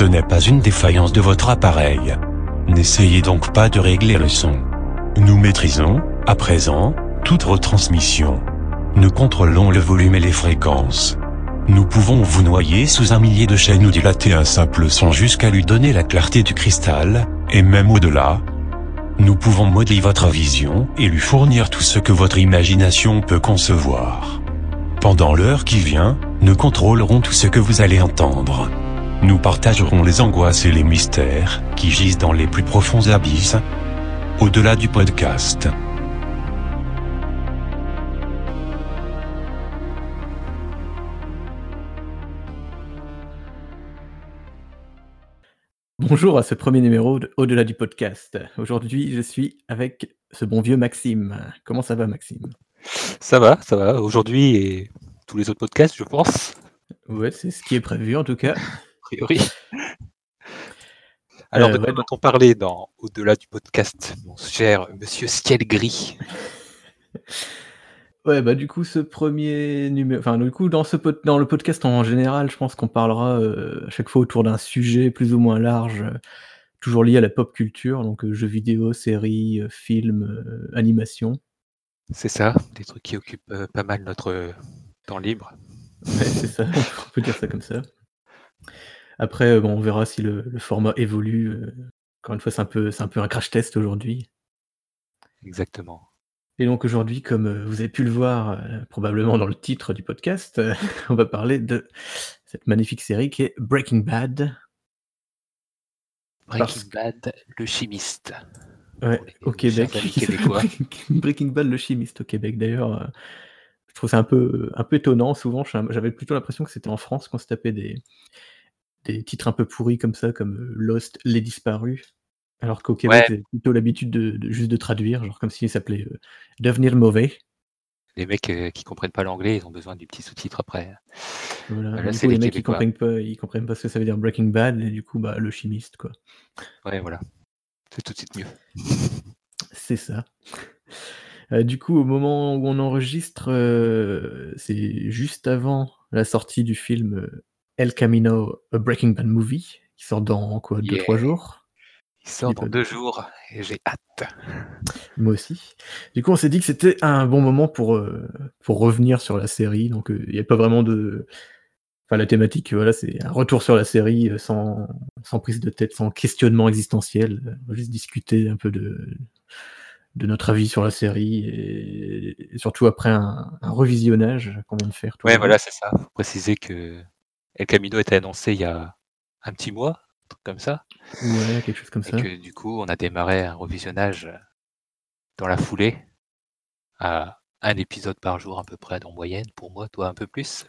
Ce n'est pas une défaillance de votre appareil. N'essayez donc pas de régler le son. Nous maîtrisons, à présent, toute retransmission. Nous contrôlons le volume et les fréquences. Nous pouvons vous noyer sous un millier de chaînes ou dilater un simple son jusqu'à lui donner la clarté du cristal, et même au-delà. Nous pouvons modeler votre vision et lui fournir tout ce que votre imagination peut concevoir. Pendant l'heure qui vient, nous contrôlerons tout ce que vous allez entendre. Nous partagerons les angoisses et les mystères qui gisent dans les plus profonds abysses, au-delà du podcast. Bonjour à ce premier numéro de Au-delà du podcast. Aujourd'hui, je suis avec ce bon vieux Maxime. Comment ça va, Maxime? Ça va, ça va. Aujourd'hui et tous les autres podcasts, je pense. Ouais, c'est ce qui est prévu en tout cas. A priori. Alors, Euh, de quoi ouais. va-t-on parler dans Au-delà du podcast, mon cher monsieur Ciel Gris Ouais, bah du coup, ce premier numéro, enfin du coup, dans, ce pod- dans le podcast en général, je pense qu'on parlera euh, à chaque fois autour d'un sujet plus ou moins large, euh, toujours lié à la pop culture, donc euh, jeux vidéo, séries, films, euh, animation. C'est ça, des trucs qui occupent pas mal notre temps libre. Ouais, c'est ça, on peut dire ça comme ça. Après, euh, bon, on verra si le, le format évolue. euh, Encore une fois, c'est un peu, c'est un peu un crash test aujourd'hui. Exactement. Et donc aujourd'hui, comme euh, vous avez pu le voir euh, probablement dans le titre du podcast, euh, on va parler de cette magnifique série qui est Breaking Bad. Breaking Parce- Bad, le chimiste. Ouais, au Québec. Breaking Bad, le chimiste au Québec. D'ailleurs, euh, je trouve ça un peu, un peu étonnant. Souvent, j'avais plutôt l'impression que c'était en France qu'on se tapait des, des titres un peu pourris comme ça, comme euh, Lost, Les Disparus. Alors qu'au Québec, Ouais. j'ai plutôt l'habitude de, de- juste de traduire, genre comme s'il s'appelait euh, Devenir mauvais. Les mecs euh, qui comprennent pas l'anglais, ils ont besoin du petit sous-titre après. Voilà. Là, coup, les mecs, Québécois. comprennent pas, ils comprennent pas ce que ça veut dire Breaking Bad, et du coup, bah, le chimiste, quoi. Ouais, voilà. C'est tout de suite mieux. C'est ça. Euh, du coup, au moment où on enregistre, c'est juste avant la sortie du film El Camino, A Breaking Bad Movie, qui sort dans quoi, deux, Yeah. trois jours. Il sort dans deux jours et j'ai hâte. Moi aussi. Du coup, on s'est dit que c'était un bon moment pour, euh, pour revenir sur la série. Donc, euh, il n'y a pas vraiment de. Enfin, la thématique, voilà, c'est un retour sur la série euh, sans, sans prise de tête, sans questionnement existentiel. Euh, On va juste discuter un peu de, de notre avis sur la série et, et surtout après un, un revisionnage qu'on vient de faire. Ouais, deux. voilà, c'est ça. Faut préciser que El Camino était annoncé il y a un petit mois, un truc comme ça. Ouais, quelque chose comme Et ça. que du coup, on a démarré un revisionnage euh, dans la foulée à un épisode par jour à peu près en moyenne pour moi, toi un peu plus.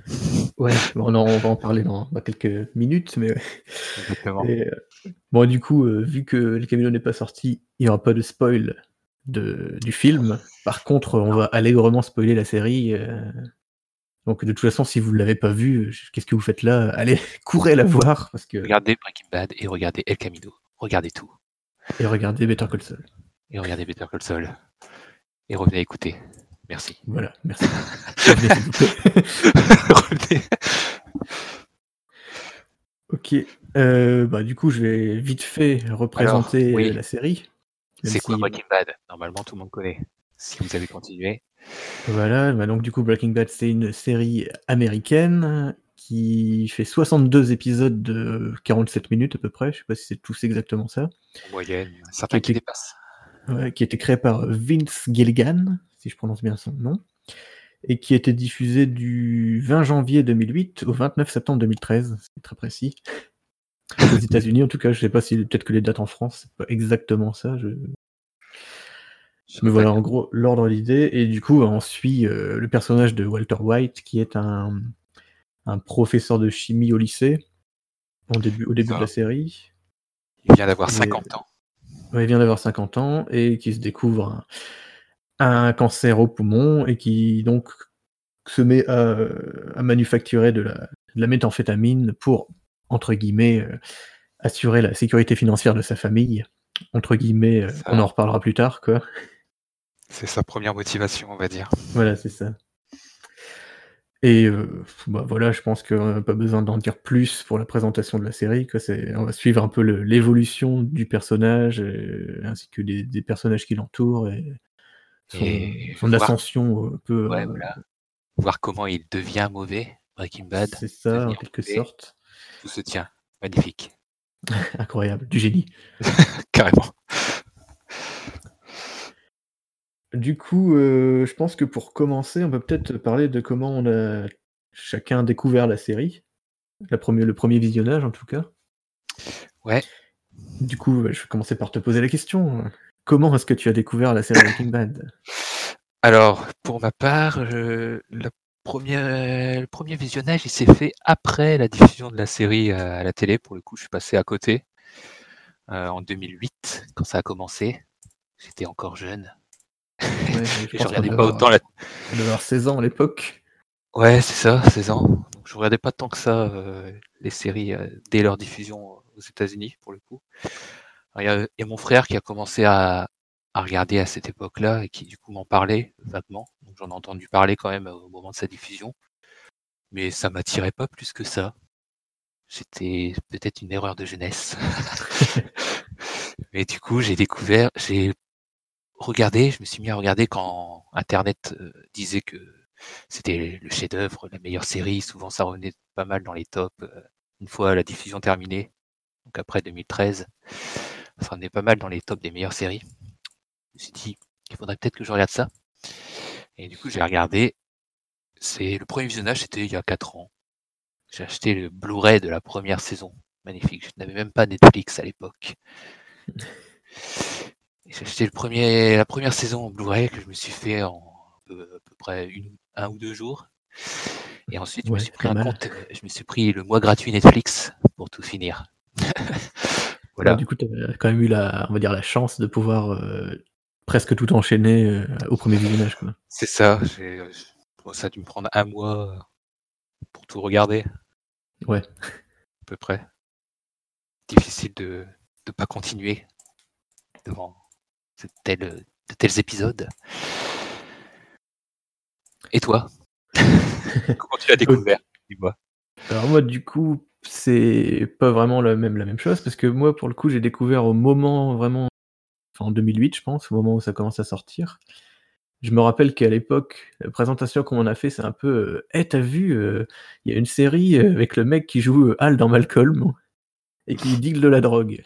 Ouais, bon, non, on va en parler dans, dans quelques minutes, mais Exactement. Et, euh, bon, du coup, euh, vu que Le Camino n'est pas sorti, il n'y aura pas de spoil de, du film. Par contre, on va allègrement spoiler la série. euh, donc, de toute façon, si vous ne l'avez pas vue, euh, qu'est-ce que vous faites là? Allez, courez la voir parce que, Regardez Breaking Bad et regardez El Camino. Regardez tout. et regardez Better Call Saul. Et regardez Better Call Saul. Et revenez écouter. Merci. Voilà, merci. Revenez, ok, euh, bah, du coup, je vais vite fait représenter oui. la série. C'est quoi Breaking Bad? Normalement, tout le monde connaît. Si vous avez continué. Voilà, bah donc du coup Breaking Bad c'est une série américaine qui fait 62 épisodes de 47 minutes à peu près, je sais pas si c'est tous exactement ça, En moyenne, certains qui Qui- dépassent. ouais, qui a été créée par Vince Gilligan, si je prononce bien son nom, et qui a été diffusée du 20 janvier 2008 au 29 septembre 2013, c'est très précis. Aux États-Unis en tout cas, je sais pas si peut-être que les dates en France c'est pas exactement ça, Je Mais voilà, en gros, l'ordre d'idée. Et du coup, on suit euh, le personnage de Walter White, qui est un, un professeur de chimie au lycée, au début, au début Ça. de la série. Il vient d'avoir Mais- 50 ans. Ouais, il vient d'avoir 50 ans et qui se découvre un, un cancer au poumon et qui donc se met à, à manufacturer de la, de la méthamphétamine pour, entre guillemets, euh, assurer la sécurité financière de sa famille. Entre guillemets, euh, on en reparlera plus tard, quoi. C'est sa première motivation, on va dire. Voilà, c'est ça. Et euh, bah, voilà, je pense qu'on a pas besoin d'en dire plus pour la présentation de la série, quoi. On va suivre un peu l'évolution du personnage, et ainsi que des des personnages qui l'entourent et son Et son voir ascension, un peu, ouais, heu voilà, voir comment il devient mauvais, Breaking Bad, C'est ça, en quelque mauvais, sorte. tout se tient. Magnifique. Incroyable, du génie. Carrément. Du coup, heu, je pense que pour commencer, on peut peut-être parler de comment on a chacun découvert la série. La le 1er visionnage, en tout cas. Ouais. Du coup, je vais commencer par te poser la question, comment est-ce que tu as découvert la série Breaking Bad? Alors, pour ma part, heu, la 1re le 1er visionnage, il s'est fait après la diffusion de la série, à la télé. Pour le coup, je suis passé à côté, heu, en 2008, quand ça a commencé. J'étais encore jeune. Ouais, je regardais pas autant la on devait avoir 16 ans à l'époque. Ouais, c'est ça, 16 ans. Donc je regardais pas tant que ça, heu, les séries, heu, dès leur diffusion aux États-Unis, pour le coup. Il y y a mon frère qui a commencé à à regarder à cette époque-là et qui, du coup, m'en parlait vaguement. Donc j'en ai entendu parler quand même au moment de sa diffusion. Mais ça m'attirait pas plus que ça. C'était peut-être une erreur de jeunesse. Et du coup, j'ai découvert j'ai regardé, je me suis mis à regarder quand internet, heu, disait que c'était le chef-d'œuvre, la meilleure série. Souvent, ça revenait pas mal dans les tops, heu, une fois la diffusion terminée, donc après 2013. Ça revenait pas mal dans les tops des meilleures séries. Je me suis dit: «Il faudrait peut-être que je regarde ça» et du coup, j'ai regardé. C'est le 1er visionnage, c'était il y a 4 ans. J'ai acheté le Blu-ray de la 1re saison. Magnifique, je n'avais même pas Netflix à l'époque. Acheté le 1er la 1re saison en Blu-ray que je me suis fait en à peu à peu près 1 ou 1 ou 2 jours. Et ensuite, je me Ouais, suis pris pas un mal. compte, heu, je me suis pris le mois gratuit Netflix pour tout finir. Voilà. du coup, tu as quand même eu la on va dire la chance de pouvoir, heu, presque tout enchaîner, heu, au 1er visionnage. C'est ça, bon, ça a dû me prendre 1 mois, pour tout regarder. Ouais. À peu près. Difficile de de pas continuer devant de tels, heu, de tels épisodes. Et toi? Comment tu l'as découvert? Dis-moi. Alors moi, du coup, c'est pas vraiment la même la même chose parce que moi, pour le coup, j'ai découvert au moment vraiment enfin en 2008, je pense, au moment où ça commence à sortir. Je me rappelle qu'à l'époque, la présentation qu'on m'en a fait, c'est un peu, heu: «Eh, tu as vu, heu, il y a une série, heu, avec le mec qui joue, Hal dans Malcolm et qui deal de la drogue».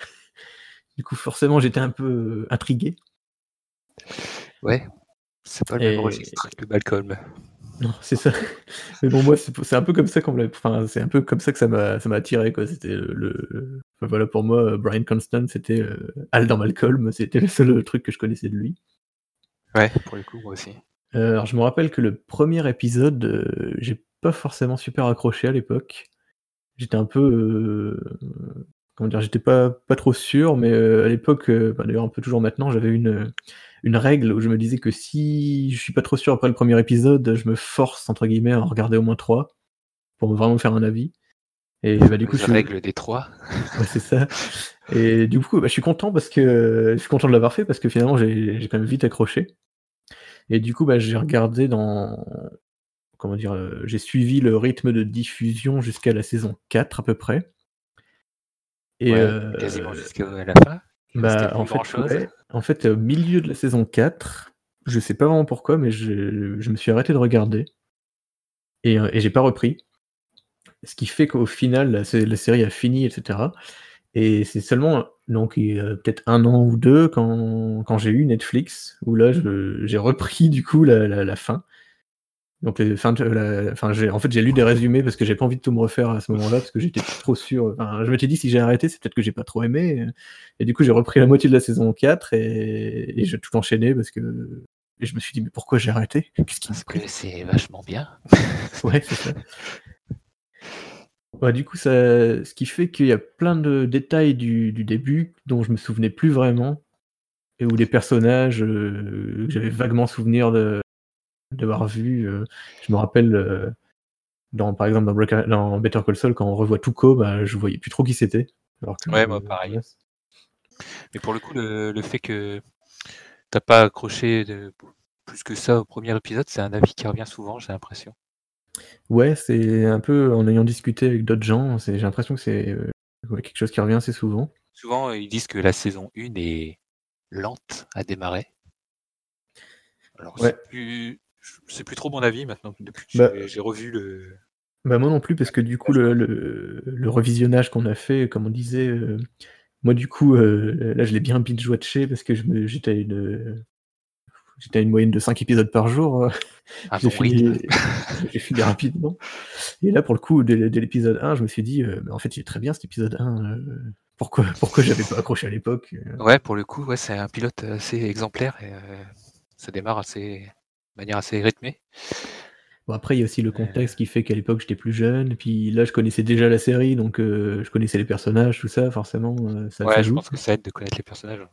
Du coup, forcément, j'étais un peu, heu, intrigué. Ouais, c'est pas le même Et registre que Malcolm. Non, c'est ça. Mais bon, moi, c'est un peu comme ça qu'on enfin, c'est un peu comme ça que ça m'a ça m'a attiré, quoi. C'était, le enfin voilà, pour moi, heu, Bryan Cranston, c'était, dans Malcolm, c'était le seul, truc que je connaissais de lui. Ouais, pour le coup, moi aussi. Heu, alors je me rappelle que le 1er épisode, heu, j'ai pas forcément super accroché à l'époque. J'étais un peu, comment dire? J'étais pas pas trop sûr, mais, heu, à l'époque, heu, bah, d'ailleurs un peu toujours maintenant, j'avais une, heu, une règle où je me disais que si je suis pas trop sûr après le 1er épisode, je me «force» entre guillemets à en regarder au moins 3 pour vraiment me faire un avis. Et bah, du coup, je suis règle des 3. ouais, c'est ça. Et du coup, bah, je suis content parce que je suis content de l'avoir fait parce que finalement j'ai quand même vite accroché. Et du coup, bah, j'ai regardé dans comment dire? Heu, j'ai suivi le rythme de diffusion jusqu'à la saison 4 à peu près. Et Ouais, quasiment heu, jusqu'à la fin? Il restait bah, plus en fait, chose? ouais, en fait, au milieu de la saison 4, je sais pas vraiment pourquoi, mais je je me suis arrêté de regarder. Et heu, et j'ai pas repris. Ce qui fait qu'au final, la sé la série a fini et cetera. Et c'est seulement donc peut-être 1 an ou 2 quand quand j'ai eu Netflix, où là j'ai repris du coup la la la fin. Donc enfin j'ai en fait, j'ai lu des résumés parce que j'ai pas envie de tout me refaire à ce moment-là, parce que j'étais trop sûr, je m'étais dit: «Si j'ai arrêté, c'est peut-être que j'ai pas trop aimé», et du coup, j'ai repris la moitié de la saison 4 et et j'ai tout enchaîné parce que et je me suis dit: «Mais pourquoi j'ai arrêté? Qu'est-ce qui m'a Parce pris?» que c'est vachement bien. Ouais, c'est ça. Du coup, ça ce qui fait qu'il y a plein de détails du du début dont je me souvenais plus vraiment et où les personnages, heu, j'avais vaguement souvenir de d'avoir vu, heu, je me rappelle, heu, dans par exemple dans Better Call Saul, quand on revoit Tuco, bah, je voyais plus trop qui c'était. Alors que, Ouais, moi heu, pareil. Mais pour le coup, le le fait que tu as pas accroché de plus que ça au 1er épisode, c'est un avis qui revient souvent, j'ai l'impression. Ouais, c'est un peu en ayant discuté avec d'autres gens, j'ai l'impression que c'est, ouais, quelque chose qui revient assez souvent. Souvent, ils disent que la saison 1 est lente à démarrer. Alors Ouais. c'est plus c'est plus trop mon avis maintenant depuis que Bah j'ai revu le Bah, moi non plus parce que du coup le le le revisionnage qu'on a fait, comme on disait, heu, moi du coup, heu, là je l'ai bien binge watché parce que j'étais à une, j'étais à une moyenne de 5 épisodes par jour, heu, Un j'ai bon fini j'ai fini rapidement. Et là pour le coup dès dès l'épisode 1 je me suis dit, «Mais en fait il est très bien cet épisode 1, heu, pourquoi pourquoi j'avais pas accroché à l'époque?» Ouais, pour le coup, ouais, c'est un pilote assez exemplaire et ça démarre assez manière assez rythmée. Bon après il y a aussi le Mais contexte qui fait qu'à l'époque j'étais plus jeune puis là je connaissais déjà la série donc heu, je connaissais les personnages tout ça forcément, heu, ça ça Ouais, je joue. pense que ça aide de connaître les personnages.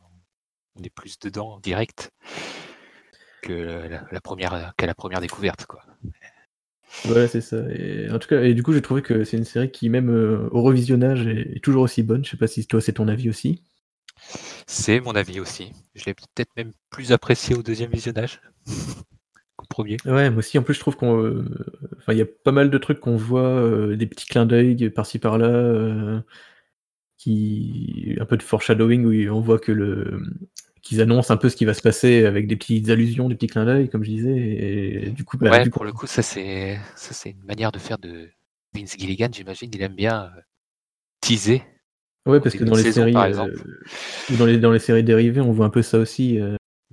On est plus dedans direct que la la 1re qu'à la 1re découverte, quoi. Ouais, c'est ça et en tout cas et du coup j'ai trouvé que c'est une série qui même, heu, au revisionnage est est toujours aussi bonne. Je sais pas si toi c'est ton avis aussi? C'est mon avis aussi. Je l'ai peut-être même plus apprécié au 2e visionnage qu'au 1er. Ouais, moi aussi en plus je trouve qu'on, enfin il y a pas mal de trucs qu'on voit, heu, des petits clins d'œil par-ci par-là, heu, qui un peu de foreshadowing où on voit que le qu'ils annoncent un peu ce qui va se passer avec des petites allusions, des petits clins d'œil comme je disais et du coup, bah, Ouais, pour le coup, ça c'est ça c'est une manière de faire de Vince Gilligan, j'imagine. Il aime bien, heu, teaser Ouais, parce que dans les séries, par dans les dans les séries dérivées, on voit un peu ça aussi,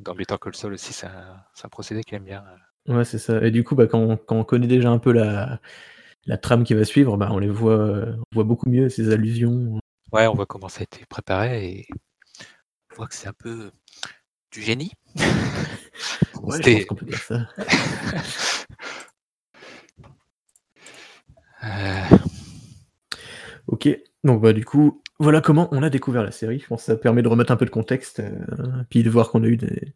Dans Better Call Saul aussi, c'est un c'est un procédé qu'il aime bien, heu Ouais, c'est ça et du coup, bah, quand on quand on connaît déjà un peu la la trame qui va suivre, bah, on les voit, heu, on voit beaucoup mieux ces allusions. Ouais, on voit comment ça a été préparé et on voit que c'est un peu du génie. Ouais, je pense C'était qu'on peut dire ça. Heu OK, donc bah, du coup, voilà comment on a découvert la série. Je pense que ça permet de remettre un peu de contexte, heu, puis de voir qu'on a eu des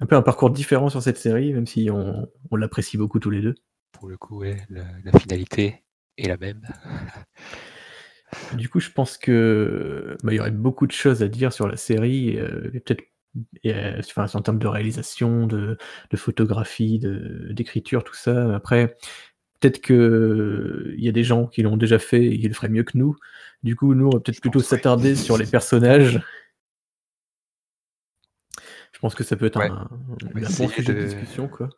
un peu un parcours différent sur cette série, même si on on l'apprécie beaucoup tous les 2. Pour le coup, ouais, la finalité est la même. Du coup, je pense que, bah, il y aurait beaucoup de choses à dire sur la série, et peut-être enfin, en termes de réalisation, de de photographie, de d'écriture, tout ça. Après, peut-être qu'il y a des gens qui l'ont déjà fait et qui le feraient mieux que nous. Du coup, nous, on va peut-être plutôt s'attarder sur les personnages. Je pense que ça peut être Ouais, un bon sujet de de discussion, quoi.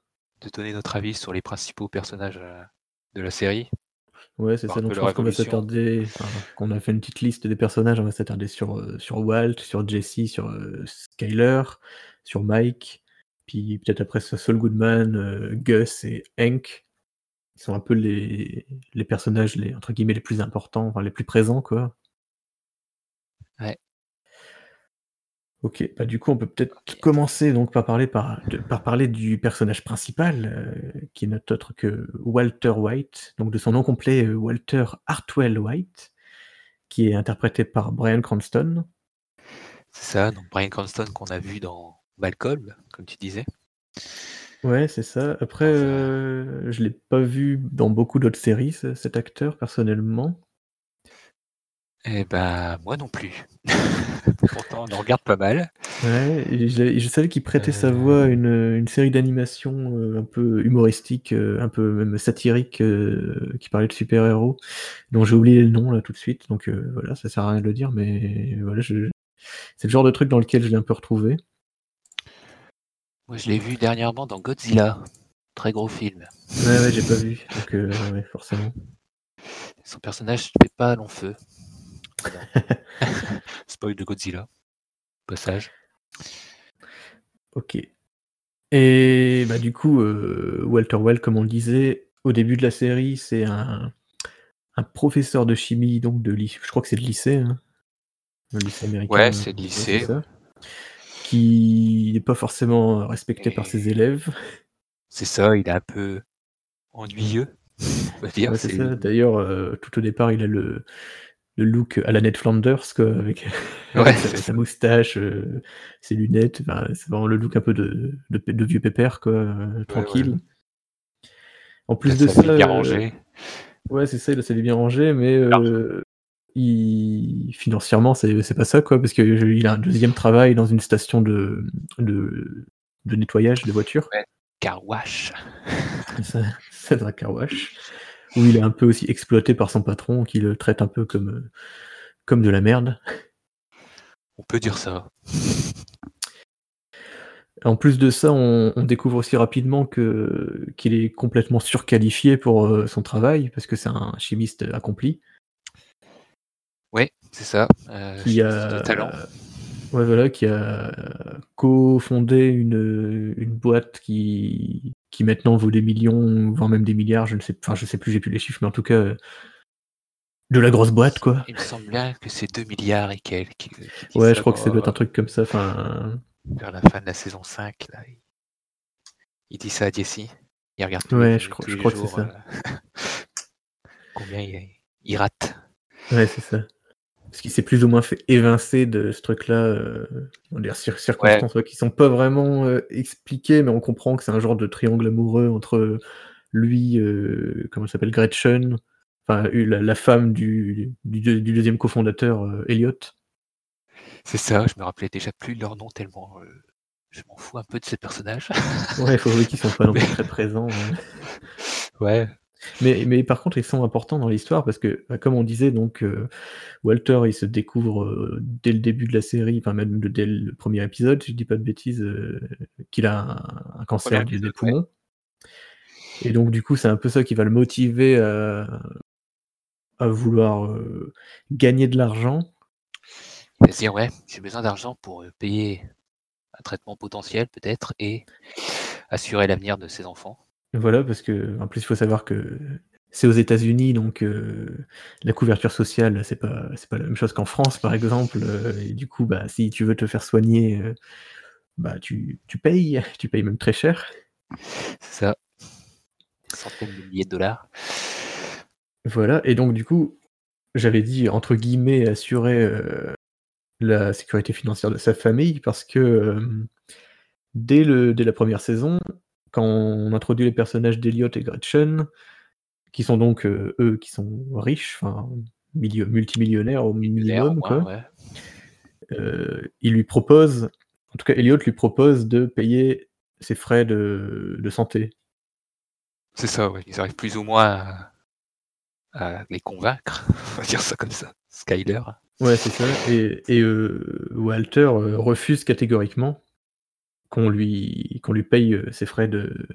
de donner notre avis sur les principaux personnages, heu, de la série. Ouais, c'est ça, donc je pense qu'on va s'attarder enfin, qu'on a fait une petite liste des personnages, on va s'attarder sur, heu, sur Walt, sur Jesse, sur, Skyler, sur Mike, puis peut-être après sur Saul Goodman, Gus et Hank. Qui sont un peu les les personnages les entre guillemets «les plus importants», enfin les plus présents, quoi. Ouais. OK, bah, du coup, on peut peut-être commencer donc par parler par de par parler du personnage principal, heu, qui n'est autre que Walter White, donc de son nom complet, heu, Walter Hartwell White, qui est interprété par Bryan Cranston. C'est ça, donc Bryan Cranston qu'on a vu dans Malcolm, comme tu disais. Ouais, c'est ça. Après, heu, je l'ai pas vu dans beaucoup d'autres séries ce cet acteur personnellement. Et bah, moi non plus. Pourtant, on en regarde pas mal. Ouais et je je savais qu'il prêtait sa voix à Heu une, série d'animation, heu, un peu humoristique, heu, un peu même satirique, qui parlait de super héros, dont j'ai oublié le nom là tout de suite, donc voilà, ça sert à rien de le dire, mais voilà, je c'est le genre de truc dans lequel je l'ai un peu retrouvé. Moi, je l'ai vu dernièrement dans Godzilla, très gros film. Ouais, ouais, j'ai pas vu, donc ouais, forcément. Son personnage fait pas long feu. Voilà. Spoil de Godzilla, passage. OK. Et bah, du coup, heu, Walter White, comme on le disait, au début de la série, c'est un un professeur de chimie, donc de je crois que c'est de lycée, hein? Un lycée américain, Ouais, c'est le c'est lycée, ouais. Qui est pas forcément respecté par ses élèves. c'est ça, il est un peu ennuyeux, Ouais, c'est c'est ça. D'ailleurs, heu, tout au départ, il a le le look à la Ned Flanders, quoi, avec Ouais, avec sa moustache, heu, ses lunettes, c'est vraiment le look un peu de de vieux pépère, quoi, ouais. tranquille. En plus de ça, bien ouais, c'est ça, il a bien rangée, mais il financièrement, c'est c'est pas ça, quoi, parce qu'il a un 2e travail dans une station de de de nettoyage de voitures. Ouais. Car Wash. Cedra Car Wash. Où il est un peu aussi exploité par son patron qui le traite un peu comme, comme de la merde. On peut dire ça. En plus de ça, on, découvre aussi rapidement que qu'il est complètement surqualifié pour euh, son travail, parce que c'est un chimiste accompli. C'est ça. Euh, qui a, talent. ouais, voilà, qui a cofondé une, une boîte qui, qui maintenant vaut des millions, voire même des milliards. Je ne sais, enfin, je sais plus, j'ai plus les chiffres, mais en tout cas, de la grosse boîte, quoi. Il me semble bien que c'est 2 milliards et quelques. ouais, je crois que ça doit être un truc comme ça. Enfin, vers la fin de la saison 5, là, il, dit ça à Jesse. Il regarde tous ouais, les, je, crois, je crois que c'est ça. Euh, combien il, rate. Ouais, c'est ça. Parce qu'il s'est plus ou moins fait évincer de ce truc-là, euh, on va dire circonstances qui sont pas vraiment euh, expliquées, mais on comprend que c'est un genre de triangle amoureux entre lui, euh, comment s'appelle, Gretchen, enfin la, femme du, du, deuxième cofondateur, Elliot, c'est ça, je me rappelais déjà plus leur nom tellement euh, je m'en fous un peu de ces personnages. ouais, il faut voir qu'ils sont pas non plus très présents. Ouais. Mais, mais par contre, ils sont importants dans l'histoire parce que, bah, comme on disait, donc euh, Walter, il se découvre euh, dès le début de la série, enfin même dès le premier épisode, si je dis pas de bêtises, qu'il a un, cancer des, poumons. Et donc, du coup, c'est un peu ça qui va le motiver à, à vouloir gagner de l'argent dire ouais, j'ai besoin d'argent pour payer un traitement potentiel peut-être et assurer l'avenir de ses enfants. Voilà, parce que en plus il faut savoir que c'est aux États-Unis, donc la couverture sociale, c'est pas c'est pas la même chose qu'en France, par exemple. et du coup, bah si tu veux te faire soigner, bah tu, tu payes, tu payes même très cher. C'est ça. Centaines de milliers de dollars. Voilà, et donc du coup, j'avais dit entre guillemets assurer la sécurité financière de sa famille parce que dès, le, dès la première saison, quand on introduit les personnages d'Eliot et Gretchen, qui sont donc eux qui sont riches, enfin multimillionnaires au minimum, quoi, il lui propose, en tout cas Elliot lui propose de payer ses frais de, de santé. C'est ça, ouais. Ils arrivent plus ou moins à, à les convaincre, on va dire ça comme ça. Skyler. Ouais, c'est ça. Et, euh, Walter euh, refuse catégoriquement qu'on lui, qu'on lui paye euh, ses frais de.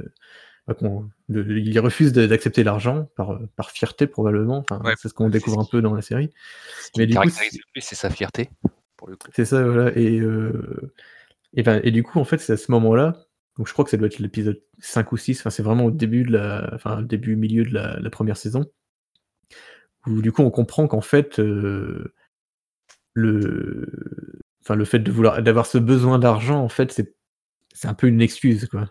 il refuse d'accepter l'argent par, par fierté probablement. c'est ce qu'on découvre un peu dans la série. Mais du coup, c'est sa fierté pour le C'est ça, voilà. Et, et, ben, et, du coup, en fait, c'est à ce moment-là. Donc, je crois que ça doit être l'épisode 5 ou 6. Enfin, c'est vraiment au début de la, enfin, début milieu de la, la, première saison. Où du coup, on comprend qu'en fait, le, enfin, le fait de vouloir, d'avoir ce besoin d'argent, en fait, c'est, c'est un peu une excuse, quoi.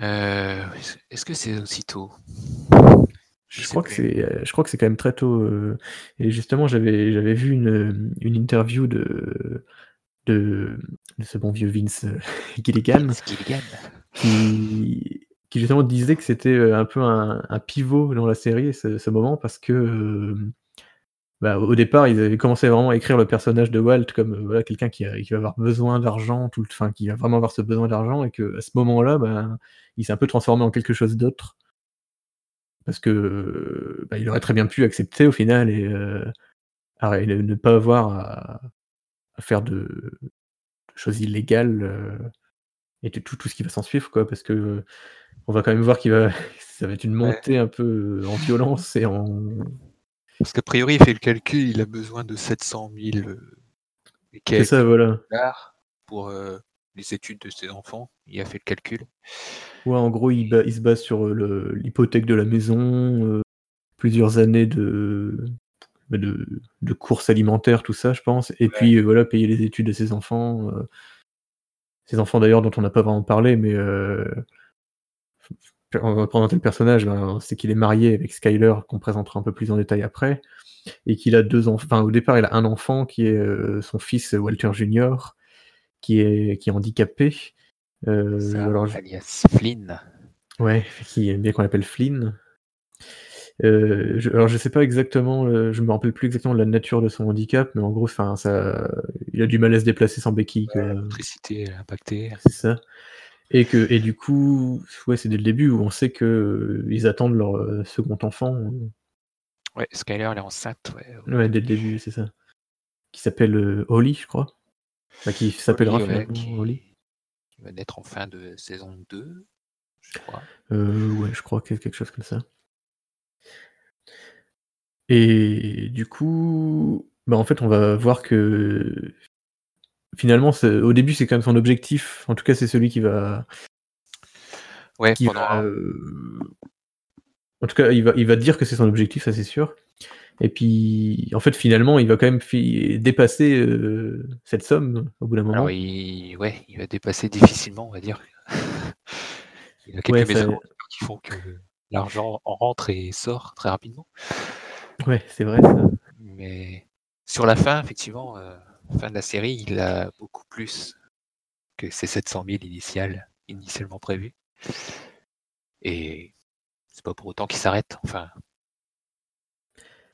Euh, est-ce que c'est aussitôt je, crois que c'est, euh, je crois que c'est quand même très tôt. Euh, et justement, j'avais, j'avais vu une, une interview de, de, de, ce bon vieux Vince Gilligan, qui, qui justement disait que c'était un peu un, un pivot dans la série, ce, ce moment, parce que bah, au départ, ils avaient commencé vraiment à écrire le personnage de Walt comme euh, voilà, quelqu'un qui, va avoir besoin d'argent, tout enfin, qui va vraiment avoir ce besoin d'argent, et qu'à ce moment-là, bah, il s'est un peu transformé en quelque chose d'autre. Parce que bah, il aurait très bien pu accepter au final et euh, ne pas avoir à, faire de, choses illégales euh, et tout, tout ce qui va s'en suivre, quoi, parce que on va quand même voir qu'il va ça va être une montée un peu en violence et en parce qu'a priori, il fait le calcul, il a besoin de 700 000 euh, ça, voilà. dollars pour euh, les études de ses enfants. Il a fait le calcul. Ouais, en gros, il, il se base sur euh, l'hypothèque de la maison, plusieurs années de, bah, de, de, courses alimentaires, tout ça, je pense. Et puis, voilà, payer les études de ses enfants. ses enfants, d'ailleurs, dont on n'a pas vraiment parlé, mais on va présenter le personnage, ben, c'est qu'il est marié avec Skyler, qu'on présentera un peu plus en détail après, et qu'il a deux enfants. Enfin, au départ, il a un enfant qui est euh, son fils Walter Jr., qui est, qui est handicapé. Euh, alias Flynn. Ouais, qui aime bien qu'on l'appelle Flynn. Euh, je, alors je sais pas exactement, euh, je me rappelle plus exactement de la nature de son handicap, mais en gros, ça, il a du mal à se déplacer sans béquille. quoi. L'électricité a impacté. C'est ça. Et que, et du coup, ouais, c'est dès le début où on sait que euh, ils attendent leur euh, second enfant. Ouais, Skyler, elle est enceinte. Ouais, Ouais, dès le début, c'est ça. Qui s'appelle euh, Holly, je crois. Enfin, qui s'appellera Holly, ouais, qui- Holly. qui va naître en fin de saison 2, je crois. Euh, ouais, je crois que quelque chose comme ça. Et du coup, bah en fait, on va voir que finalement, au début, c'est quand même son objectif. En tout cas, c'est celui qui va, Ouais, qui pendant va, euh, en tout cas, il va, il va dire que c'est son objectif, ça c'est sûr. Et puis, en fait, finalement, il va quand même dépasser euh, cette somme au bout d'un moment. Alors, il, ouais, il va dépasser difficilement, on va dire. Il a quelques Ouais, ça- qui font que l'argent en rentre et sort très rapidement. Ouais, c'est vrai. Ça. Mais sur la fin, effectivement, euh, fin de la série, il a beaucoup plus que ces 700 000 initiales, initialement prévues. Et c'est pas pour autant qu'il s'arrête, enfin.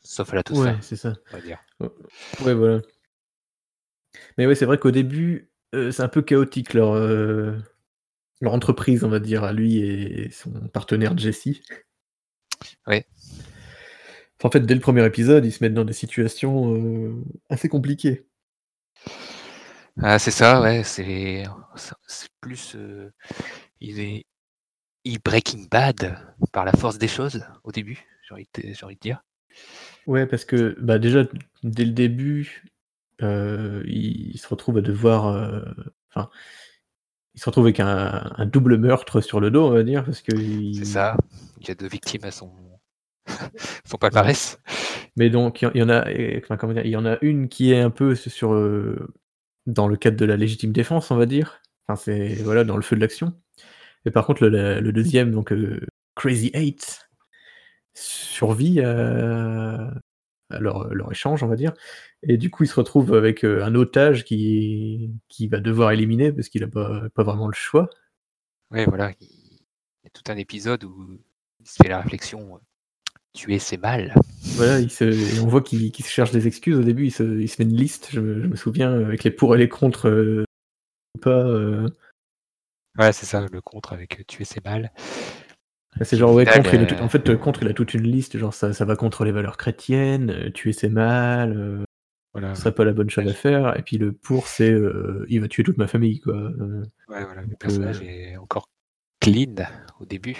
Sauf à la toute Ouais, fin, c'est ça. on va dire. Ouais, voilà. Mais ouais, c'est vrai qu'au début, euh, c'est un peu chaotique leur, euh, leur entreprise, on va dire, à lui et son partenaire Jesse. Ouais. Enfin, en fait, dès le premier épisode, ils se mettent dans des situations euh, assez compliquées. Ah, c'est ça, ouais, c'est c'est plus. euh, il est il Breaking Bad par la force des choses au début, j'ai envie, de- j'ai envie de dire. Ouais, parce que bah, déjà, dès le début, euh, il, il se retrouve à devoir. euh, Enfin, il se retrouve avec un, un double meurtre sur le dos, on va dire, parce que. il- C'est ça. Il y a deux victimes à son, son palmarès. Mais donc, il y, en a, enfin, comment dire, il y en a une qui est un peu sur, dans le cadre de la légitime défense, on va dire. Enfin, c'est voilà, dans le feu de l'action. Et par contre, le, deuxième, donc euh, Crazy Eight, survit à, à leur, échange, on va dire. Et du coup, il se retrouve avec euh, un otage qui, va devoir éliminer parce qu'il a pas, pas vraiment le choix. Ouais, voilà. Il y a tout un épisode où il se fait la réflexion euh, tuer c'est mal. Voilà, il se, et on voit qu'il se cherche des excuses au début. Il se, il se fait une liste, je me, je me souviens, avec les pour et les contre. euh, pas. euh, Ouais, c'est ça, le contre avec euh, tuer c'est mal. C'est genre, ouais, contre, il a tout- en fait, contre, il a toute une liste, genre, ça, ça va contre les valeurs chrétiennes, tuer c'est mal, euh, Voilà. ce serait pas la bonne chose à faire, et puis le pour, c'est, euh, il va tuer toute ma famille, quoi. Euh, Ouais, voilà, le personnage est encore clean au début.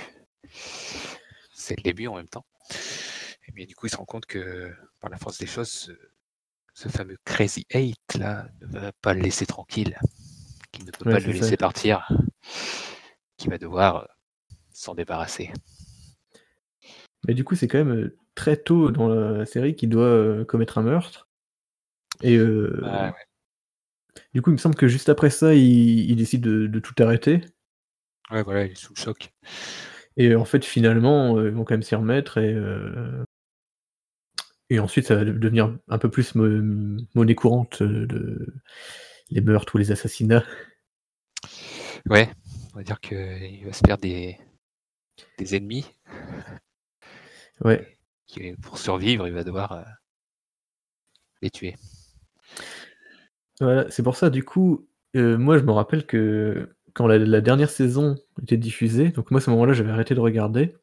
C'est le début en même temps. Et bien du coup, il se rend compte que par la force des choses, ce, fameux Crazy Eight là ne va pas le laisser tranquille, qu'il ne peut Ouais, pas le ça. laisser partir, qu'il va devoir euh, s'en débarrasser. Mais du coup, c'est quand même euh, très tôt dans la série qu'il doit euh, commettre un meurtre. Et euh, Ah, ouais. du coup, il me semble que juste après ça, il, il décide de, de tout arrêter. Ouais, voilà, il est sous le choc. Et en fait, finalement, euh, ils vont quand même s'y remettre et, euh, et ensuite, ça va de- devenir un peu plus mo- monnaie courante euh, de les meurtres ou les assassinats. Ouais, on va dire qu'il va se faire des, des ennemis. Ouais. pour survivre, il va devoir euh, les tuer. Voilà, c'est pour ça, du coup, euh, moi je me rappelle que quand la, la dernière saison était diffusée, donc moi à ce moment-là j'avais arrêté de regarder,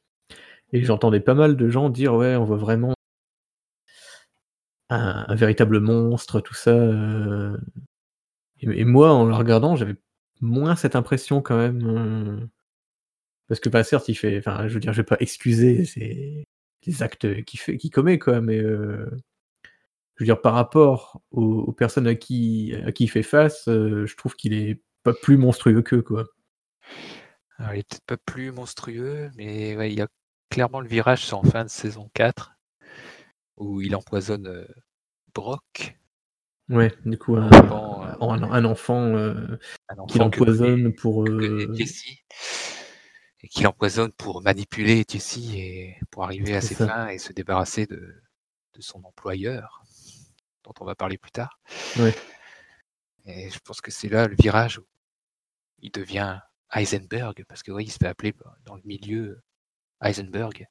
et j'entendais pas mal de gens dire ouais, on voit vraiment un, véritable monstre, tout ça. euh. Et, moi en le regardant, j'avais moins cette impression quand même. euh, Parce que, bah, certes, il fait. Enfin, je veux dire, je vais pas excuser les actes qu'il fait, qu'il commet, quoi, mais. euh, je veux dire, par rapport aux, personnes à qui, à qui il fait face, je trouve qu'il est pas plus monstrueux qu'eux, quoi. Alors, il est peut-être pas plus monstrueux, mais ouais, il y a clairement le virage c'est en fin de saison 4 où il empoisonne euh, Brock, Ouais, du coup, un, Bon, euh, un, un enfant euh, qu'il enfant que empoisonne pour. euh, et qu'il empoisonne pour manipuler Jesse et pour arriver à ses ça. fins et se débarrasser de, de son employeur, dont on va parler plus tard. Ouais. Et je pense que c'est là le virage où il devient Heisenberg, parce que oui, il se fait appeler dans le milieu Heisenberg.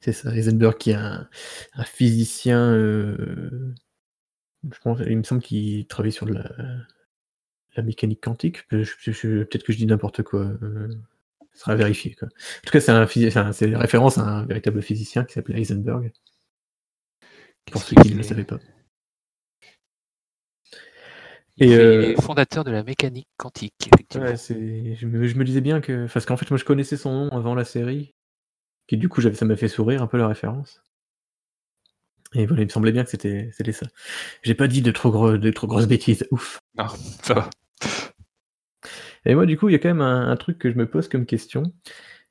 C'est ça, Heisenberg qui est un, un physicien. euh, je pense, il me semble qu'il travaille sur la, la mécanique quantique. Peut-être que je dis n'importe quoi. euh, ce sera vérifié. Quoi. En tout cas, c'est un physi- c'est un- c'est référence à un véritable physicien qui s'appelait Heisenberg. Pour ceux qui ne le savaient pas. Il Et, fait- euh, est fondateur de la mécanique quantique, effectivement. Ouais. Je me, je me disais bien que. Parce qu'en fait, moi, je connaissais son nom avant la série. Qui du coup, ça m'a fait sourire un peu la référence. Et voilà, il me semblait bien que c'était c'était ça. J'ai pas dit de trop, gros, de trop grosses bêtises. Ouf. Non, ça va. Et moi, du coup, il y a quand même un, un truc que je me pose comme question.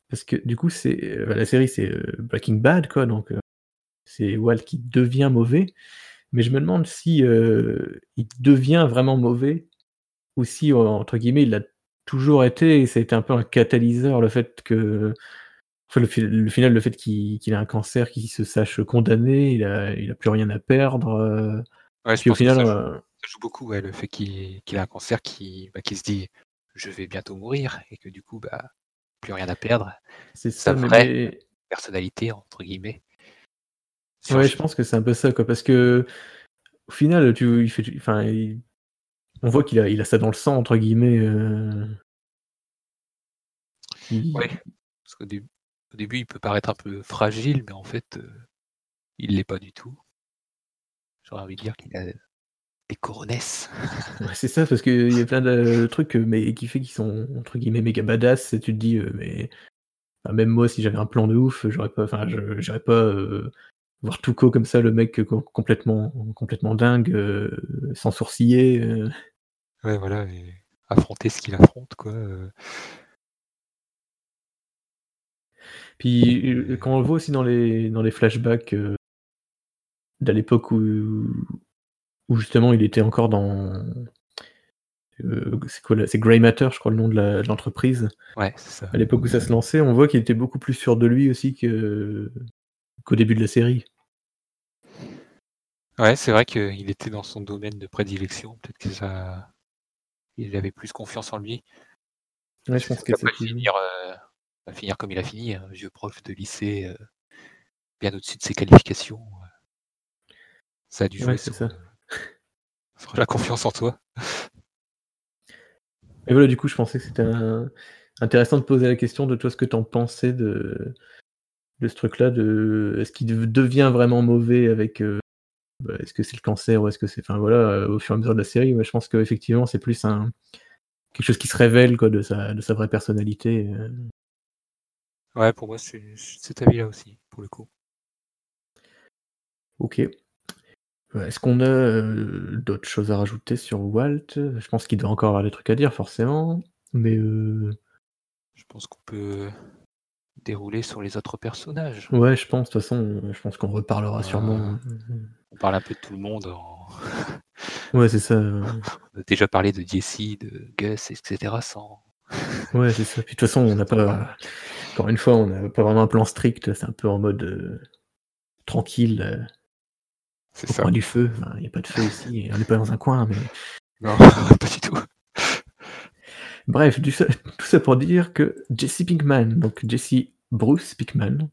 Parce que du coup, c'est euh, la série, c'est euh, Breaking Bad, quoi. Donc, euh, c'est Walt qui devient mauvais. Mais je me demande si euh, il devient vraiment mauvais ou si, entre guillemets, il l'a toujours été et ça a été un peu un catalyseur, le fait que. Enfin, le, fi- le final, le fait qu'il a un cancer, qu'il se sache condamné, il a, il a plus rien à perdre. euh, Ouais, je puis au pense que final, ça joue, euh, ça joue beaucoup, ouais, le fait qu'il a un cancer qui, bah, se dit je vais bientôt mourir et que du coup, bah, plus rien à perdre. c'est Sa vraie mais- personnalité, entre guillemets. Ouais, je pense que c'est un peu ça, quoi, parce que au final, tu, il fait, enfin, il- on voit qu'il a, il a ça dans le sang entre guillemets. euh, il- Ouais, parce qu'au début, au début, il peut paraître un peu fragile, mais en fait, euh, il l'est pas du tout. J'aurais envie de dire qu'il a des coronesses. ouais, c'est ça, parce qu'il y a plein de trucs, euh, mais qui fait qu'ils sont entre guillemets méga badass. Et tu te dis, euh, mais enfin, même moi, si j'avais un plan de ouf, j'aurais pas, enfin, je- j'irais pas euh, voir Tuco comme ça, le mec euh, com- complètement, complètement dingue, euh, sans sourciller. euh. Ouais, voilà, et affronter ce qu'il affronte, quoi. euh. Puis quand on le voit aussi dans les, dans les flashbacks d'à l'époque où, où justement il était encore dans. c'est quoi C'est Grey Matter, je crois, le nom de l'entreprise. Ouais, c'est ça. À l'époque où ça se lançait, on voit qu'il était beaucoup plus sûr de lui aussi que- qu'au début de la série. Ouais, c'est vrai qu'il était dans son domaine de prédilection. Peut-être que ça. Il avait plus confiance en lui. Ouais, je pense que c'est finir, euh, va finir comme il a fini, un vieux prof de lycée, euh, bien au-dessus de ses qualifications. Ça a dû jouer Ouais, sur, ça. euh, sur la confiance en toi. Et voilà, du coup, je pensais que c'était un- intéressant de poser la question de toi ce que t'en pensais de, de ce truc-là, de est-ce qu'il dev- devient vraiment mauvais avec euh, bah, est-ce que c'est le cancer ou est-ce que c'est enfin voilà euh, au fur et à mesure de la série, ouais, je pense qu'effectivement c'est plus un quelque chose qui se révèle quoi de sa de sa vraie personnalité. euh. Ouais, pour moi, c'est cet avis-là aussi, pour le coup. Ok. Est-ce qu'on a euh, d'autres choses à rajouter sur Walt? Je pense qu'il doit encore avoir des trucs à dire forcément, mais euh, Je pense qu'on peut dérouler sur les autres personnages. ouais, je pense de toute façon, je pense qu'on reparlera sûrement. On parle un peu de tout le monde. en- Ouais, c'est ça. On a déjà parlé de Jesse, de Gus, etc. sans. Ouais, c'est ça. Puis de toute façon, on n'a pas. Encore une fois, on n'a pas vraiment un plan strict. C'est un peu en mode euh, tranquille, euh, C'est ça. coin du feu. Enfin, Il n'y a pas de feu ici. On n'est pas dans un coin, mais. Non, pas du tout. Bref, tout ça pour dire que Jesse Pinkman, donc Jesse Bruce Pinkman,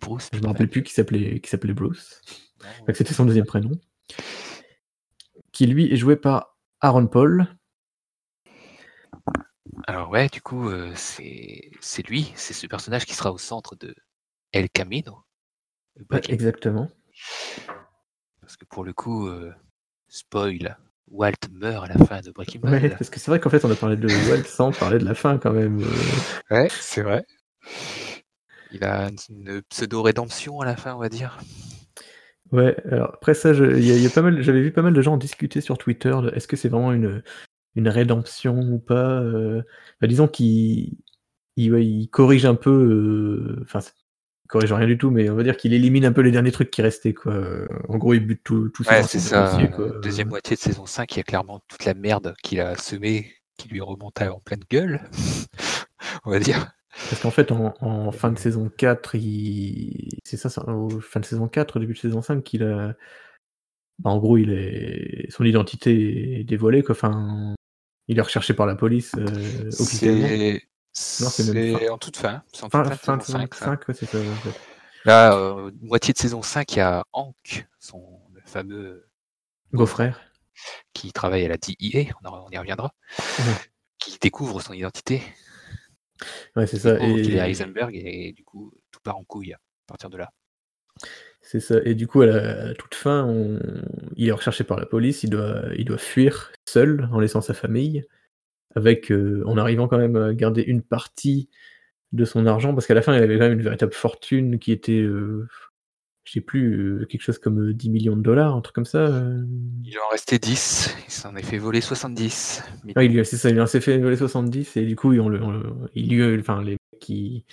Bruce. je me rappelle plus qui s'appelait qui s'appelait Bruce, Enfin, que c'était son deuxième prénom, qui lui est joué par Aaron Paul. Alors ouais, du coup, euh, c'est c'est lui, c'est ce personnage qui sera au centre de El Camino. Ouais, exactement. Parce que pour le coup, euh, spoil, Walt meurt à la fin de Breaking Bad. Ouais, parce que c'est vrai qu'en fait, on a parlé de Walt sans parler de la fin quand même. Ouais, c'est vrai. Il a une pseudo-rédemption à la fin, on va dire. Ouais, alors après ça, il y, a- il y a pas mal, j'avais vu pas mal de gens en discuter sur Twitter. Est-ce que c'est vraiment une, une rédemption ou pas euh, bah, Disons qu'il il, ouais, il corrige un peu, euh, enfin, c'est- il corrige rien du tout, mais on va dire qu'il élimine un peu les derniers trucs qui restaient, quoi. Euh, En gros, il bute tout, tout Ouais, c'est ça. dossier, quoi. Deuxième moitié de saison 5, il y a clairement toute la merde qu'il a semée, qui lui remonte à- en pleine gueule, on va dire. Parce qu'en fait, en, en fin de saison 4, il... c'est ça, en fin de saison 4, début de saison 5, qu'il a. bah, en gros, il est... son identité est dévoilée, quoi. Enfin, il est recherché par la police euh, officiellement. C'est en toute fin. C'est en toute Fin, fin, de fin saison saison 5. ça. 5, ouais, c'est ça. en fait. Là, euh, moitié de saison 5, il y a Hank, son le fameux Beau-frère. qui travaille à la DIA, on, en- on y reviendra, Mhm. qui découvre son identité, Ouais, c'est ça. découvre qu'il est Et Heisenberg, et du coup, tout part en couille à partir de là. c'est ça. Et du coup, à la, à la toute fin, on- il est recherché par la police. Il doit, il doit fuir seul en laissant sa famille, avec euh, en arrivant quand même à garder une partie de son argent, parce qu'à la fin, il avait quand même une véritable fortune qui était, euh, je sais plus, euh, quelque chose comme euh, 10 millions de dollars, un truc comme ça. euh. Il lui en restait 10, il s'en est fait voler 70. Mais Ah, il lui- c'est ça, il s'est fait voler 70 et du coup, on le, on le- il lui, enfin, les mecs qui,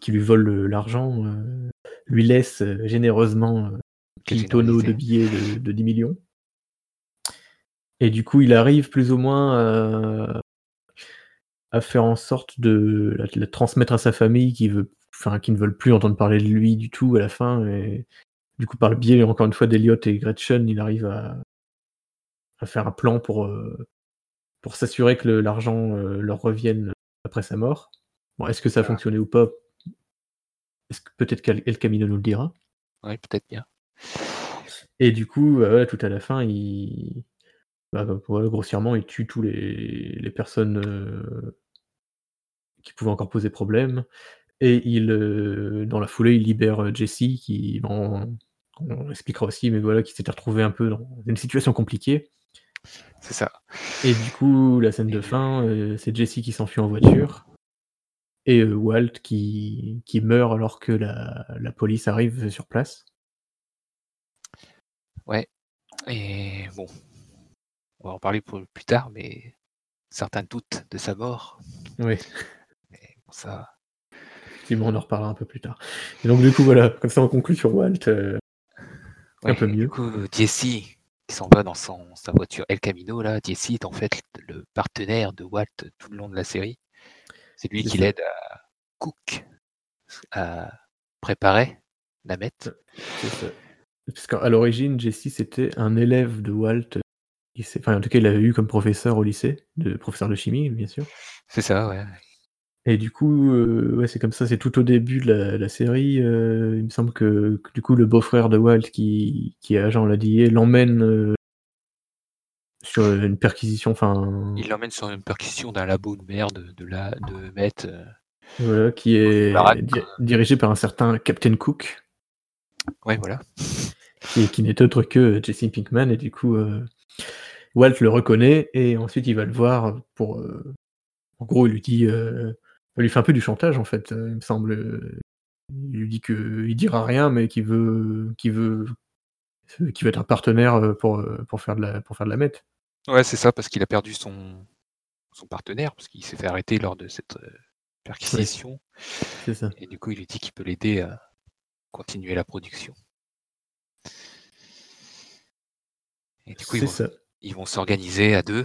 qui lui volent le- l'argent euh, lui laissent euh, généreusement euh, un tonneau de billets de, de 10 millions. Et du coup, il arrive plus ou moins à, à faire en sorte de la, de la transmettre à sa famille qui, veut, enfin, qui ne veulent plus entendre parler de lui du tout à la fin. Et du coup, par le biais, encore une fois, d'Eliot et Gretchen, il arrive à, à faire un plan pour, euh, pour s'assurer que le- l'argent euh, leur revienne après sa mort. Bon, est-ce que ça a Voilà. fonctionné ou pas? Est-ce que peut-être qu'El Camino nous le dira? Oui, peut-être bien. Et du coup, euh, voilà, tout à la fin, il, bah, bah, voilà, grossièrement, il tue tous les, les personnes euh, qui pouvaient encore poser problème. Et il, euh, dans la foulée, il libère euh, Jesse, qui, bon, on expliquera aussi, mais voilà, qui s'était retrouvé un peu dans une situation compliquée. C'est ça. Et du coup, la scène de fin, euh, c'est Jesse qui s'enfuit en voiture et euh, Walt qui, qui meurt alors que la, la police arrive sur place. Et bon, on va en parler pour plus tard, mais certains doutent de sa mort. Oui, Mais bon, ça, effectivement, on en reparlera un peu plus tard. Et donc, du coup, voilà, comme ça, on conclut sur Walt. euh, Un peu mieux. Du coup, Jesse, qui s'en va dans son, sa voiture El Camino, là, Jesse est en fait le partenaire de Walt tout le long de la série. C'est lui qui l'aide à Cook à préparer la mette. Parce qu'à l'origine, Jesse, c'était un élève de Walt. euh, il Enfin, en tout cas, il l'avait eu comme professeur au lycée, de professeur de chimie, bien sûr. C'est ça, ouais. Et du coup, euh, ouais, c'est comme ça, c'est tout au début de la, la série. euh, il me semble que, que du coup, le beau-frère de Walt, qui, qui est agent à la DIA, l'emmène euh, sur une perquisition, enfin, Il l'emmène sur une percussion d'un labo de merde de la de Met. voilà, qui est di- dirigé par un certain Captain Cook, Ouais, voilà. qui, qui n'est autre que Jesse Pinkman, et du coup, Walt le reconnaît, et ensuite il va le voir pour. en gros, il lui dit. Il lui fait un peu du chantage, en fait, euh, il me semble. euh, Il lui dit qu'il dira rien, mais qu'il veut, qu'il veut, qu'il veut être un partenaire euh, pour, pour, faire de la, pour faire de la meth. Ouais, c'est ça, parce qu'il a perdu son, son partenaire, parce qu'il s'est fait arrêter lors de cette euh, perquisition. C'est ça. Et du coup, il lui dit qu'il peut l'aider à continuer la production. Et du coup, ils vont, ça. ils vont s'organiser à deux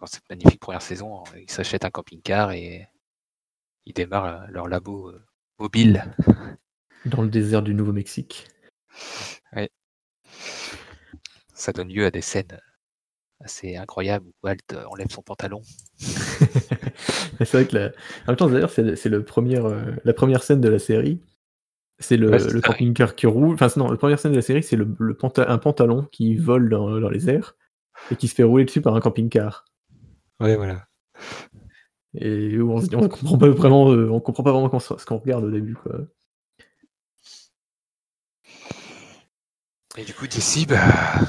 dans cette magnifique première saison. Ils s'achètent un camping-car et ils démarrent euh, leur labo euh, mobile. Dans le désert du Nouveau-Mexique. Ça donne lieu à des scènes assez incroyables où Walt euh, enlève son pantalon. C'est vrai que la... en même temps, d'ailleurs, c'est c'est le premier, euh, la première scène de la série. C'est le, Ouais, oui. camping-car qui roule. Enfin, non, la première scène de la série, c'est le, le panta- un pantalon qui vole dans, dans les airs et qui se fait rouler dessus par un camping-car. Ouais, voilà. Et où on, se dit- on comprend pas vraiment, euh, on comprend pas vraiment ce qu'on regarde au début, quoi. Et du coup, d'ici, bah,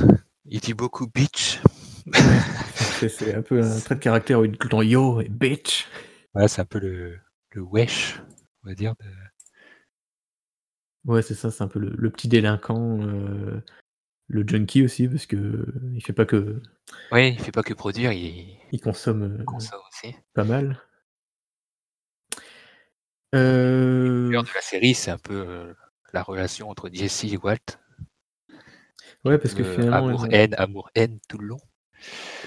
il dit beaucoup bitch. C'est- C'est un peu un trait de caractère où il dit tout le temps yo et bitch. Voilà, c'est un peu le, le wesh, on va dire. de- Ouais, c'est ça, c'est un peu le, le petit délinquant, euh, le junkie aussi, parce que il fait pas que. Ouais, il fait pas que produire, il Il consomme euh, consomme aussi. pas mal. Le Euh, cœur de la série, c'est un peu euh, la relation entre Jesse et Walt. ouais, parce que Euh, finalement, amour-haine, amour-haine tout le long.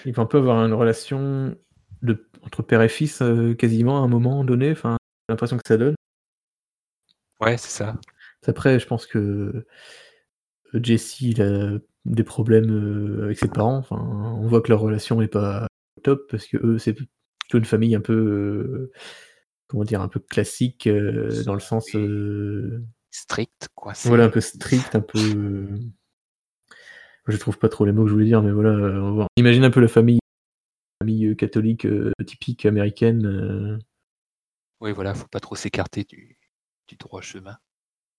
ils vont un peu avoir une relation de, entre père et fils quasiment à un moment donné. Enfin, l'impression que ça donne. Ouais, c'est ça. Après, je pense que Jesse, il a des problèmes euh, avec ses parents. Enfin, on voit que leur relation n'est pas top parce que eux, c'est plutôt une famille un peu, euh, comment dire, un peu classique euh, dans le sens, strict, coincé. Voilà, un peu strict, un peu. Je trouve pas trop les mots que je voulais dire, mais voilà. On imagine un peu la famille, famille catholique typique américaine. Oui, voilà, faut pas trop s'écarter du, du droit chemin.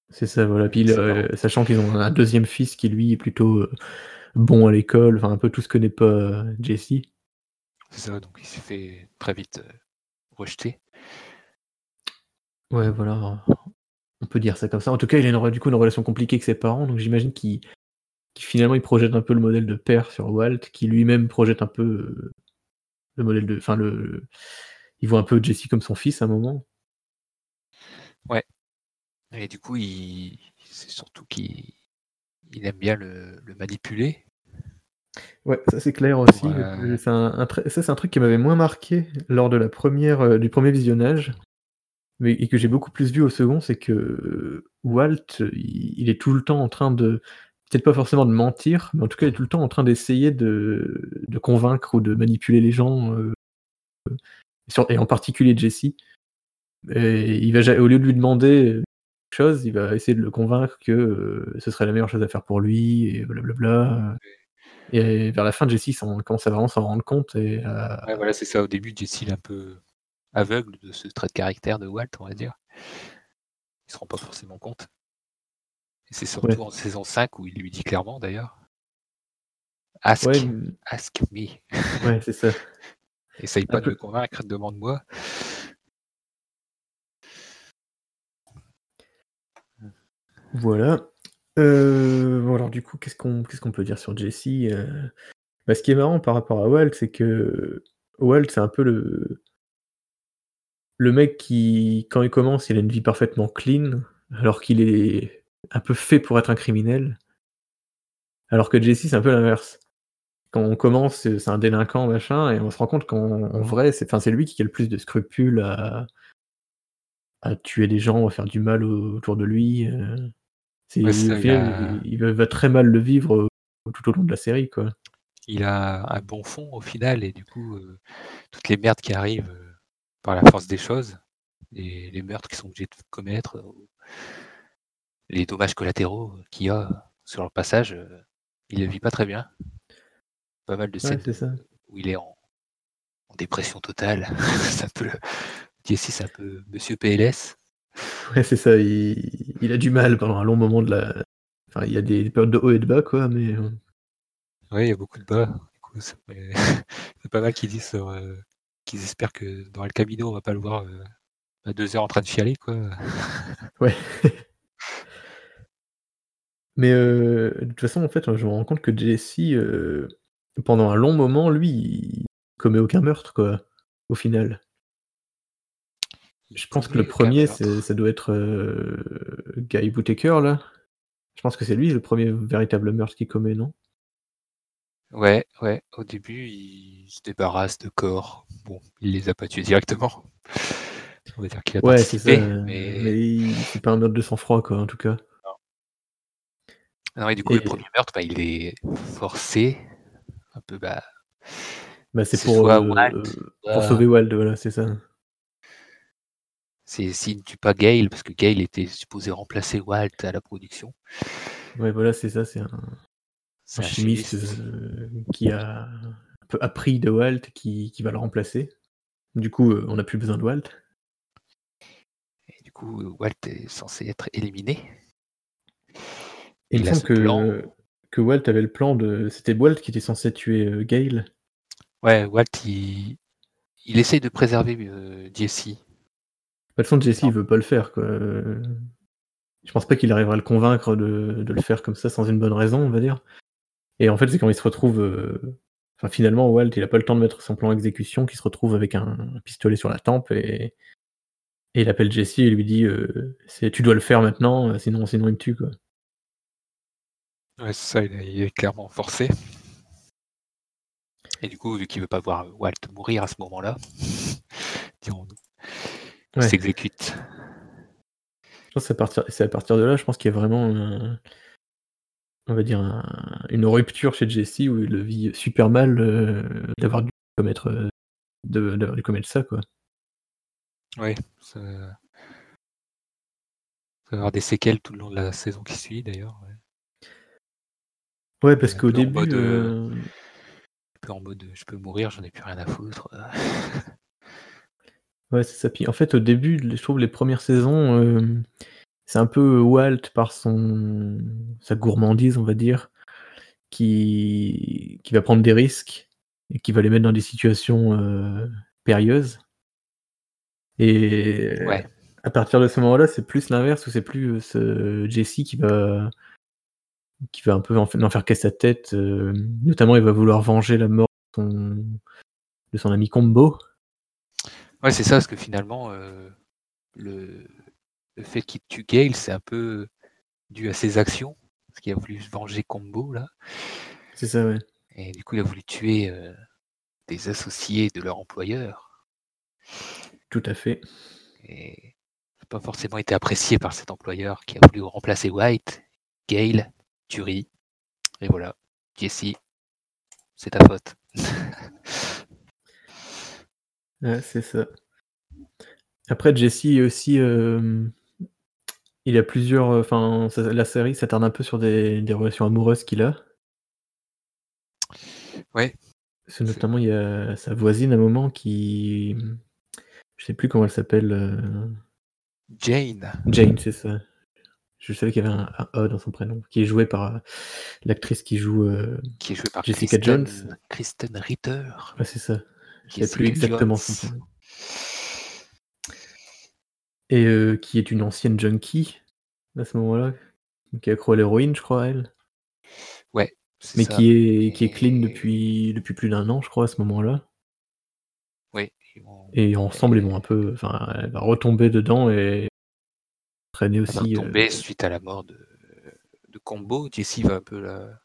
C'est ça, voilà. Puis, sachant qu'ils ont un deuxième fils qui, lui, est plutôt bon à l'école, enfin, un peu tout ce que n'est pas Jesse. C'est ça, donc il s'est fait très vite rejeter. Ouais, voilà. On peut dire ça comme ça. En tout cas, il a une, du coup une relation compliquée avec ses parents, donc j'imagine qu'il finalement il projette un peu le modèle de père sur Walt, qui lui-même projette un peu le modèle de. Enfin, le, il voit un peu Jesse comme son fils à un moment. Ouais. Et du coup, il... c'est surtout qu'il aime bien le, manipuler. Ouais, ça c'est clair aussi. C'est un, ça c'est un truc qui m'avait moins marqué lors de la première, euh, du premier visionnage, mais et que j'ai beaucoup plus vu au second, c'est que Walt, il, est tout le temps en train de, peut-être pas forcément de mentir, mais en tout cas il est tout le temps en train d'essayer de, de convaincre ou de manipuler les gens, euh, et en particulier Jesse. Et il va, au lieu de lui demander chose, il va essayer de le convaincre que euh, ce serait la meilleure chose à faire pour lui, et blablabla. Et vers la fin, Jesse commence à vraiment s'en rendre compte. Et, ouais, voilà, c'est ça. Au début, Jesse est un peu aveugle de ce trait de caractère de Walt, on va dire. Il se rend pas forcément compte. Et c'est surtout en saison 5 où il lui dit clairement d'ailleurs. Ask, ask me. Ouais, c'est ça. Essaye pas de le convaincre, demande-moi. Voilà. Euh, alors du coup, qu'est-ce qu'on peut dire sur Jesse euh? bah, Ce qui est marrant par rapport à Walt, c'est que Walt, c'est un peu le le mec qui, quand il commence, il a une vie parfaitement clean, alors qu'il est un peu fait pour être un criminel. Alors que Jesse, c'est un peu l'inverse. Quand on commence, c'est un délinquant, machin, et on se rend compte qu'en vrai, c'est lui qui a le plus de scrupules à à tuer des gens, à faire du mal autour de lui, euh. il, va très mal le vivre, tout au long de la série, quoi. Il a un bon fond au final et du coup, toutes les merdes qui arrivent, par la force des choses, et les meurtres qu'ils sont obligés de commettre, les dommages collatéraux qu'il y a sur leur passage, il le vit pas très bien. Pas mal de scènes où il est en dépression totale. C'est un peu c'est un peu monsieur PLS. Ouais, c'est ça, il... a du mal pendant un long moment de la. Enfin, il y a des périodes de haut et de bas, quoi, mais. Euh. Oui, il y a beaucoup de bas. C'est pas mal qu'ils disent euh, qu'ils espèrent que dans le Camino, on va pas le voir euh, à deux heures en train de chialer, quoi. Ouais. mais de toute façon, en fait, je me rends compte que Jesse, pendant un long moment, lui, il commet aucun meurtre, quoi, au final. Je pense que le premier, ça doit être euh, Guy Whittaker, là. Je pense que c'est lui le premier véritable meurtre qu'il commet, non? Ouais, ouais. Au début, il se débarrasse de corps. Bon, il les a pas tués directement. On va dire qu'il a ouais, participé, mais... mais c'est pas un meurtre de sang-froid, quoi, en tout cas. Non. Non, et du coup, le premier meurtre, bah, il est forcé. Un peu, bah... Bah, c'est pour, euh, pour sauver Wald, voilà, c'est ça. C'est s'il ne tue pas Gale, parce que Gale était supposé remplacer Walt à la production. Ouais, voilà, c'est ça, c'est un, chimiste, euh, qui a un peu appris de Walt, qui, va le remplacer. Du coup, euh, on n'a plus besoin de Walt. Et du coup, Walt est censé être éliminé. Et il me semble que, que Walt avait le plan de. C'était Walt qui était censé tuer euh, Gale. Ouais, Walt, il, il essaye de préserver Jesse de toute façon, Jesse, il veut pas le faire. Quoi. Je pense pas qu'il arrivera à le convaincre de, le faire comme ça sans une bonne raison, on va dire. Et en fait, c'est quand il se retrouve. Euh, enfin, finalement, Walt, il a pas le temps de mettre son plan exécution, qu'il se retrouve avec un, pistolet sur la tempe et, il appelle Jesse et lui dit euh, Tu dois le faire maintenant, sinon, sinon il me tue. Quoi. Ouais, c'est ça, il est clairement forcé. Et du coup, vu qu'il veut pas voir Walt mourir à ce moment-là, dirons-nous, s'exécute. Je pense que c'est à partir, de là, je pense qu'il y a vraiment, on va dire, une rupture chez Jesse où il le vit super mal euh, d'avoir dû commettre, euh, d'avoir dû commettre ça, quoi. Oui, Il va y avoir des séquelles tout le long de la saison qui suit d'ailleurs. Ouais, Ouais, parce qu'au peu en début, mode, euh, Un peu en mode je peux mourir, j'en ai plus rien à foutre. ouais, c'est ça. Puis en fait, au début, je trouve les premières saisons, euh, c'est un peu Walt par son sa gourmandise, on va dire, qui, qui va prendre des risques et qui va les mettre dans des situations euh, périlleuses. Et Ouais. à partir de ce moment-là, c'est plus l'inverse, où c'est plus euh, ce Jesse qui va qui va un peu en, faire qu'à sa tête. euh, notamment, il va vouloir venger la mort de son, de son ami Combo. Ouais, c'est ça, parce que finalement, euh, le, le fait qu'il tue Gale, c'est un peu dû à ses actions. Parce qu'il a voulu se venger Combo, là. C'est ça, ouais. Et du coup, il a voulu tuer euh, des associés de leur employeur. Tout à fait. Et ça pas forcément été apprécié par cet employeur qui a voulu remplacer White. Gale, tuerie. Et voilà, Jesse, c'est ta faute. Ouais, c'est ça. Après, Jesse est aussi. euh, il a plusieurs. euh, Enfin, la série s'attarde un peu sur des, des relations amoureuses qu'il a. Ouais. Parce que notamment, il y a sa voisine à un moment qui. Je sais plus comment elle s'appelle. euh, Jane, Jane, c'est ça. Je savais qu'il y avait un, un A dans son prénom. Qui est joué par euh, l'actrice qui joue. qui est jouée par Jessica Kristen, Jones. Kristen Ritter. Ouais, c'est ça. Qui Je sais plus exactement son prénom. Et euh, qui est une ancienne junkie à ce moment-là. Qui est accro à l'héroïne, je crois, elle. C'est Mais ça. qui est, qui est clean depuis, depuis plus d'un an, je crois, à ce moment-là. Oui. vont- Et ensemble, ils vont un peu. Enfin, elle va retomber dedans et traîner elle va aussi. euh, tomber suite à la mort de, de Combo. Jesse va un peu la,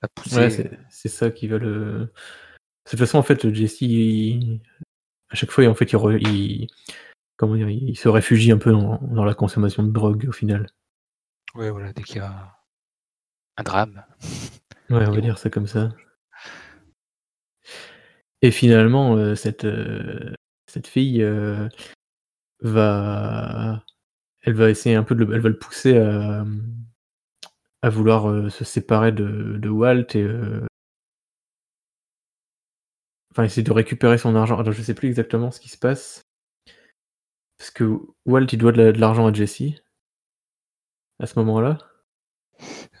la pousser. Ouais, c'est ça qui va le. De toute façon, en fait, Jesse, il- à chaque fois, en fait, il, re- il- comment dire, il se réfugie un peu dans, dans la consommation de drogue au final. Ouais, voilà, dès qu'il y a un drame. Ouais, on va dire ça comme ça. Et finalement, euh, cette, euh, cette fille euh, va, elle va essayer un peu de, le, elle va le pousser à, à vouloir se séparer de, de Walt et enfin essayer de récupérer son argent. Alors, je sais plus exactement ce qui se passe parce que Walt il doit de la- de l'argent à Jesse à ce moment-là.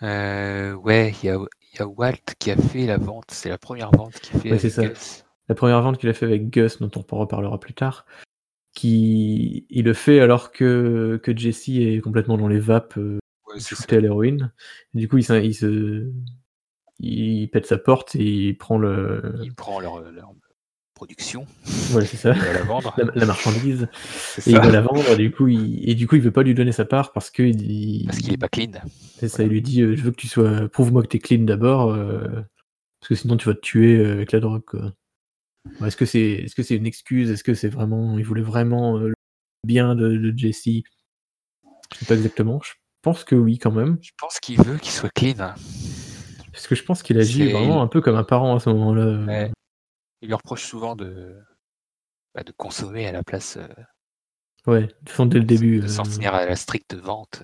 Euh, ouais, il y a, il y a Walt qui a fait la vente. C'est la première vente qu'il fait Ouais, avec ça. Gus. La première vente qu'il a fait avec Gus, dont on reparlera plus tard, qui il le fait alors que, que Jesse est complètement dans les vapes, euh, Ouais, shooté à l'héroïne. Du coup, il, il se, il pète sa porte et il prend le, Il prend leur, leur production, voilà, c'est ça, il va la vendre. la, la marchandise, et il va la vendre. Du coup, il, et du coup, il veut pas lui donner sa part parce que il, Parce qu'il est pas clean. c'est ça, voilà. il lui dit, euh, je veux que tu sois, prouve-moi que t'es clean d'abord, euh, parce que sinon tu vas te tuer euh, avec la drogue. Bon, Est-ce que c'est, est-ce que c'est une excuse? Est-ce que c'est vraiment, il voulait vraiment le bien de, de Jesse? Je sais pas exactement. Je pense que oui, quand même, Je pense qu'il veut qu'il soit clean. Parce que je pense qu'il agit vraiment un peu comme un parent à ce moment-là. euh. Ouais. Il lui reproche souvent de, bah, de consommer à la place euh, Ouais, de toute façon, dès le début. de s'en euh, tenir à la stricte vente.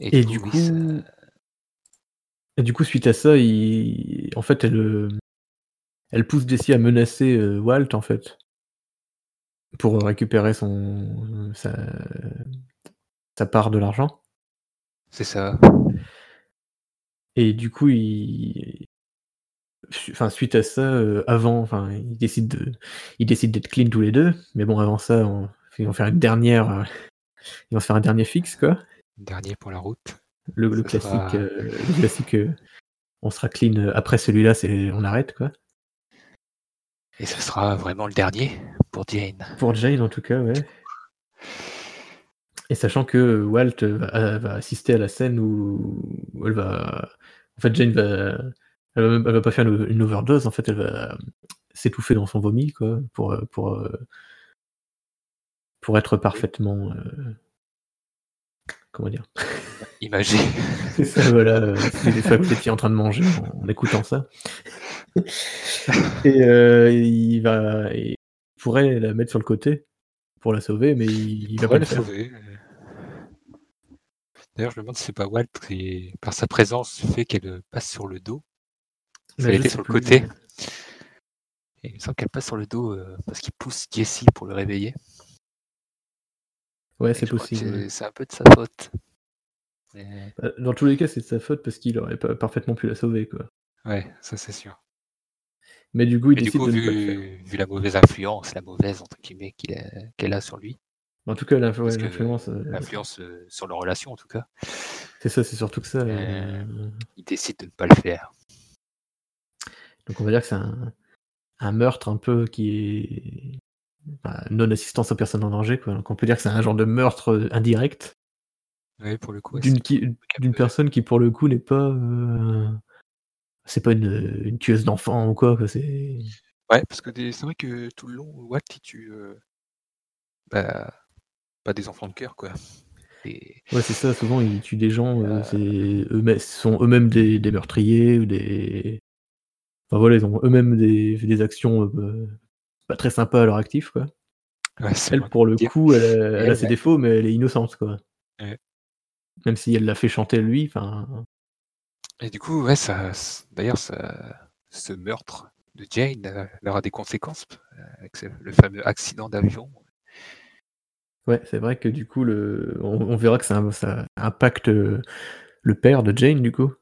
Et du coup, ça- et du coup, suite à ça, il... en fait, elle, euh, elle pousse Jessie à menacer euh, Walt, en fait, pour récupérer son sa, sa part de l'argent. C'est ça. Et du coup, il... enfin, suite à ça, euh, avant, enfin, ils décident de, ils décident d'être clean tous les deux. Mais bon, avant ça, on- ils vont faire une dernière, euh, ils vont se faire un dernier fixe, quoi. Dernier pour la route. Le, classique, sera- euh, le classique, euh, on sera clean après celui-là, c'est on arrête, quoi. Et ce sera vraiment le dernier pour Jane. Pour Jane, en tout cas, ouais. Et sachant que Walt euh, va, va assister à la scène où, elle va. En fait, Jane va. Elle va, elle va pas faire une, une overdose, en fait, elle va s'étouffer dans son vomi, quoi, pour, euh, pour, euh, pour être parfaitement. euh, comment dire? Imagé. C'est ça, voilà. euh, C'est des fois que vous étiez en train de manger en, en écoutant ça. Et euh, il va. pourrait la mettre sur le côté pour la sauver, mais il, il va pas la faire. sauver. euh. D'ailleurs, je me demande si c'est pas Walt qui, par sa présence, fait qu'elle passe sur le dos. Mais qu'elle je était sur le plus. côté. Et il me semble qu'elle passe sur le dos euh, parce qu'il pousse Jesse pour le réveiller. Ouais, c'est possible. c'est- un peu de sa faute. Mais- Bah, Dans tous les cas, c'est de sa faute parce qu'il aurait parfaitement pu la sauver, quoi. ouais, ça c'est sûr. Mais du coup, il du décide coup, de ne pas le faire. vu, la mauvaise influence, la mauvaise entre guillemets a- qu'elle a sur lui, En tout cas, l'influence, euh, l'influence euh, sur leur relation en tout cas, c'est ça, c'est surtout que ça. Euh, euh, il décide de ne pas le faire. Donc on va dire que c'est un, un meurtre un peu qui est bah, non-assistance aux personnes en danger, quoi. Donc on peut dire que c'est un genre de meurtre indirect Ouais, pour le coup, d'une qui- personne qui pour le coup n'est pas euh, c'est pas une, une tueuse d'enfants ou quoi, quoi, c'est Ouais, parce que c'est vrai que tout le long, Walt, il tue bah, pas des enfants de cœur, quoi. Et, ouais c'est ça souvent ils tuent des gens euh, Euh. eux sont eux-mêmes des, des meurtriers ou des enfin voilà ils ont eux-mêmes des, des actions euh, pas très sympas à leur actif quoi ouais, elle pour le dire. coup elle a, elle a elle, ses défauts mais elle est innocente quoi Ouais. même si elle l'a fait chanter lui enfin Et du coup, ouais, ça, d'ailleurs, ça, ce meurtre de Jane euh, aura des conséquences avec le fameux accident d'avion. Ouais, c'est vrai que du coup, le... on, on verra que ça, ça impacte euh, le père de Jane, du coup.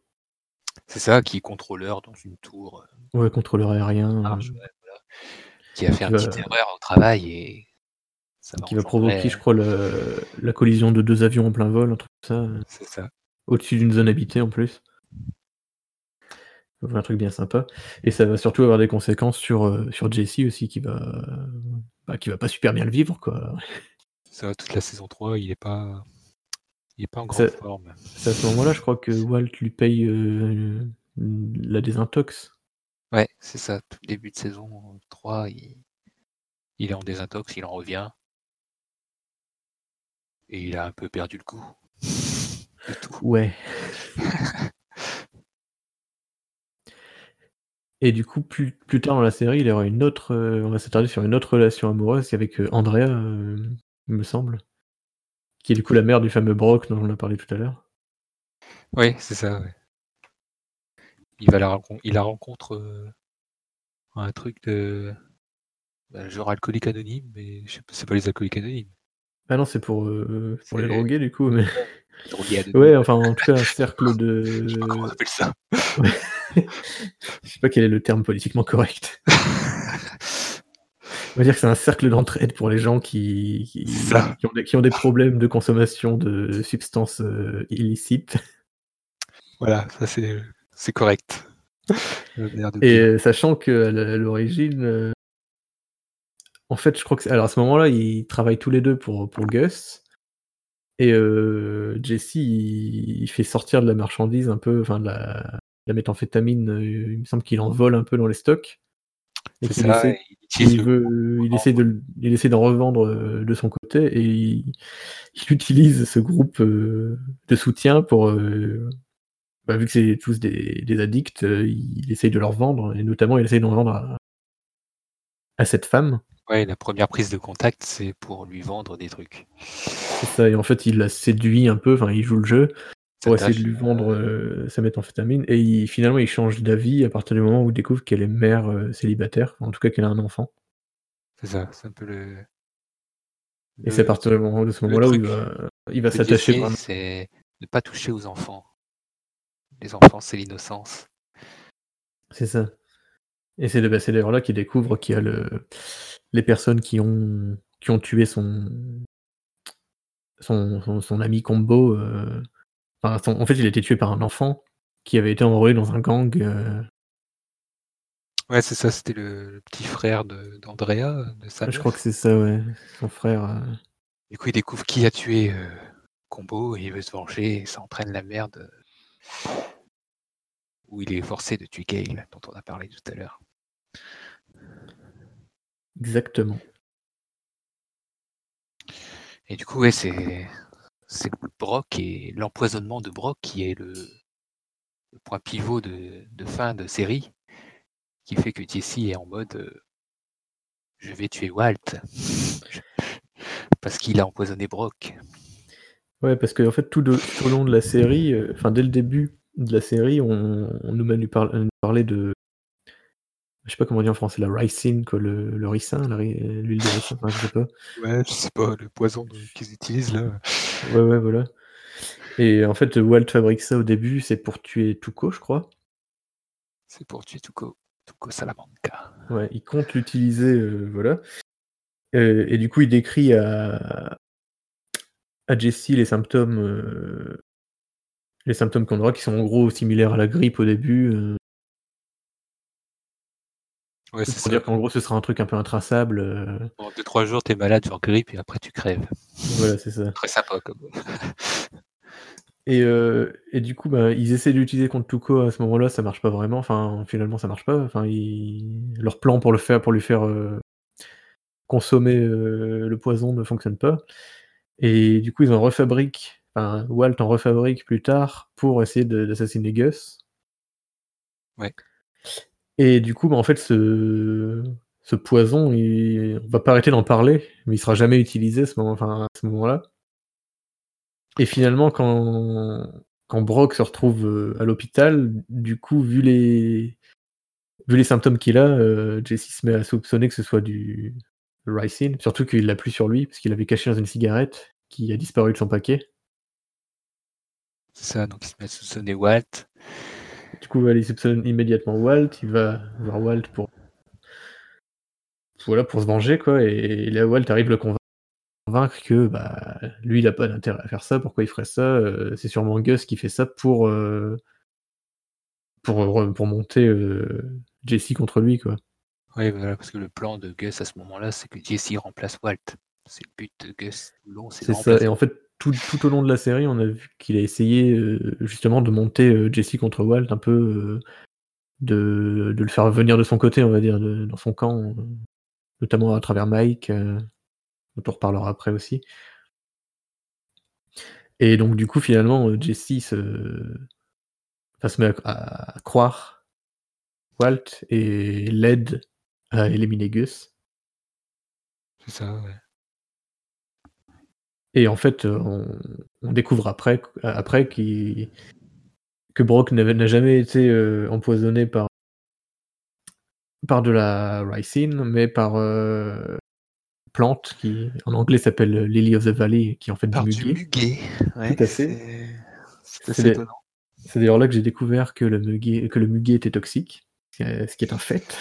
C'est ça, qui est contrôleur dans une tour euh, Ouais, contrôleur aérien. large, euh, ouais, voilà, qui a fait Qui une va- petite erreur au travail et ça va qui va engendrer- provoquer, je crois, la, la collision de deux avions en plein vol, un truc comme ça, C'est ça. au-dessus d'une zone habitée en plus. Donc, Un truc bien sympa. Et ça va surtout avoir des conséquences sur, euh, sur Jesse aussi, qui va, bah, qui va pas super bien le vivre, quoi. Ça va toute la saison 3, il est pas, il est pas en Ça- grande forme. C'est à ce moment-là, je crois que Walt lui paye euh, la désintox. Ouais, c'est ça. Tout le début de saison 3, il, il est en désintox, il en revient. Et il a un peu perdu le goût. de tout. Ouais. Et du coup, plus, plus tard dans la série, il y aura une autre. euh, on va s'attarder sur une autre relation amoureuse avec euh, Andrea, euh, il me semble. Qui est du coup la mère du fameux Brock dont on a parlé tout à l'heure. Oui, c'est ça, ouais. Il va la rencontre, il la rencontre euh, un truc de bah, genre alcoolique anonyme, mais je sais pas, c'est pas les alcooliques anonymes. Ah non, c'est pour, euh, pour les droguer du coup. Mais... Drogués Ouais, enfin, en tout cas, un cercle de. je sais pas comment on appelle ça. Je sais pas quel est le terme politiquement correct. On va dire que c'est un cercle d'entraide pour les gens qui, ont, des, qui ont des problèmes de consommation de substances euh, illicites. voilà, ça c'est correct. Et euh, sachant qu'à l- à l'origine, euh, en fait, je crois que alors à ce moment-là, ils travaillent tous les deux pour, pour Gus. Et Jesse, il, il fait sortir de la marchandise un peu, enfin de la, la méthamphétamine, il me semble qu'il en vole un peu dans les stocks. Et ça, essaie- il veut, il, essaie de, il essaie d'en revendre euh, de son côté et il, il utilise ce groupe euh, de soutien pour. euh, bah, vu que c'est tous des, des addicts, il essaye de leur vendre et notamment il essaye d'en vendre à, à cette femme. Ouais, la première prise de contact, c'est pour lui vendre des trucs. C'est ça, et en fait il la séduit un peu, enfin il joue le jeu pour Sa essayer de lui vendre euh, sa méthamphétamine et il- finalement il change d'avis à partir du moment où il découvre qu'elle est mère euh, célibataire, en tout cas qu'elle a un enfant. C'est ça, c'est un peu le. Et c'est à partir du moment- de ce moment-là où il va, il va s'attacher vraiment. c'est ne pas toucher aux enfants. Les enfants, c'est l'innocence. C'est ça. Et c'est bah, d'ailleurs là qu'il découvre qu'il y a le, les personnes qui ont, qui ont tué son, son, son, son ami Combo. euh, enfin, son- en fait, il a été tué par un enfant qui avait été enrôlé dans un gang. euh, Ouais, c'est ça, c'était le, petit frère de- d'Andrea, de sa je crois que c'est ça, ouais. Son frère. euh, Du coup, il découvre qui a tué euh, Combo et il veut se venger et ça entraîne la merde où il est forcé de tuer Gale, dont on a parlé tout à l'heure. Exactement. Et du coup, ouais, c'est c'est Brock et l'empoisonnement de Brock qui est le, point pivot de, fin de série qui fait que Jesse est en mode euh, je vais tuer Walt parce qu'il a empoisonné Brock. Ouais, parce qu'en fait, tout, au long de la série, euh, enfin, dès le début de la série, on, nous, nous parlait de. Je sais pas comment dire en français, la ricin, quoi, le, le ricin, l'huile de ricin, enfin, je sais pas. Ouais, je sais pas, le poison qu'ils utilisent là. Ouais, ouais, voilà. Et en fait, Walt fabrique ça au début, c'est pour tuer Tuco, je crois. C'est pour tuer Tuco. Tuco Salamanca. Ouais, il compte l'utiliser, euh, voilà. Euh, et du coup, il décrit à, à Jessie les symptômes, euh, les symptômes qu'on aura, qui sont en gros similaires à la grippe au début. Ouais, c'est pour dire qu'en gros, ce sera un truc un peu intraçable. Pendant 2-3 jours, t'es malade, tu en grippe, et après tu crèves. Voilà, c'est ça. Très sympa, comme. Et, euh, et, du coup, bah, ils essaient de l'utiliser contre Tuco à ce moment-là, ça marche pas vraiment. Enfin, finalement, ça marche pas. Enfin, leur plan pour le faire, pour lui faire euh, consommer euh, le poison ne fonctionne pas. Et du coup, ils en refabriquent. Enfin, Walt en refabrique plus tard pour essayer d'assassiner Gus. Ouais. Et du coup, bah, en fait, ce, poison, il... on va pas arrêter d'en parler, mais il sera jamais utilisé à ce moment-là. Et finalement, quand, Brock se retrouve euh, à l'hôpital, du coup, vu les, symptômes qu'il a, euh, Jesse se met à soupçonner que ce soit du ricin, surtout qu'il l'a plus sur lui, parce qu'il avait caché dans une cigarette qui a disparu de son paquet. C'est ça, donc il se met à soupçonner Walt. Du coup, soupçonne immédiatement Walt, il va voir Walt pour, voilà, pour se venger, quoi, et là, Walt arrive le convaincre que bah, lui, il a pas d'intérêt à faire ça, pourquoi il ferait ça? Euh, C'est sûrement Gus qui fait ça pour, euh, pour, pour monter euh, Jesse contre lui. quoi. Oui, voilà, parce que le plan de Gus à ce moment-là, c'est que Jesse remplace Walt. C'est le but de Gus c'est ça, et en fait, tout, au long de la série, on a vu qu'il a essayé justement de monter Jesse contre Walt, un peu de, de, le faire venir de son côté, on va dire, dans son camp, notamment à travers Mike dont on reparlera après aussi. Et donc du coup finalement euh, Jesse se, met à, croire Walt et l'aide à éliminer Gus. C'est ça, ouais. Et en fait, euh, on, découvre après, après que Brock n'a jamais été euh, empoisonné par, par de la ricin, mais par plante qui en anglais s'appelle Lily of the Valley, qui en fait du muguet. Ouais, Tout à fait. C'est d'ailleurs là que j'ai découvert que le muguet, que le muguet était toxique, ce qui est un fait.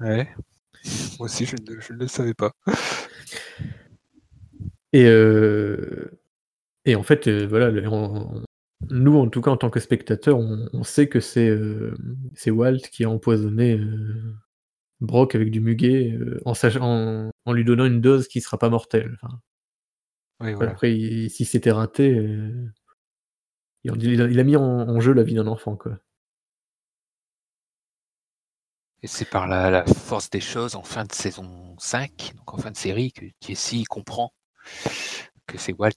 Ouais. Moi aussi, je ne, je ne le savais pas. Et, euh, et en fait, euh, voilà, nous, en tout cas, en tant que spectateurs, on, sait que c'est euh, Walt qui a empoisonné Brock avec du muguet en, en, lui donnant une dose qui sera pas mortelle. Après, si c'était raté, il, a, mis en, jeu la vie d'un enfant. Quoi. Et c'est par la, force des choses en fin de saison 5, donc en fin de série, que Jesse comprend que c'est Walt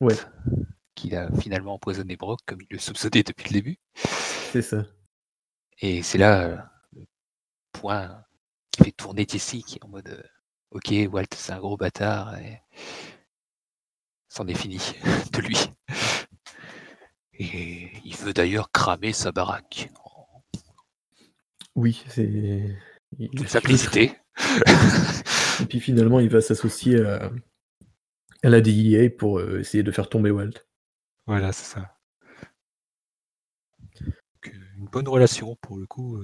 qui a finalement empoisonné Brock comme il le soupçonnait depuis le début. C'est ça. Et c'est là euh, le point qui fait tourner Jesse, qui est en mode euh, Ok, Walt, c'est un gros bâtard, et c'en est fini de lui. Et il veut d'ailleurs cramer sa baraque. Oui, c'est. Une simplicité. et puis finalement, il va s'associer à... la DIA pour euh, essayer de faire tomber Walt. Voilà, c'est ça. Euh, une bonne relation pour le coup.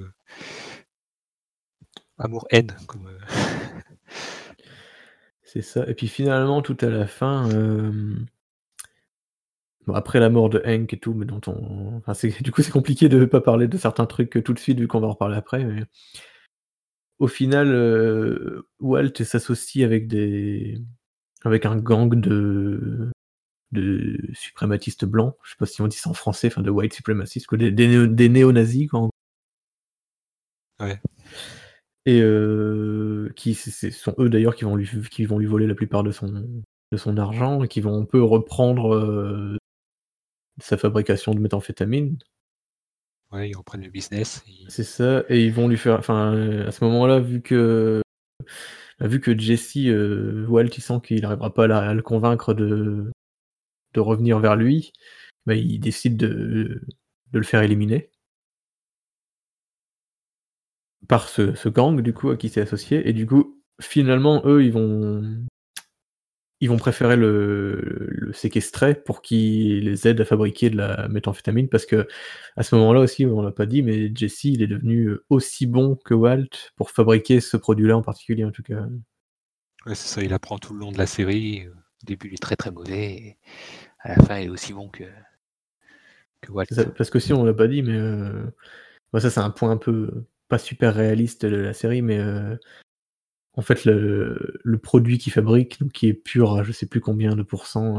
Amour-haine. Comme... Euh. C'est ça. Et puis finalement, tout à la fin, après la mort de Hank et tout, mais dont on. Enfin, du coup, c'est compliqué de ne pas parler de certains trucs tout de suite, vu qu'on va en reparler après. Mais... Au final, euh, Walt s'associe avec des. Avec un gang de de suprématistes blancs, je sais pas si on dit ça en français, enfin de white supremacists, des, des, néo-nazis, quoi. Ouais et euh, qui ce sont eux d'ailleurs qui vont lui qui vont lui voler la plupart de son de son argent et qui vont un peu reprendre euh, sa fabrication de méthamphétamine. Ouais, ils reprennent le business. C'est ça, et ils vont lui faire, enfin, à ce moment-là, vu que vu que Jesse, heu, Walt, il sent qu'il n'arrivera pas à le convaincre de de revenir vers lui, bah, il décide de de le faire éliminer. Par ce ce gang du coup à qui s'est associé et du coup, finalement, eux, ils vont ils vont préférer le le séquestrer pour qu'il les aide à fabriquer de la méthamphétamine parce qu'à ce moment-là aussi, on l'a pas dit, mais Jesse, il est devenu, aussi bon que Walt pour fabriquer ce produit-là en particulier, en tout cas. Ouais, c'est ça, il apprend tout le long de la série, au début, il est très, très mauvais et à la fin, il est aussi bon que que Walt. Ça, parce qu'aussi on l'a pas dit, mais heu, bah, ça c'est un point un peu pas super réaliste de la série, mais heu, en fait le le produit qu'ils fabriquent, donc qui est pur à je sais plus combien de pourcents,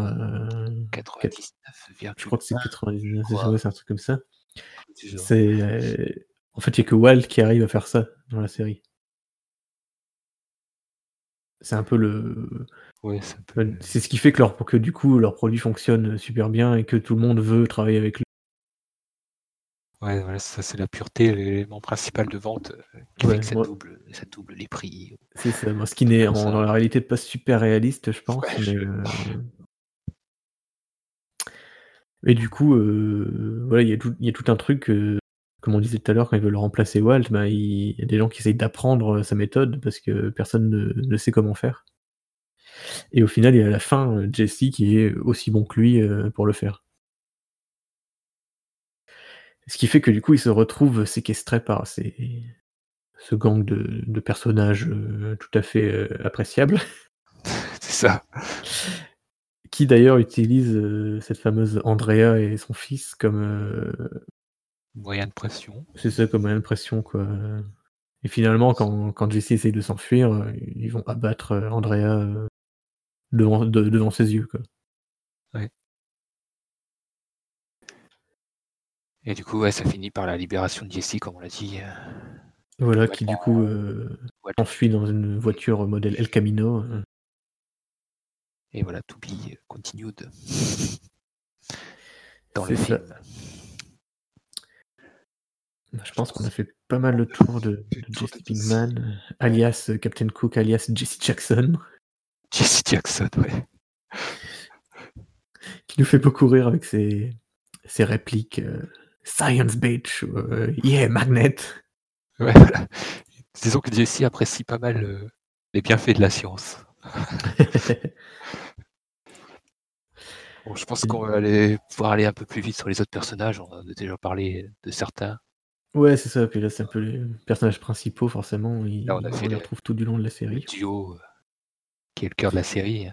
quat 99, je crois que c'est 99, c'est un truc comme ça. C'est C'est en fait, il y a que Walt qui arrive à faire ça dans la série. C'est un peu le Ouais, c'est un peu le c'est ce qui fait que leur que du coup, leur produit fonctionne super bien et que tout le monde veut travailler avec lui. Ouais, voilà, ça, c'est la pureté, l'élément principal de vente, heu, qui fait que ça moi double ça double les prix. C'est ça, moi, ce qui n'est dans la réalité pas super réaliste, je pense, Ouais, mais je et du coup, voilà, il y a tout il y a tout un truc, comme on disait tout à l'heure, quand ils veulent remplacer Walt, bah, il y a des gens qui essayent d'apprendre, sa méthode parce que personne ne ne sait comment faire. Et au final, il y a à la fin, Jesse qui est aussi bon que lui, pour le faire. Ce qui fait que du coup, il se retrouve séquestré par ces ce gang de de personnages, heu, tout à fait, heu, appréciables. C'est ça. Qui d'ailleurs utilisent, heu, cette fameuse Andrea et son fils comme, Moyen de pression. c'est ça, comme moyen de pression, quoi, et finalement quand quand Jesse essaye de s'enfuir, ils vont abattre, Andrea, devant de devant ses yeux, quoi. Et du coup, ouais, ça finit par la libération de Jesse, comme on l'a dit, heu Voilà, qui du coup, heu, Walt s'enfuit dans une voiture modèle El Camino, heu Et voilà, to be continued. Dans le film. Bah, je pense qu'on a fait pas mal le tour de Jesse. Pinkman, alias Captain Cook, alias Jesse Jackson. Jesse Jackson, ouais. Qui nous fait beaucoup rire avec ses ses répliques, Science bitch ou heu, Yeah magnet. Ouais, voilà. Disons que Jesse apprécie pas mal, heu, les bienfaits de la science. Bon, je pense qu'on va aller pouvoir aller un peu plus vite sur les autres personnages. On a déjà parlé de certains. Ouais, c'est ça, puis là, c'est un peu les personnages principaux forcément, Là, on a ils fait on les le retrouve tout du long de la le série. duo, heu, qui est le cœur de la série.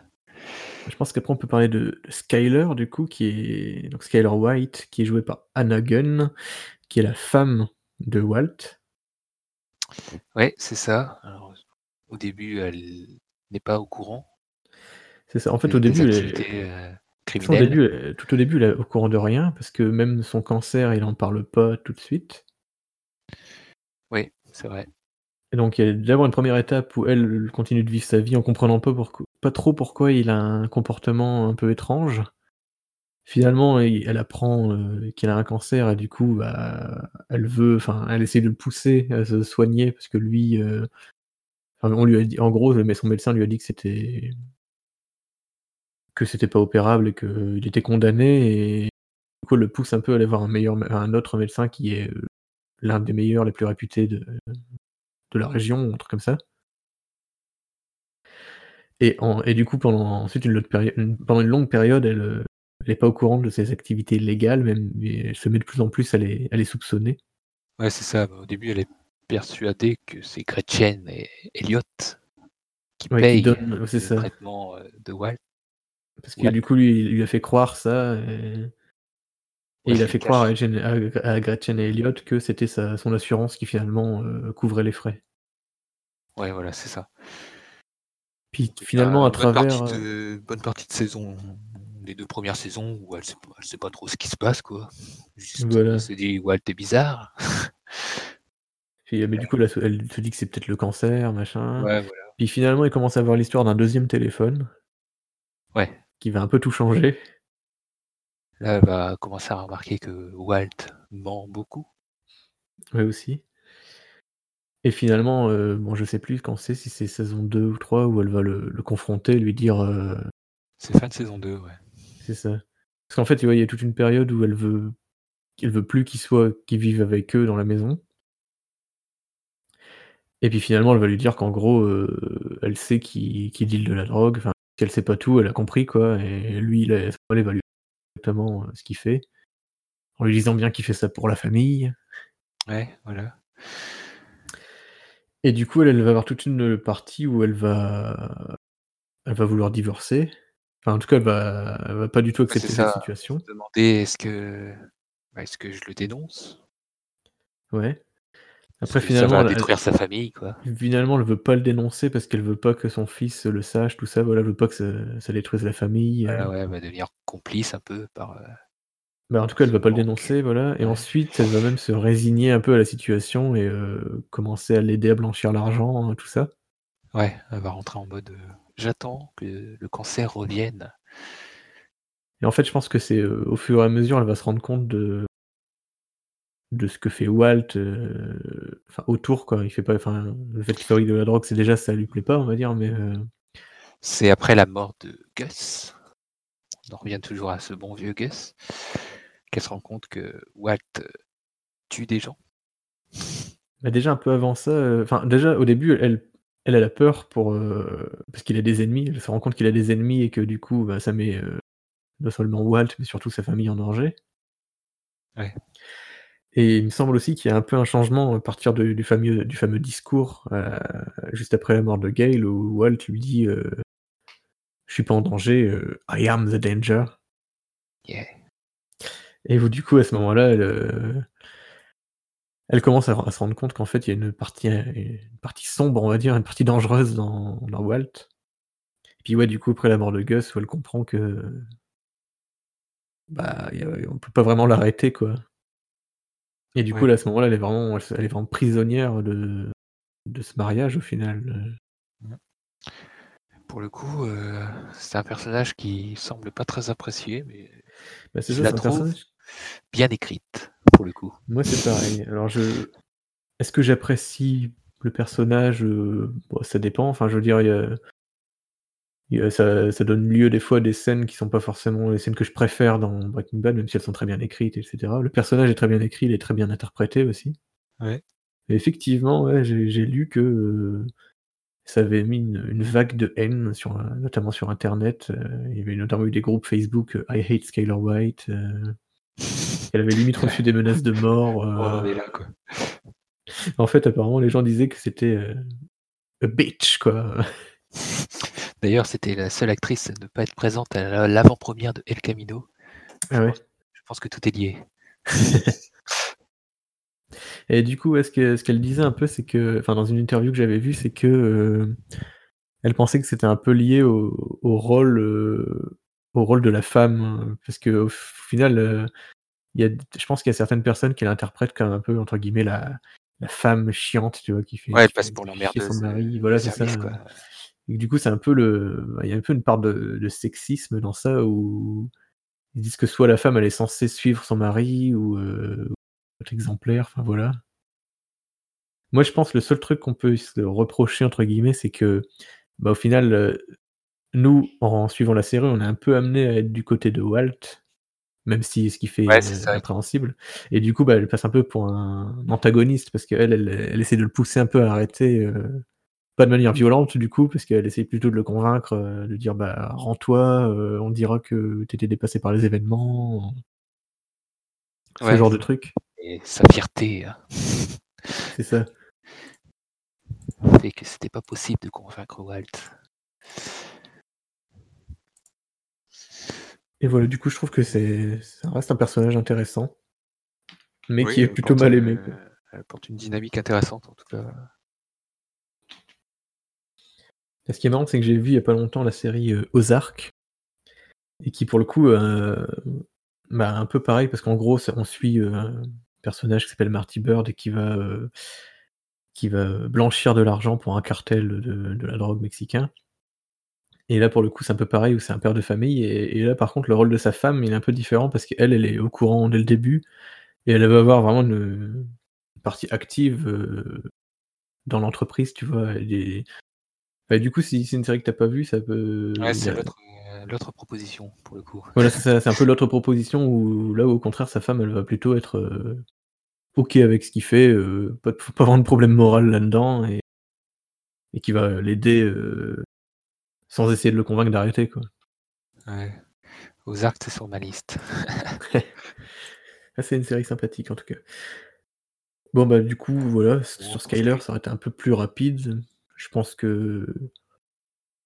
Je pense qu'après on peut parler de de Skyler du coup qui est donc Skyler White qui est jouée par Anna Gunn, qui est la femme de Walt. Ouais, c'est ça. Alors, au début, elle n'est pas au courant C'est ça, en fait au début, elle est ça au début, tout au début, elle est au courant de rien parce que même son cancer, il en parle pas tout de suite. Oui, c'est vrai. Et donc il y a d'abord une 1re étape où elle, continue de vivre sa vie en comprenant pas pas trop pourquoi il a un comportement un peu étrange. Finalement, elle apprend, heu, qu'il a un cancer et du coup, bah, elle veut enfin, elle essaie de le pousser à se soigner parce que lui, lui a dit en gros, mais son médecin lui a dit que c'était que c'était pas opérable et qu'il était condamné et du coup, elle le pousse un peu à aller voir un meilleur un autre médecin qui est, heu, l'un des meilleurs, les plus réputés de de la région, un truc comme ça. Et en et du coup, pendant ensuite une autre pério une pendant une longue période, elle, heu, elle est pas au courant de ses activités légales même, mais elle se met de plus en plus à les à les soupçonner. Ouais, c'est ça. Au début, elle est persuadée que c'est Gretchen et Elliot qui Ouais, qui payent donne le ça. traitement, heu, de Walt. Parce que Walt. du coup, lui, il lui a fait croire ça et et il a fait croire à caché. Gretchen à et Elliot que c'était son assurance qui finalement, couvrait les frais. Ouais, voilà, c'est ça. Puis finalement à une bonne travers, partie de bonne partie de saison, les 2 premières saisons où elle sait pas elle sait pas trop ce qui se passe, quoi. Juste, elle se dit: «Walt est bizarre». Puis, heu, mais du coup, elle se elle se dit que c'est peut-être le cancer, machin. Ouais, voilà. Puis finalement, il commence à avoir l'histoire d'un 2e téléphone Ouais. qui va un peu tout changer. Là, elle va commencer à remarquer que Walt ment beaucoup. Ouais, aussi. Et finalement, heu, bon je sais plus quand c'est, si c'est saison 2 ou 3 où elle va le le confronter, lui dire, heu C'est fin de saison 2, ouais. C'est ça. Parce qu'en fait, tu vois, il y a toute une période où elle veut veut plus qu'il soit qu'il vive avec eux dans la maison. Et puis finalement, elle va lui dire qu'en gros, heu, elle sait qu'il qu'il deal de la drogue, enfin, qu'elle sait pas tout, elle a compris quoi et lui, il est elle va lui exactement, heu, ce qu'il fait. En lui disant bien qu'il fait ça pour la famille. Ouais, voilà. Et du coup, elle, elle va avoir toute une partie où elle va elle va vouloir divorcer. Enfin, en tout cas, elle va elle va pas du tout accepter cette situation. demander est-ce que bah, est-ce que je le dénonce? Ouais. Après que ça finalement, va elle détruire sa famille, quoi? finalement, elle veut pas le dénoncer parce qu'elle veut pas que son fils le sache, tout ça, voilà, elle veut pas que ça ça détruise la famille, Voilà, heu ouais, elle va devenir complice un peu par, heu Bah, en tout cas, elle va pas le dénoncer, voilà et ensuite, elle va même se résigner un peu à la situation et heu, commencer à l'aider à blanchir l'argent, tout ça. Ouais, elle va rentrer en mode, heu: «J'attends que le cancer revienne». Et en fait, je pense que c'est, heu, au fur et à mesure, elle va se rendre compte de de ce que fait Walt, enfin autour quoi. Il fait pas enfin, le fait qu'il fabrique de la drogue, c'est déjà ça lui plaît pas, on va dire, mais C'est après la mort de Gus, on en revient toujours à ce bon vieux Gus, qu'elle se rend compte que Walt, heu, tue des gens. Bah, déjà un peu avant ça, heu, enfin déjà au début, elle elle, a peur pour, heu, parce qu'il a des ennemis. Elle se rend compte qu'il a des ennemis et que du coup, bah, ça met, non seulement Walt, mais surtout sa famille en danger. Ouais. Et il me semble aussi qu'il y a un peu un changement à partir de du fameux du fameux discours, juste après la mort de Gale où Walt lui dit, «Je suis pas en danger, I am the danger». Yeah. Et où du coup à ce moment-là, elle, elle commence à à se rendre compte qu'en fait il y a une partie, heu, une partie sombre, on va dire, une partie dangereuse dans dans Walt. Et puis ouais, du coup après la mort de Gus, elle comprend que bah, a on peut pas vraiment l'arrêter quoi. Et du coup là, à ce moment-là, elle est vraiment elle est vraiment prisonnière de de ce mariage au final. Pour le coup, heu, c'est un personnage qui semble pas très apprécié, mais Bah, c'est ça, la trouve personnage bien écrite, pour le coup. Moi, c'est pareil. Alors je est-ce que j'apprécie le personnage? Heu, bah, ça dépend. Enfin, je veux dire, il y a il y a ça ça donne lieu des fois à des scènes qui sont pas forcément les scènes que je préfère dans Breaking Bad, même si elles sont très bien écrites et cetera. Le personnage est très bien écrit, il est très bien interprété aussi. Ouais. Et effectivement, ouais, j'ai j'ai lu que, heu, ça avait mis une une vague de haine sur, notamment sur internet, heu, il y avait notamment eu des groupes Facebook, I hate Skyler White, elle avait limite reçu des menaces de mort, On heu en est là, quoi. En fait, apparemment, les gens disaient que c'était, heu, a bitch quoi. D'ailleurs, c'était la seule actrice à ne pas être présente à la l'avant-première de El Camino. Je Ah ouais? pense je pense que tout est lié. Et du coup, ce que ce qu'elle disait un peu, c'est que enfin, dans une interview que j'avais vue, c'est que, heu, elle pensait que c'était un peu lié au au rôle, au rôle de la femme, parce qu'au final, heu, il y a je pense qu'il y a certaines personnes qui l'interprètent comme un peu, entre guillemets, «la la femme chiante», tu vois? Qui fait Ouais, elle passe pour son l'emmerdeuse, heu, mari, voilà, c'est ça, quoi. Et du coup, c'est un peu le bah, il y a un peu une part de de sexisme dans ça où ils disent que soit la femme, elle est censée suivre son mari ou, heu, être exemplaire, enfin voilà. Moi, je pense le seul truc qu'on peut se «reprocher» entre guillemets, c'est que, bah, au final, nous, en suivant la série, on est un peu amenés à être du côté de Walt, même si ce qu'il fait Ouais, est ça. répréhensible. Et du coup, bah, elle passe un peu pour un antagoniste parce qu'elle, elle elle essaie de le pousser un peu à arrêter, heu, pas de manière violente du coup, parce qu'elle essaie plutôt de le convaincre, heu, de dire: «Bah, rends-toi, heu, on dira que tu étais dépassé par les événements». Ce Ouais, genre de truc. et sa fierté, hein. C'est ça. Fait que c'était pas possible de convaincre Walt. Et voilà, du coup, je trouve que c'est ça reste un personnage intéressant. Mais Oui, qui est plutôt mal aimé, elle porte une dynamique intéressante en tout cas. Et ce qui est marrant, c'est que j'ai vu il y a pas longtemps la série, heu, Ozark et qui pour le coup, heu, bah, un peu pareil parce qu'en gros, on suit, heu, un personnage qui s'appelle Marty Byrde et qui va, heu qui va blanchir de l'argent pour un cartel de de la drogue mexicain. Et là, pour le coup, c'est un peu pareil où c'est un père de famille et et là, par contre, le rôle de sa femme, il est un peu différent parce qu'elle, elle est au courant dès le début et elle va avoir vraiment une, une partie active, heu dans l'entreprise, tu vois? Et bah, du coup, si c'est une série que t'as pas vue, ça peut Ouais, c'est a l'autre, proposition pour le coup. voilà, c'est un peu l'autre proposition où là, au contraire, sa femme, elle va plutôt être, heu, OK avec ce qu'il fait, heu, pas pas avoir de problème moral là-dedans et et qui va l'aider, heu, sans essayer de le convaincre d'arrêter, quoi. Ouais. Ozark, c'est sur ma liste. Ah, c'est une série sympathique, en tout cas. Bon, bah, du coup, voilà, sur Skyler, Sky ça aurait été un peu plus rapide. Je pense que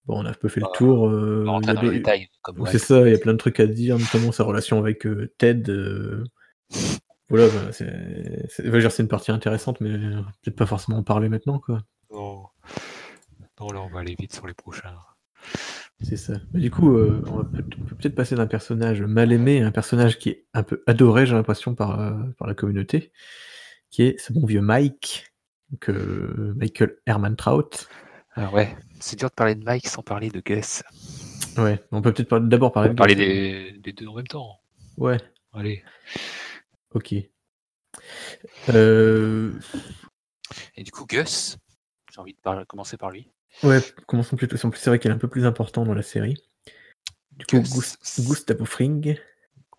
bon, on a un peu fait le Bah, tour, on dans le des détail comme c'est ça, il y a plein de trucs à dire, notamment sa relation avec, heu, Ted, heu, voilà, bah, c'est c'est on c'est une partie intéressante, mais peut-être pas forcément en parler maintenant, quoi. Non. Non, là, on va aller vite sur les prochains. C'est ça. Mais du coup, heu, on peut on peut peut-être passer d'un personnage mal aimé à un personnage qui est un peu adoré, j'ai l'impression, par, par la communauté, qui est ce bon vieux Mike, donc heu, Michael Herman Trout. Alors ouais, c'est dur de parler de Mike sans parler de Gus. Ouais, on peut peut-être d'abord On parler va de parler des des 2 en même temps. Ouais, Allez. OK. Et du coup, Gus, j'ai envie de commencer par lui. Ouais, commençons plutôt en plus, c'est vrai qu'il est un peu plus important dans la série. Du coup, Gus Gus. Gustavo Fring,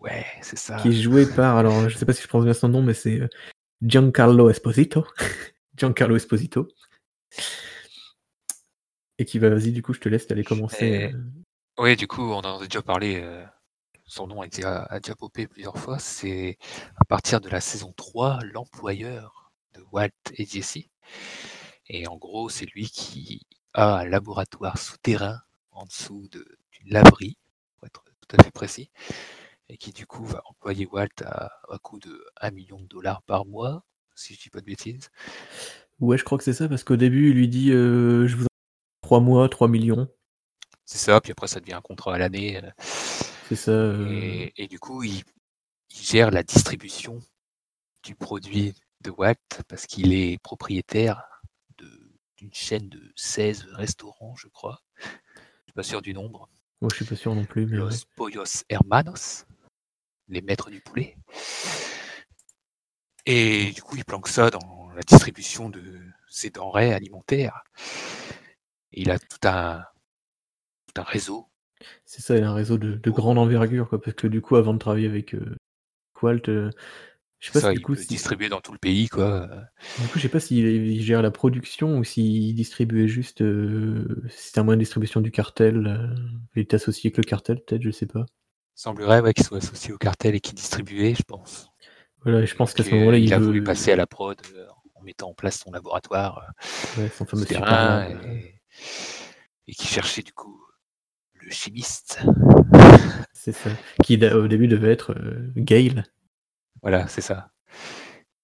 Ouais, c'est ça. qui est joué par alors, je sais pas si je prononce bien son nom, mais c'est, heu, Giancarlo Esposito. Giancarlo Esposito. Et qui va vas-y, du coup, je te laisse, allais commencer, Et heu oui, du coup, on en a déjà parlé, heu, son nom a déjà a déjà popé plusieurs fois. C'est à partir de la saison 3, l'employeur de Walt et Jesse. Et en gros, c'est lui qui a un laboratoire souterrain en dessous de d'une laverie, pour être tout à fait précis, et qui du coup va employer Walt à à coût de 1 000 000 $ par mois, si je dis pas de bêtises. Ouais, je crois que c'est ça, parce qu'au début, il lui dit, heu: «Je vous 3 mois, 3 000 000». C'est ça, puis après ça devient un contrat à l'année, heu C'est ça, heu et et du coup, il il gère la distribution du produit de Walt parce qu'il est propriétaire de d'une chaîne de 16 restaurants, je crois. Je suis pas sûr du nombre. Moi, je suis pas sûr non plus, mais ouais. Los Pollos Hermanos, les maîtres du poulet. Et du coup, il planque ça dans la distribution de ses denrées alimentaires. Et il a tout un tout un réseau. C'est ça, il a un réseau de de grande envergure, quoi, parce que du coup, avant de travailler avec, heu, Walt, heu, je sais C'est pas ça, si du il coup peut si distribuer dans tout le pays, quoi, du coup, je sais pas s'il il gère la production ou s'il distribuait juste, si c'était un moyen de distribution du cartel, heu, il était associé avec le cartel, peut-être, je sais pas. Semblerait, ouais, qu'il soit associé au cartel et qu'il distribuait, je pense. Voilà je pense qu'à ce moment-là, il a voulu passer à la prod, heu, en mettant en place son laboratoire, ouais, son fameux heu et et qui cherchait du coup le chimiste. C'est ça, qui au début devait être, Gale. Voilà, c'est ça.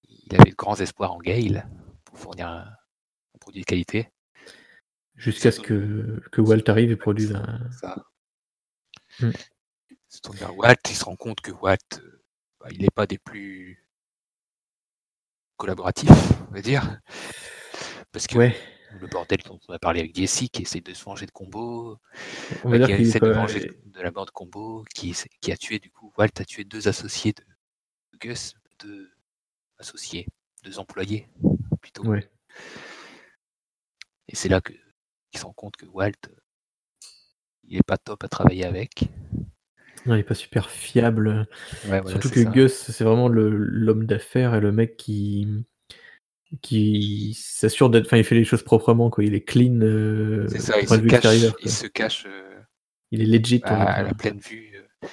Il avait de grands espoirs en Gale pour fournir un un produit de qualité. Jusqu'à ce que que Walt arrive et produise un ça. Mmh. Il se tourne vers Walt, il se rend compte que Walt, heu, bah, il est pas des plus collaboratifs, on va dire. Parce que Ouais. le bordel dont on a parlé avec Jesse, qui essaie de se venger de Combo, On dire qui essaie de venger de la bande Combo, qui qui a tué du coup Walt a tué 2 associés de Gus, 2 associés, 2 employés plutôt. Ouais. Et c'est là que qu'il se rend compte que Walt, il est pas top à travailler avec. Non, il est pas super fiable, heu, Ouais, voilà, surtout que ça. Gus, c'est vraiment l'homme d'affaires et le mec qui qui s'assure d'être enfin, il fait les choses proprement, quoi. Il est clean, heu, C'est ça, il se cache il se cache, Il est legit, à la pleine vue, heu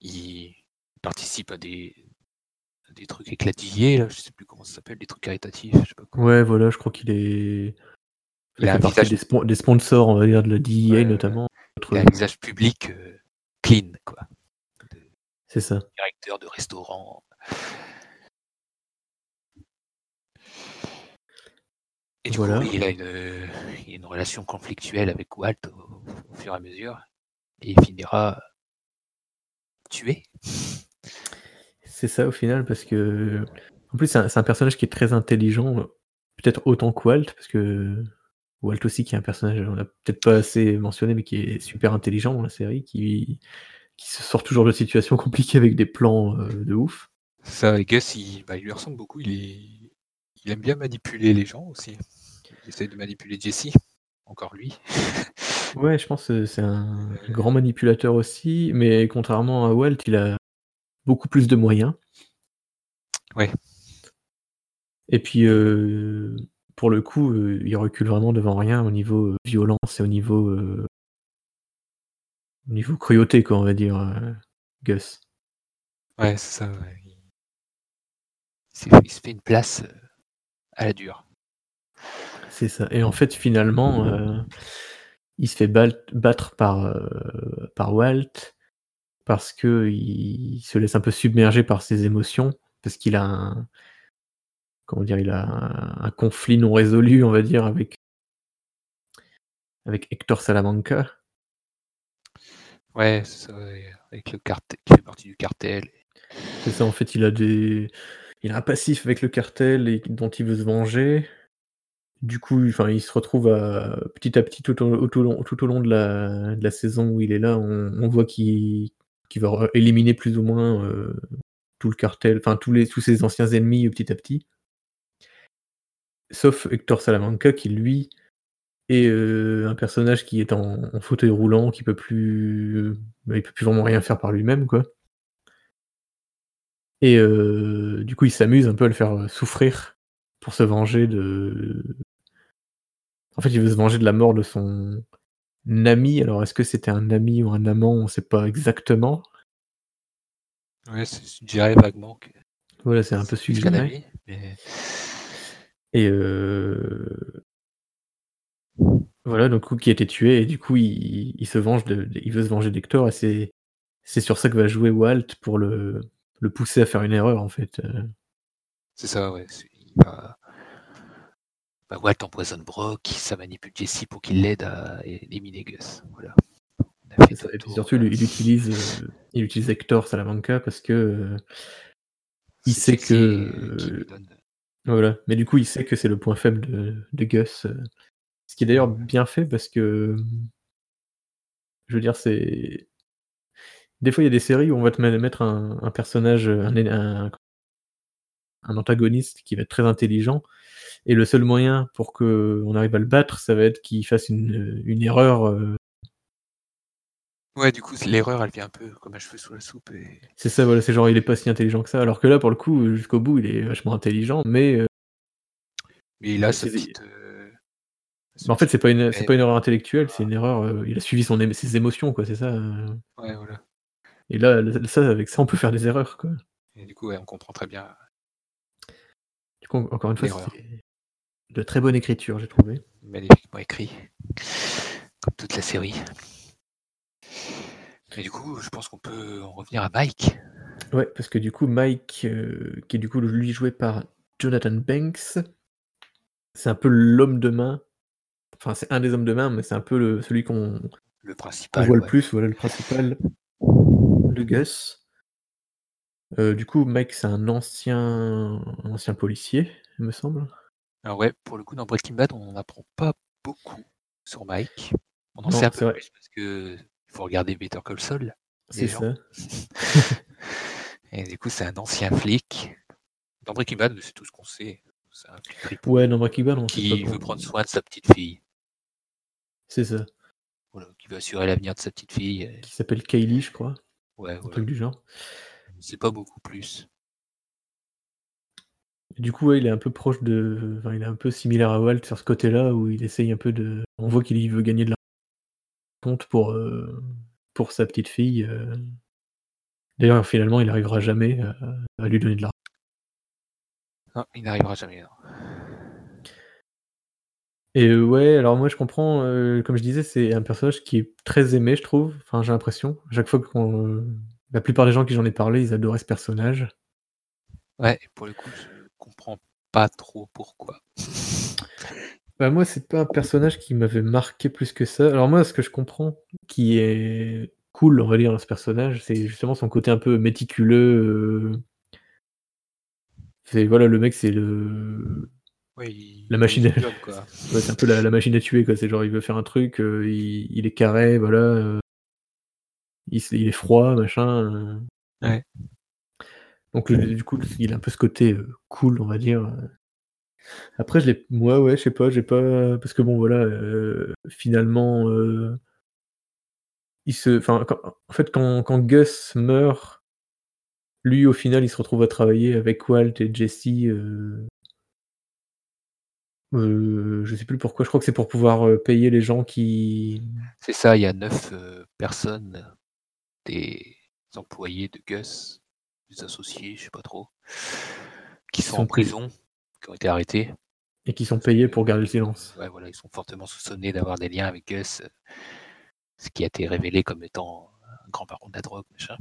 il participe à des à des trucs éclatillés là, je sais plus comment ça s'appelle, des trucs caritatifs, je sais pas. Ouais, voilà, je crois qu'il est Il il a fait partie des des sponsors, on va dire, de la DEA ouais, notamment, il a un visage public, heu, clean quoi. C'est ça. directeur de restaurant. Et du coup, Voilà. oui, il a une, heu, il a une relation conflictuelle avec Walt au au fur et à mesure et il finira tué. C'est ça au final parce que en plus c'est un personnage qui est très intelligent, peut-être autant que Walt parce que Walt aussi qui est un personnage, on l'a peut-être pas assez mentionné, mais qui est super intelligent dans la série, qui qui se sort toujours de situations compliquées avec des plans, heu, de ouf. Ça et Gus il bah, il lui ressemble beaucoup, il est il aime bien manipuler les gens aussi. Il essaie de manipuler Jesse, encore lui. Ouais, je pense que c'est un grand manipulateur aussi, mais contrairement à Walt, il a beaucoup plus de moyens. Ouais. Et puis, euh, pour le coup, euh, il recule vraiment devant rien au niveau euh, violence et au niveau, au niveau cruauté, quoi, on va dire, Gus. Ouais, c'est ça. ouais. Il... il se fait une place à la dure. C'est ça. Et en fait, finalement, il se fait battre par, par Walt parce que il se laisse un peu submerger par ses émotions, parce qu'il a un, comment dire, il a un, un conflit non résolu, on va dire, avec, avec Hector Salamanca. Ouais, c'est ça. Avec le cartel, qui fait partie du cartel. C'est ça, en fait, il a des, il a un passif avec le cartel et dont il veut se venger. Du coup, enfin, il se retrouve à, petit à petit tout au, tout au long, tout au long de la, de la saison où il est là, on, on voit qu'il qu'il va éliminer plus ou moins euh, tout le cartel, enfin tous les tous ses anciens ennemis euh, petit à petit. Sauf Hector Salamanca qui lui est euh, un personnage qui est en, fauteuil roulant, qui peut plus, bah, il peut plus vraiment rien faire par lui-même quoi. Et du coup, il s'amuse un peu à le faire souffrir pour se venger de. En fait, il veut se venger de la mort de son ami. Alors, est-ce que c'était un ami ou un amant On sait pas exactement. Ouais, c'est suggéré vaguement que Voilà, c'est un peu suggéré. ami, mais Et euh, voilà, donc qui a été tué et du coup, il, il se venge de, il veut se venger d'Hector et c'est c'est sur ça que va jouer Walt pour le le pousser à faire une erreur en fait. Euh, c'est ça, ouais. c'est- Il va... bah, Walt empoisonne Brock, ça manipule Jesse pour qu'il l'aide à éliminer Gus. Voilà. Ça. Et surtout, il, il utilise euh, il utilise Hector Salamanca parce que euh, il sait que euh, voilà, mais du coup, il sait que c'est le point faible de, de Gus. ce qui est d'ailleurs bien fait parce que je veux dire, c'est des fois il y a des séries où on va te mettre un, un personnage, un, un, un antagoniste qui va être très intelligent, et le seul moyen pour qu'on arrive à le battre, ça va être qu'il fasse une, une erreur. euh, Ouais, du coup, l'erreur, elle vient un peu comme un cheveu sous la soupe. Et... c'est ça, voilà, c'est genre il est pas si intelligent que ça. Alors que là, pour le coup, jusqu'au bout, il est vachement intelligent, mais euh, Mais il a sa c'est- petite. euh, mais en fait, c'est pas une, c'est pas une erreur intellectuelle, c'est une erreur. euh, il a suivi son, ses émotions, quoi, c'est ça. euh. Ouais, voilà. Et là, là, ça, avec ça, on peut faire des erreurs, quoi. Et du coup, ouais, on comprend très bien. Encore une fois, de très bonne écriture, j'ai trouvé. magnifiquement écrit, comme toute la série. Et du coup, je pense qu'on peut en revenir à Mike. Ouais, parce que du coup, Mike, euh, qui est du coup lui joué par Jonathan Banks, c'est un peu l'homme de main. Enfin, c'est un des hommes de main, mais c'est un peu le, celui qu'on Le voit le plus, voilà le principal de Gus. Euh, du coup, Mike, c'est un ancien, un ancien policier, il me semble. Alors ouais, pour le coup, dans Breaking Bad, on n'en apprend pas beaucoup sur Mike. On en Non, sait un peu vrai. plus parce que il faut regarder Better Call Saul. C'est ça. Et du coup, c'est un ancien flic. Dans Breaking Bad, c'est tout ce qu'on sait. C'est un flic Ouais, dans Breaking Bad, on sait qui pas veut prendre soin de sa petite fille. C'est ça. Voilà, qui veut assurer l'avenir de sa petite fille. Qui s'appelle Kaylee, je crois. Ouais, Un voilà. truc du genre. C'est pas beaucoup plus. Du coup, ouais, il est un peu proche de. Enfin, il est un peu similaire à Walt sur ce côté-là, où il essaye un peu de. On voit qu'il veut gagner de l'argent compte pour, euh, pour sa petite fille. euh. D'ailleurs, finalement, il n'arrivera jamais à, à lui donner de l'argent. Non, il n'arrivera jamais. non. Et euh, ouais, alors moi je comprends, euh, comme je disais, c'est un personnage qui est très aimé, je trouve. Enfin, j'ai l'impression. Chaque fois qu'on. La plupart des gens qui j'en ai parlé, ils adoraient ce personnage. Ouais, et pour le coup, je comprends pas trop pourquoi. Bah moi, c'est pas un personnage qui m'avait marqué plus que ça. Alors moi, ce que je comprends, qui est cool, on va dire, dans ce personnage, c'est justement son côté un peu méticuleux. euh, C'est voilà, le mec, c'est le, il La machine à- ouais, c'est un peu la, la machine à tuer, quoi. C'est genre, il veut faire un truc, euh, il, il est carré, voilà. euh, il, est froid, machin. euh. Ouais. Donc le- du coup, il a un peu ce côté euh, cool, on va dire. euh. Après, je l'ai moi, ouais, je sais pas, j'ai pas parce que bon, voilà, finalement, il se enfin, quand en fait, quand quand Gus meurt lui, au final, il se retrouve à travailler avec Walt et Jesse, heu, je sais plus pourquoi, je crois que c'est pour pouvoir, payer les gens qui C'est ça, il y a 9, heu, personnes, des employés de Gus, des associés, je sais pas trop, qui sont sont en payés. prison, qui ont été arrêtés. et qui sont payés pour garder le silence. Ouais, voilà, ils sont fortement soupçonnés d'avoir des liens avec Gus, ce qui a été révélé comme étant un grand baron de la drogue, machin.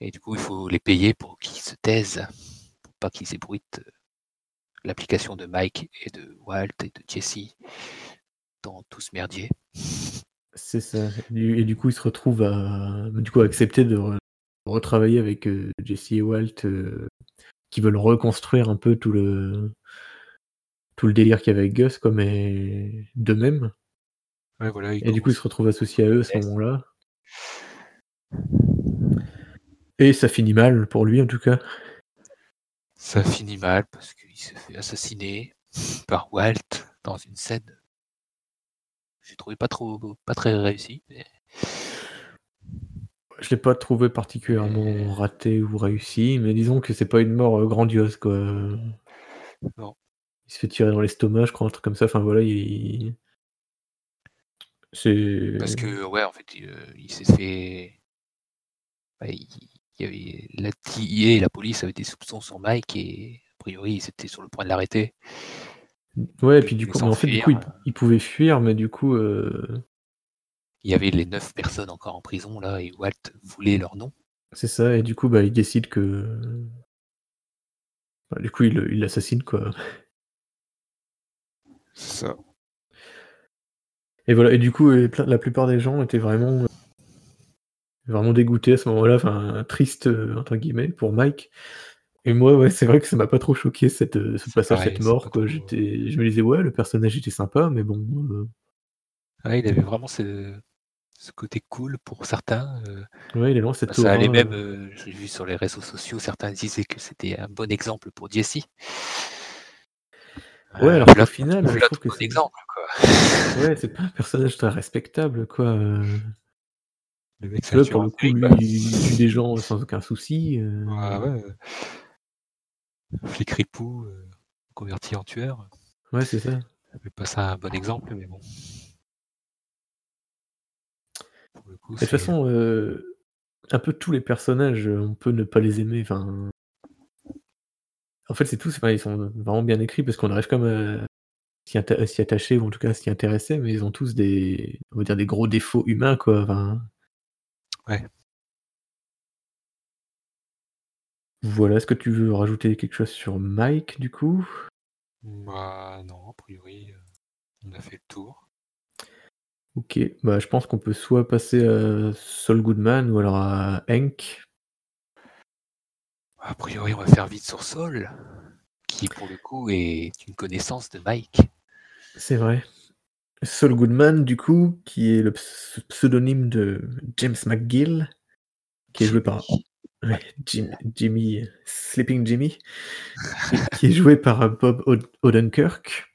Et du coup, il faut les payer pour qu'ils se taisent, pour pas qu'ils ébruitent, heu, l'application de Mike et de Walt et de Jesse dans tout ce merdier. C'est ça et du et coup, il se retrouve à du coup, à accepter de re retravailler avec, heu, Jesse et Walt, heu, qui veulent reconstruire un peu tout le tout le délire qu'il y avait avec Gus quoi, mais d'eux-mêmes. Ouais, voilà, ils Et du coup, il se retrouve associé à eux à ce Yes. moment-là. Et ça finit mal pour lui, en tout cas. Ça finit mal parce qu'il se fait assassiner par Walt dans une scène j'ai trouvé pas trop pas très réussie, mais Je l'ai pas trouvé particulièrement raté ou réussi, mais disons que c'est pas une mort, heu, grandiose quoi, Non. il se fait tirer dans l'estomac, je crois, un truc comme ça, enfin voilà, il c'est parce que ouais, en fait, heu, il s'est fait bah, il avait la et la police avaient des soupçons sur Mike et a priori, ils étaient sur le point de l'arrêter. Ouais, et Il puis du coup mais en fait, du coup, il s'enfuir. il pouvait fuir, mais du coup, heu Il y avait les 9 personnes encore en prison là et Walt voulait leur nom. c'est ça et du coup, bah, il décide que bah, du coup, il l'assassine quoi. C'est ça. Et voilà et du coup, la plupart des gens étaient vraiment, vraiment dégoûtés à ce moment-là, enfin «triste», heu, entre guillemets pour Mike. Et moi, ouais, c'est vrai que ça m'a pas trop choqué cette, heu, ce passage, pareil, cette mort pas quoi. trop J'étais je me disais: «Ouais, le personnage était sympa, mais bon, heu» Ouais, il avait vraiment ce ce côté cool pour certains, heu, ouais, il est loin bah, cette ça allait même, heu heu, j'ai vu sur les réseaux sociaux, certains disaient que c'était un bon exemple pour Jesse. Ouais, alors qu'au final, je trouve que bon c'est exemple quoi. ouais, c'est pas un personnage très respectable quoi, Le mec, là, pour le coup, lui, il tue des gens sans aucun souci, Ouais, ouais, flic ripou, heu, converti en tueur. ouais, c'est ça. J'appelle pas ça un bon exemple, mais bon. Pour le coup, Et de toute c'est façon, heu, un peu tous les personnages, heu, on peut ne pas les aimer, enfin en fait, c'est tous enfin, ils sont vraiment bien écrits parce qu'on arrive même à s'y atta attacher ou en tout cas à s'y intéresser, mais ils ont tous des on va dire des gros défauts humains quoi, enfin Ouais. Voilà, est-ce que tu veux rajouter quelque chose sur Mike, du coup? Bah, non, a priori, heu, on a fait le tour. OK, bah, je pense qu'on peut soit passer à Saul Goodman ou alors à Hank. A priori, on va faire vite sur Saul, qui pour le coup est une connaissance de Mike. C'est vrai. Saul Goodman, du coup, qui est le ps pseudonyme de James McGill, qui est joué par Jim Jimmy, Sleeping Jimmy, qui est joué par, heu, Bob Od Odenkirk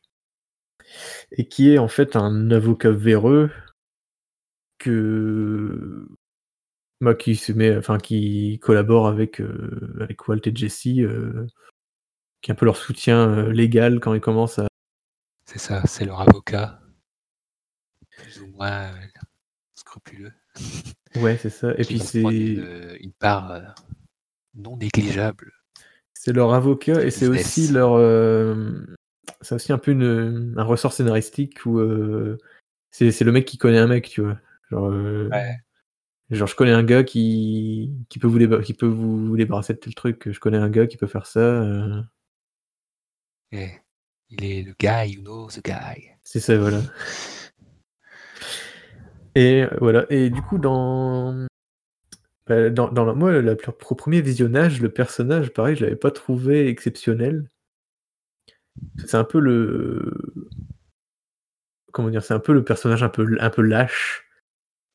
et qui est en fait un avocat véreux que bah, qui se met enfin qui collabore avec, heu, avec Walt et Jesse, heu, qui est un peu leur soutien, légal quand ils commencent à C'est ça, c'est leur avocat. Plus ou moins, scrupuleux. Ouais, c'est ça et puis une, c'est heu, une part, heu, non négligeable c'est leur avocat et c'est aussi leur, hem, c'est aussi un peu une, un ressort scénaristique où, heu, c'est le mec qui connaît un mec, tu vois? Genre, heu, Ouais. genre je connais un gars qui qui peut vous qui peut vous vous débarrasser de tel truc, je connais un gars qui peut faire ça, Et il est le guy who knows the guy. C'est ça, voilà. Et heu, voilà et du coup dans bah, dans dans la moi au 1er visionnage, le personnage pareil, je l'avais pas trouvé exceptionnel. C'est un peu le comment dire? C'est un peu le personnage un peu un peu lâche.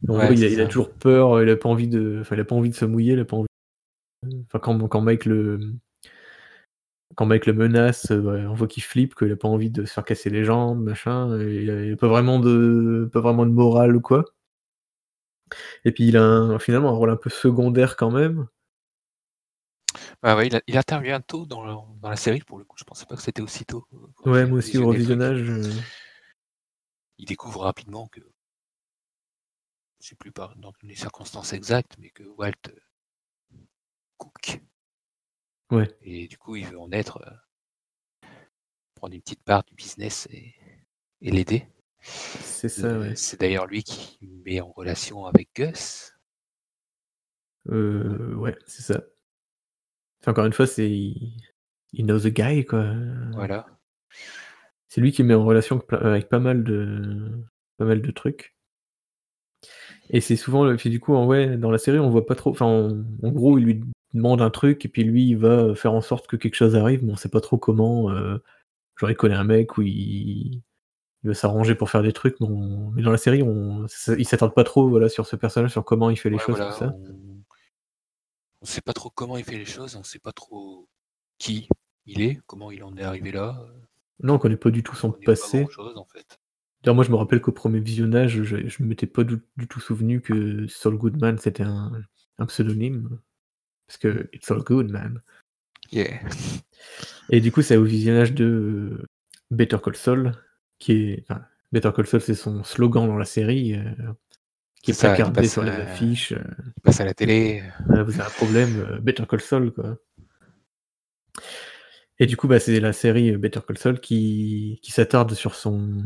En gros, Ouais, il a il toujours peur, il a pas envie de enfin, il a pas envie de se mouiller, il a pas envie enfin quand quand Mike le quand Mike le menace, bah, on voit qu'il flippe, qu'il a pas envie de se faire casser les jambes, machin, et il a pas vraiment de pas vraiment de morale ou quoi. Et puis il a un finalement un rôle un peu secondaire quand même. Bah, ouais, il a il intervient tôt dans le dans la série pour le coup, je pensais pas que c'était aussi tôt, Ouais, moi aussi au revisionnage, heu Il découvre rapidement que je sais plus par dans les circonstances exactes, mais que Walt, heu Cook Ouais. et du coup, il veut en être, heu prendre une petite part du business et et l'aider. C'est ça, Heu, ouais. c'est d'ailleurs lui qui me met en relation avec Gus. Heu, ouais, c'est ça. Encore une fois, c'est he he knows the guy, quoi, Voilà. c'est lui qui me met en relation avec pas mal de pas mal de trucs. Et c'est souvent le puis du coup, en ouais, dans la série, on voit pas trop enfin, en en gros, il lui demande un truc et puis lui, il va faire en sorte que quelque chose arrive, mais on sait pas trop comment, genre il connaît un mec ou il il veut s'arranger pour faire des trucs, mais on mais dans la série, on s ils s'attardent pas trop, voilà, sur ce personnage, sur comment il fait les Ouais, choses, tout voilà, ça. on on sait pas trop comment il fait les choses, on sait pas trop qui il est, comment il en est arrivé là, heu Non, on connaît pas du tout son on connaît pas passé. chose, en fait. D'ailleurs, moi, je me rappelle qu'au 1er visionnage, je m'étais pas du du tout souvenu que Saul Goodman, c'était un un pseudonyme. Parce que it's all good, man. Yeah. Et du coup, c'est au visionnage de Better Call Saul, qui est enfin, Better Call Saul, c'est son slogan dans la série, heu, qui est il placardé sur les affiches, il passe à la télé, «Voilà, vous avez un problème, heu, Better Call Saul», quoi. Et du coup, bah, c'est la série, heu, Better Call Saul qui qui s'attarde sur son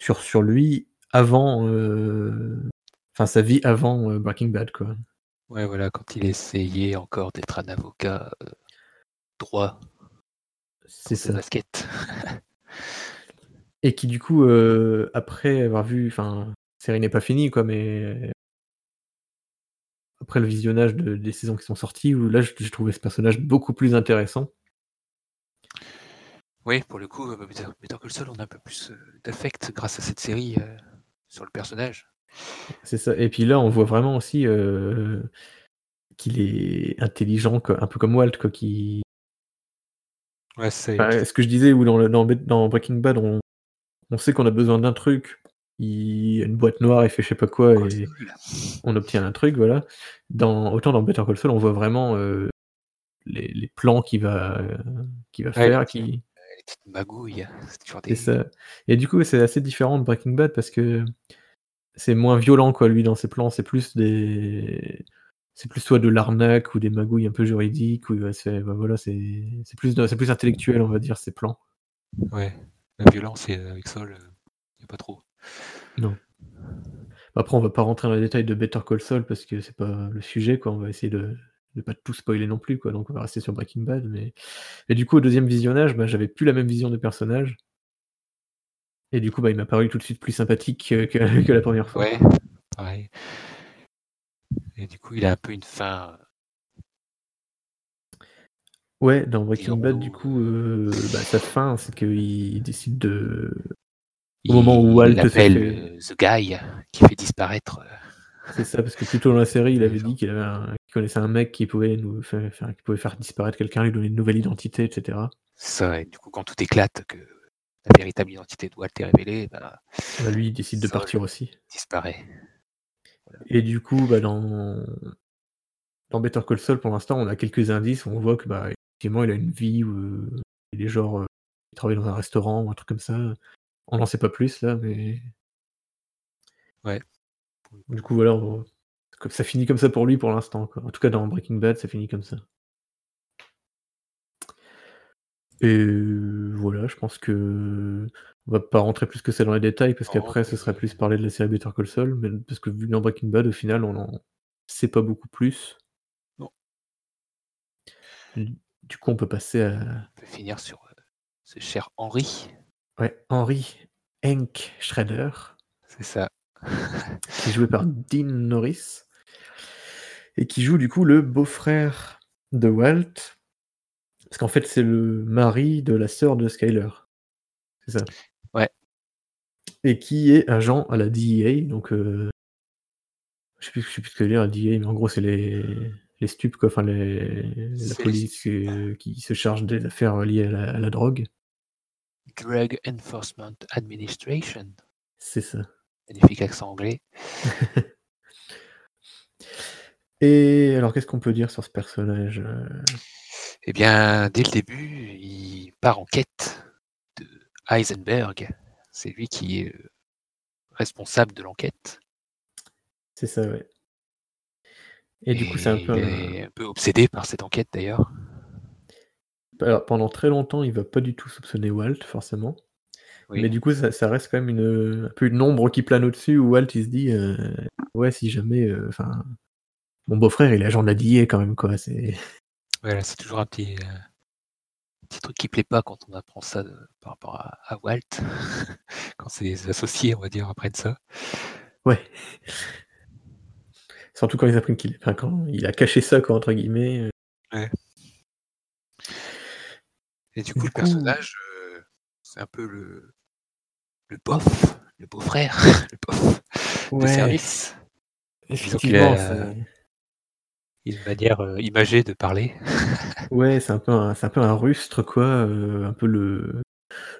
sur sur lui avant, heu, enfin, sa vie avant, Breaking Bad, quoi. Ouais, voilà, quand il essayait encore d'être un avocat, heu, droit C'est ça. basket. Et qui du coup, heu, après avoir vu enfin, la série n'est pas finie, quoi, mais après le visionnage de des saisons qui sont sorties, où là, j'ai trouvé ce personnage beaucoup plus intéressant. Oui, pour le coup, Better Call Saul, on a un peu plus, d'affect grâce à cette série, sur le personnage. C'est ça. Et puis là, on voit vraiment aussi, heu, qu'il est intelligent, quoi, un peu comme Walt, quoi, qui Ouais, c'est ce que je disais où dans le dans Bet dans Breaking Bad, on on sait qu'on a besoin d'un truc, il y a une boîte noire, il fait je sais pas quoi et on obtient un truc, voilà. Dans autant dans Better Call Saul, on voit vraiment, heu, les les plans qu'il va, qu'il va Ouais, faire, qui les petites magouilles, c'est toujours C'est des ça. Et du coup, c'est assez différent de Breaking Bad parce que c'est moins violent, quoi, lui, dans ses plans, c'est plus des c'est plus soit de l'arnaque ou des magouilles un peu juridiques se faire bah, voilà, c'est c'est plus de c'est plus intellectuel, on va dire, ses plans. Ouais, la violence et heu, avec heu, il y a pas trop. Non. Après, on va pas rentrer dans les détails de Better Call Saul parce que c'est pas le sujet, quoi. On va essayer de de pas tout spoiler non plus, quoi, donc on va rester sur Breaking Bad, mais et du coup, au 2e visionnage, bah, j'avais plus la même vision des personnages. Et du coup, bah, il m'a paru tout de suite plus sympathique que que que la 1re fois. Ouais, pareil. Et du coup, il a un peu une fin, heu Ouais, dans Breaking Bad, du coup, heu, bah, sa fin, c'est qu'il décide de au Il moment où Walt appelle, fait The Guy qui fait disparaître, heu C'est ça, parce que plus tôt dans la série, il avait dit qu'il un connaissait un mec qui pouvait nous fai enfin, qui pouvait faire disparaître quelqu'un, lui donner une nouvelle identité et cetera. C'est ça et du coup, quand tout éclate, que la véritable identité de Walt est révélée, bah Bah, lui, il décide de partir aussi. disparaît. Voilà. Et du coup, bah, dans dans Better Call Saul, pour l'instant, on a quelques indices, on voit que, bah, effectivement, il a une vie où, heu, il est genre, heu, il travaille dans un restaurant ou un truc comme ça. On n'en sait pas plus là, mais Ouais. du coup, voilà, on ça finit comme ça pour lui, pour l'instant. En tout cas, dans Breaking Bad, ça finit comme ça. Et voilà, je pense qu'on va pas rentrer plus que ça dans les détails parce qu'après, ce serait plus parler de la série Better Call Saul, mais parce que vu que dans Breaking Bad, au final, on en sait pas beaucoup plus. Non. Du coup, on peut passer à On peut finir sur, heu, ce cher Henry. ouais, Henry Hank Schrader C'est ça. qui est joué par Dean Norris et qui joue, du coup, le beau-frère de Walt. Parce qu'en fait, c'est le mari de la sœur de Skyler. C'est ça. Ouais. Et qui est agent à la DEA, donc heu je sais plus je sais plus ce que dire la DEA, mais en gros, c'est les les stupes, quoi, enfin les, la police euh, qui se charge des affaires liées à la, à la drogue. Drug Enforcement Administration. C'est ça. Magnifique accent anglais. Et alors, qu'est-ce qu'on peut dire sur ce personnage euh? Eh bien, dès le début, il part en quête de Heisenberg. C'est lui qui est euh, responsable de l'enquête. C'est ça, ouais. Et, du coup, c'est un peu. Il est un peu obsédé par cette enquête d'ailleurs. Alors, pendant très longtemps, il va pas du tout soupçonner Walt, forcément. Oui. Mais du coup, ça, ça reste quand même une, un peu une ombre qui plane au-dessus où Walt il se dit euh, Ouais, si jamais. euh, mon beau-frère, il est agent de la DIA quand même, quoi. C'est. Voilà, c'est toujours un petit, euh, petit truc qui plaît pas quand on apprend ça de- par rapport à, à Walt. quand ses associés, on va dire, apprennent ça. Ouais. Surtout quand ils apprennent qu'il enfin, quand il a caché ça, quoi, entre guillemets. euh, Et du coup, Du le coup- personnage, euh, c'est un peu le, le bof, le beau-frère, le bof de service. Effectivement, une manière euh, imagée de parler. ouais, c'est un peu un, c'est un peu un rustre, quoi, euh, un peu le,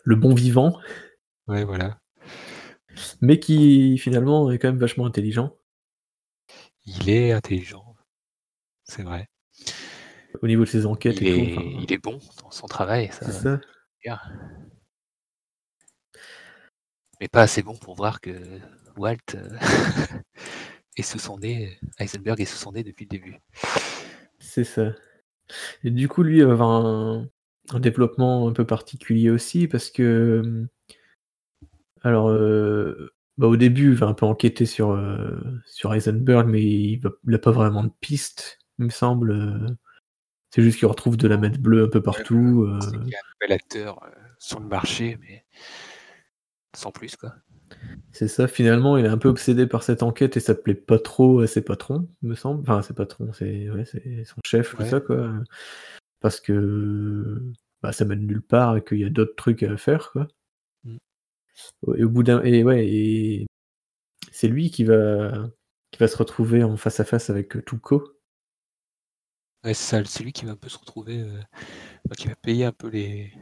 le bon vivant, Ouais, voilà. mais qui finalement est quand même vachement intelligent. Il est intelligent. C'est vrai. Au niveau de ses enquêtes Il et est, tout. enfin, il est bon dans son travail, ça, c'est ça. bien. Mais pas assez bon pour voir que Walt euh, est sous son nez, Heisenberg est sous son nez depuis le début. C'est ça. Et du coup, lui il va avoir un, un développement un peu particulier aussi parce que. Alors, euh, bah, au début, il va un peu enquêter sur, euh, sur Heisenberg, mais il n'a pas vraiment de piste, il me semble. euh. C'est juste qu'il retrouve de la mètre bleue un peu partout. euh, qu'il y a un nouvel acteur euh, sur le marché, mais sans plus, quoi. C'est ça, finalement, il est un peu obsédé par cette enquête et ça plaît pas trop à ses patrons, me semble. Enfin, ses patrons, c'est ouais, son chef, tout Ouais. ça, quoi. Parce que bah, ça mène nulle part et qu'il y a d'autres trucs à faire, quoi. Mm. Et au bout d'un. Et ouais, et c'est lui qui va, qui va se retrouver en face à face avec euh, Tuco. Ouais, c'est ça, c'est lui qui va un peu se retrouver, euh, bah, qui va payer un peu les,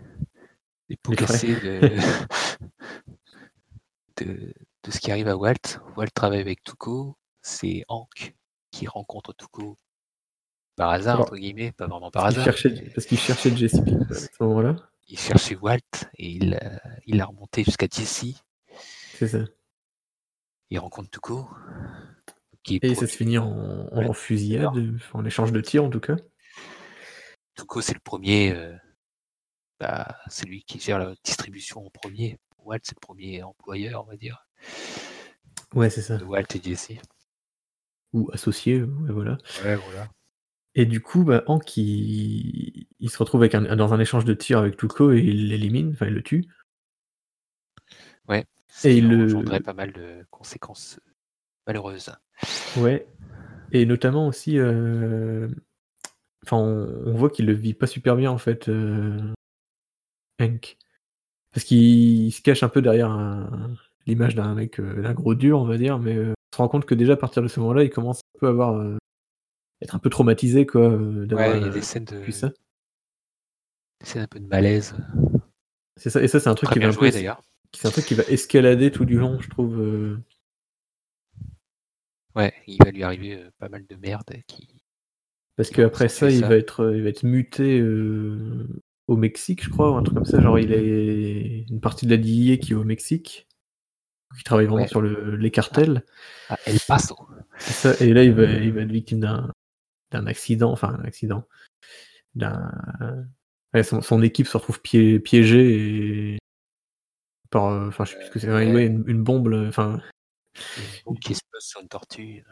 les pots cassés de, de ce qui arrive à Walt. Walt travaille avec Tuco, c'est Hank qui rencontre Tuco par hasard, Alors, entre guillemets, pas vraiment par hasard. cherchait, mais parce qu'il cherchait Jesse Pinkman à ce moment-là. Il cherchait Walt et il, euh, il l'a remonté jusqu'à Jesse. C'est ça. Il rencontre Tuco. Qui Et ça se finit en, fusillade, en échange de tirs en tout cas. Tuco, c'est le premier. euh, bah, c'est lui qui gère la distribution en premier. Walt, c'est le premier employeur, on va dire, Ouais, c'est ça. de Walt et Jesse. Ou associé, ouais, voilà. Ouais, voilà. Et du coup, bah, Hank, il, il se retrouve avec un- dans un échange de tirs avec Tuco et il l'élimine, enfin il le tue. Ce Et il le- engendrait pas mal de conséquences malheureuses. Ouais. Et notamment aussi, euh, enfin, on, on voit qu'il le vit pas super bien en fait, euh, Hank. Parce qu'il se cache un peu derrière un- l'image d'un mec, euh, d'un gros dur, on va dire, mais euh, on se rend compte que déjà à partir de ce moment-là, il commence un peu à avoir, euh, être un peu traumatisé quoi, Ouais, il y a des scènes, de, des scènes un peu de malaise. C'est ça. Et ça, c'est un truc qui va peu, d'ailleurs. c'est un truc qui va escalader tout du long, je trouve. Ouais, il va lui arriver pas mal de merde qui. Parce qu'après ça, il va être, il va être muté euh, au Mexique, je crois, ou un truc comme ça. Genre, il est une partie de la DIA qui est au Mexique, qui travaille vraiment Ouais. sur le- les cartels. À El Paso. C'est ça. Et là, il va, il va être victime d'un, d'un accident, enfin, un accident. D'un, ouais, son, son équipe se retrouve pié- piégée et par, euh, enfin, je sais plus ce que c'est. Ouais, une, une bombe, enfin, Une bombe qui se pose sur une tortue.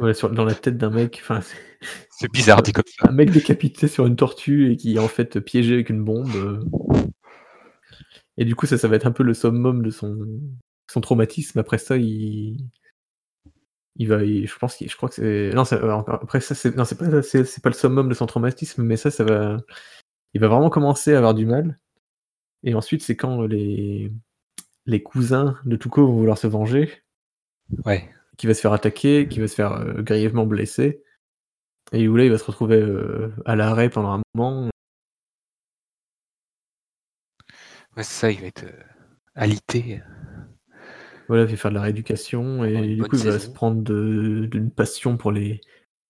ouais, sur- dans la tête d'un mec. Enfin, c'est- bizarre dit comme ça. un mec décapité sur une tortue et qui est en fait piégé avec une bombe. euh. Et du coup, ça, ça va être un peu le summum de son, son traumatisme. Après ça, il, il va, il- je pense, je crois que c'est, non, ça- alors, après ça, c'est, non, c'est pas, c'est, pas le summum de son traumatisme, mais ça, ça va, il va vraiment commencer à avoir du mal. Et ensuite, c'est quand les, les cousins de Tuco vont vouloir se venger, Ouais. qui va se faire attaquer, qui va se faire euh, grièvement blesser. Et où là, il va se retrouver, heu, à l'arrêt pendant un moment. Ouais, c'est ça, il va être, heu, alité. Voilà, il va faire de la rééducation et du coup, il va se prendre d'une passion pour les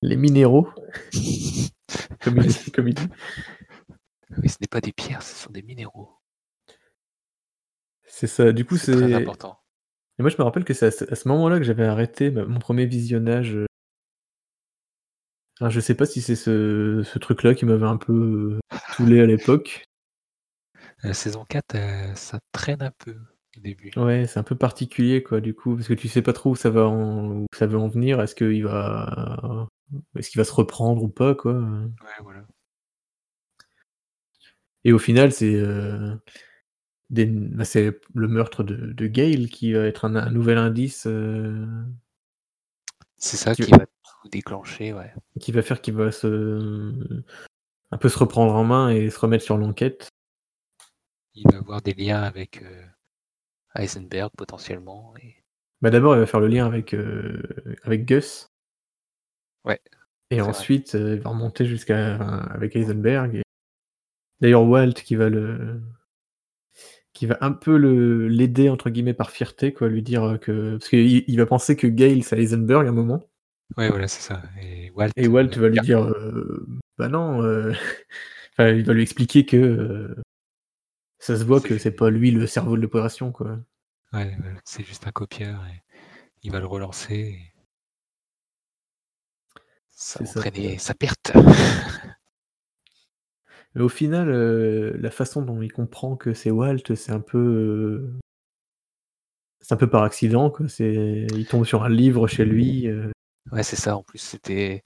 les minéraux. Comme il Ouais, comme il dit. Oui, ce n'est pas des pierres, ce sont des minéraux. C'est ça, du coup, C'est très c'est important. Et moi, je me rappelle que c'est à ce moment-là que j'avais arrêté mon 1er visionnage, alors je sais pas si c'est ce ce truc-là qui m'avait un peu, heu, saoulé à l'époque. La saison 4, heu, ça traîne un peu au début. Ouais, c'est un peu particulier, quoi, du coup, parce que tu sais pas trop où ça va en où ça veut en venir. Est-ce qu'il va est-ce qu'il va se reprendre ou pas, quoi? Ouais, voilà. Et au final, c'est, heu, des bah, c'est le meurtre de de Gale qui va être un un nouvel indice, heu C'est ça qui qui va tout déclencher, ouais. qui va faire qu'il va se un peu se reprendre en main et se remettre sur l'enquête. Il va avoir des liens avec, heu, Heisenberg potentiellement et Bah, d'abord, il va faire le lien avec, heu, avec Gus. Ouais, Et ensuite, heu, il va remonter jusqu'à avec Heisenberg et d'ailleurs Walt qui va le qui va un peu «l'aider» entre guillemets par fierté quoi, lui dire, heu, que parce qu'il il va penser que Gale c'est Heisenberg à un moment Ouais, voilà, c'est ça et Walt, et Walt va lui dire heu: «Bah non, heu» enfin il va lui expliquer que, ça se voit que c'est pas lui le cerveau de l'opération quoi. Ouais, c'est juste un copieur et il va le relancer et ça entraîner sa perte. Mais au final, heu, la façon dont il comprend que c'est Walt, c'est un peu, heu c'est un peu par accident quoi, c'est il tombe sur un livre chez lui, heu Ouais, c'est ça, en plus, c'était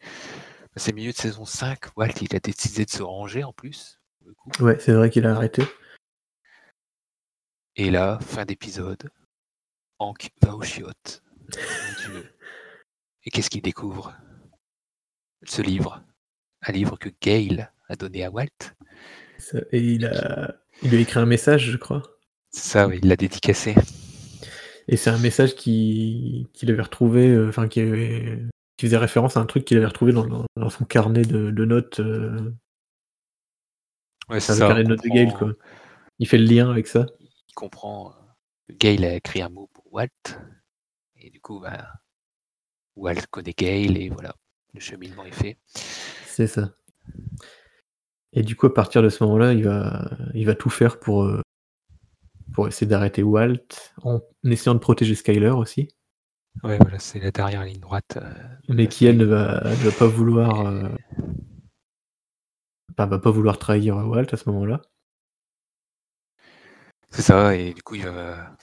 c'est milieu de saison 5, Walt, il a décidé de se ranger en plus, pour le coup. Ouais, c'est vrai qu'il a arrêté. Et là, fin d'épisode, Hank va aux chiottes. Mon Dieu. Et qu'est-ce qu'il découvre? Ce livre. Un livre que Gale a donné à Walt. Ça et il a il lui a écrit un message, je crois. C'est ça, oui, il l'a dédicacé. Et c'est un message qui qu'il avait retrouvé, heu, enfin qui qui faisait référence à un truc qu'il avait retrouvé dans dans dans son carnet de de notes, heu Ouais, c'est enfin le carnet de notes de Gale quoi. Il fait le lien avec ça. il comprend, que Gale a écrit un mot pour Walt et du coup, bah, Walt connaît Gale et voilà, le cheminement est fait. C'est ça. Et du coup, à partir de ce moment-là, il va il va tout faire pour, heu pour essayer d'arrêter Walt, en essayant de protéger Skyler aussi. Ouais, voilà, c'est la dernière ligne droite, de Mais qui elle ne va pas vouloir, enfin va pas vouloir trahir, Walt à ce moment-là. C'est ça et du coup, il va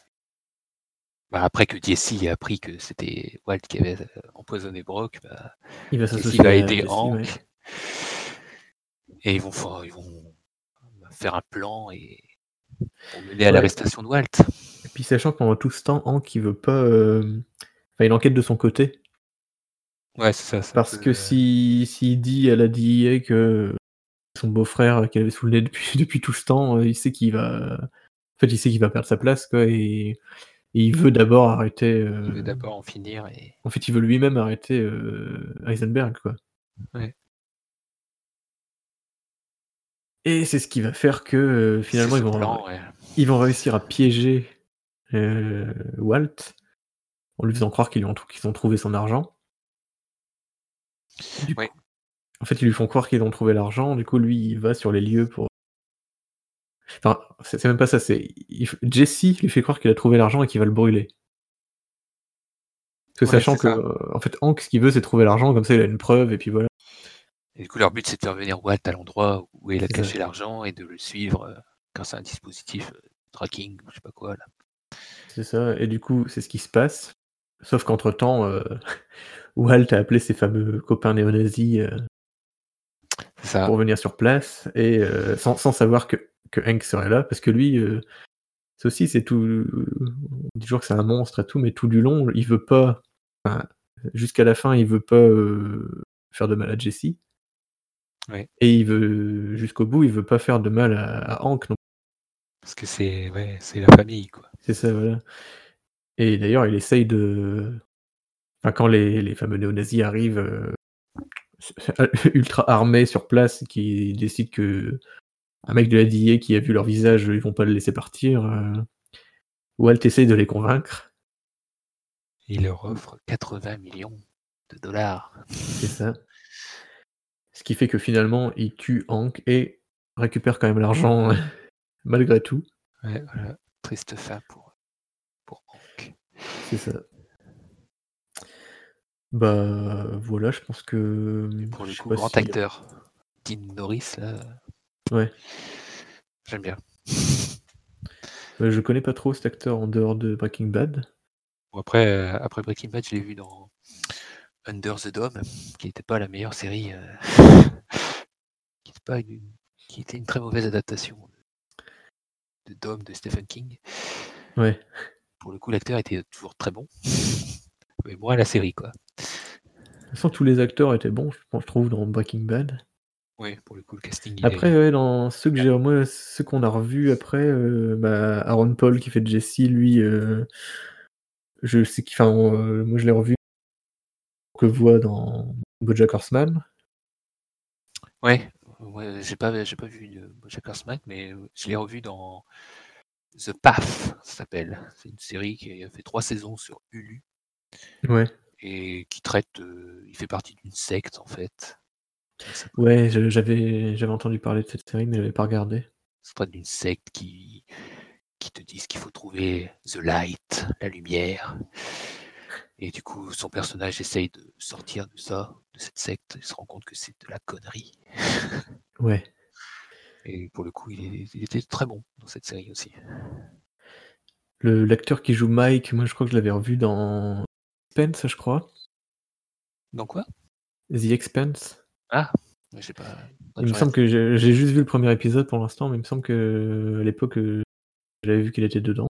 bah, après que Jesse ait appris que c'était Walt qui avait, heu, empoisonné Brock, bah, Il va Jesse va aider Jesse, Hank ouais. Et ils vont for ils vont faire un plan et pour mener à Ouais. l'arrestation de Walt. Et puis sachant que pendant tout ce temps, Hank il veut pas, hem enfin il enquête de son côté. Ouais, c'est ça, Parce que si s'il dit à la DEA que son beau-frère qu'il avait sous le nez depuis depuis tout ce temps, heu, il sait qu'il va en fait, il sait qu'il va perdre sa place quoi et et il veut d'abord arrêter, il veut d'abord en finir et en fait, il veut lui-même arrêter, heu, Heisenberg quoi. Ouais. Et c'est ce qui va faire que, C'est finalement ils vont plan, ouais. ils vont réussir à piéger, heu, Walt, en lui faisant croire qu'ils ont trouvé son argent. Du coup Ouais. en fait, ils lui font croire qu'ils ont trouvé l'argent, du coup, lui, il va sur les lieux pour enfin, c'est même pas ça, c'est Jesse lui fait croire qu'il a trouvé l'argent et qu'il va le brûler. Parce que Ouais, sachant que, ça. heu, en fait, Hank, ce qu'il veut, c'est trouver l'argent, comme ça, il a une preuve et puis voilà. Et du coup, leur but, c'est de faire venir Walt à l'endroit où il a C'est caché l'argent et de le suivre, heu, grâce à un dispositif, heu, tracking, je sais pas quoi là. C'est ça et du coup, c'est ce qui se passe. Sauf qu'entre temps, heu, Walt a appelé ses fameux copains néo-nazis, C'est ça. pour venir sur place et sans sans savoir que que Hank serait là parce que lui, ça aussi c'est tout on dit toujours que c'est un monstre et tout, mais tout du long, il veut pas enfin, jusqu'à la fin, il veut pas, faire de mal à Jesse. Ouais. Et il veut jusqu'au bout, il veut pas faire de mal à à Hank non Parce que c'est ouais, c'est la famille, quoi. c'est ça, voilà. Et d'ailleurs, il essaye de enfin, quand les les fameux néo-nazis arrivent, heu, ultra armés sur place qui décident que un mec de la DIA qui a vu leur visage, ils vont pas le laisser partir. Euh... Walt essaye de les convaincre. Il leur offre 80 millions de dollars. C'est ça. Ce qui fait que finalement, il tue Hank et récupère quand même l'argent malgré tout. Ouais, voilà. Triste fin pour, pour Hank. C'est ça. Bah voilà, je pense que. Pour le coup, grand si- acteur. Dean Norris, là. Ouais. J'aime bien. Euh, je connais pas trop cet acteur en dehors de Breaking Bad. Bon, après, euh, après Breaking Bad, je l'ai vu dans Under the Dome, qui n'était pas la meilleure série. euh, qui, était pas une, qui était une très mauvaise adaptation de Dome de Stephen King. Ouais. Pour le coup, l'acteur était toujours très bon. Mais moi, la série, quoi. De toute façon, tous les acteurs étaient bons, je trouve, dans Breaking Bad. Oui, pour le coup, le casting. il Après, est- ouais, dans ceux que j'ai, moi, ceux qu'on a revus après, euh, bah, Aaron Paul qui fait Jesse, lui, euh, je sais qu'il, enfin, euh, moi je l'ai revu que voit dans BoJack Horseman. Ouais, ouais, j'ai pas, pas vu de Bojack Horseman, mais je l'ai revu dans The Path, ça s'appelle. C'est une série qui a fait trois saisons sur Hulu Ouais. et qui traite. euh, il fait partie d'une secte en fait. Ouais, j'avais, j'avais entendu parler de cette série, mais je l'avais pas regardé. ça traite d'une secte qui, qui te disent qu'il faut trouver the light, la lumière. Et du coup, son personnage essaye de sortir de ça, de cette secte, il se rend compte que c'est de la connerie. Ouais. Et pour le coup, il, est- il était très bon dans cette série aussi. Le, l'acteur qui joue Mike, moi je crois que je l'avais revu dans Expense, je crois. Dans quoi? The Expense. Ah, j'ai pas. Il me semble que j'ai j'ai juste vu le premier épisode pour l'instant, mais il me semble que à l'époque euh, j'avais vu qu'il était dedans.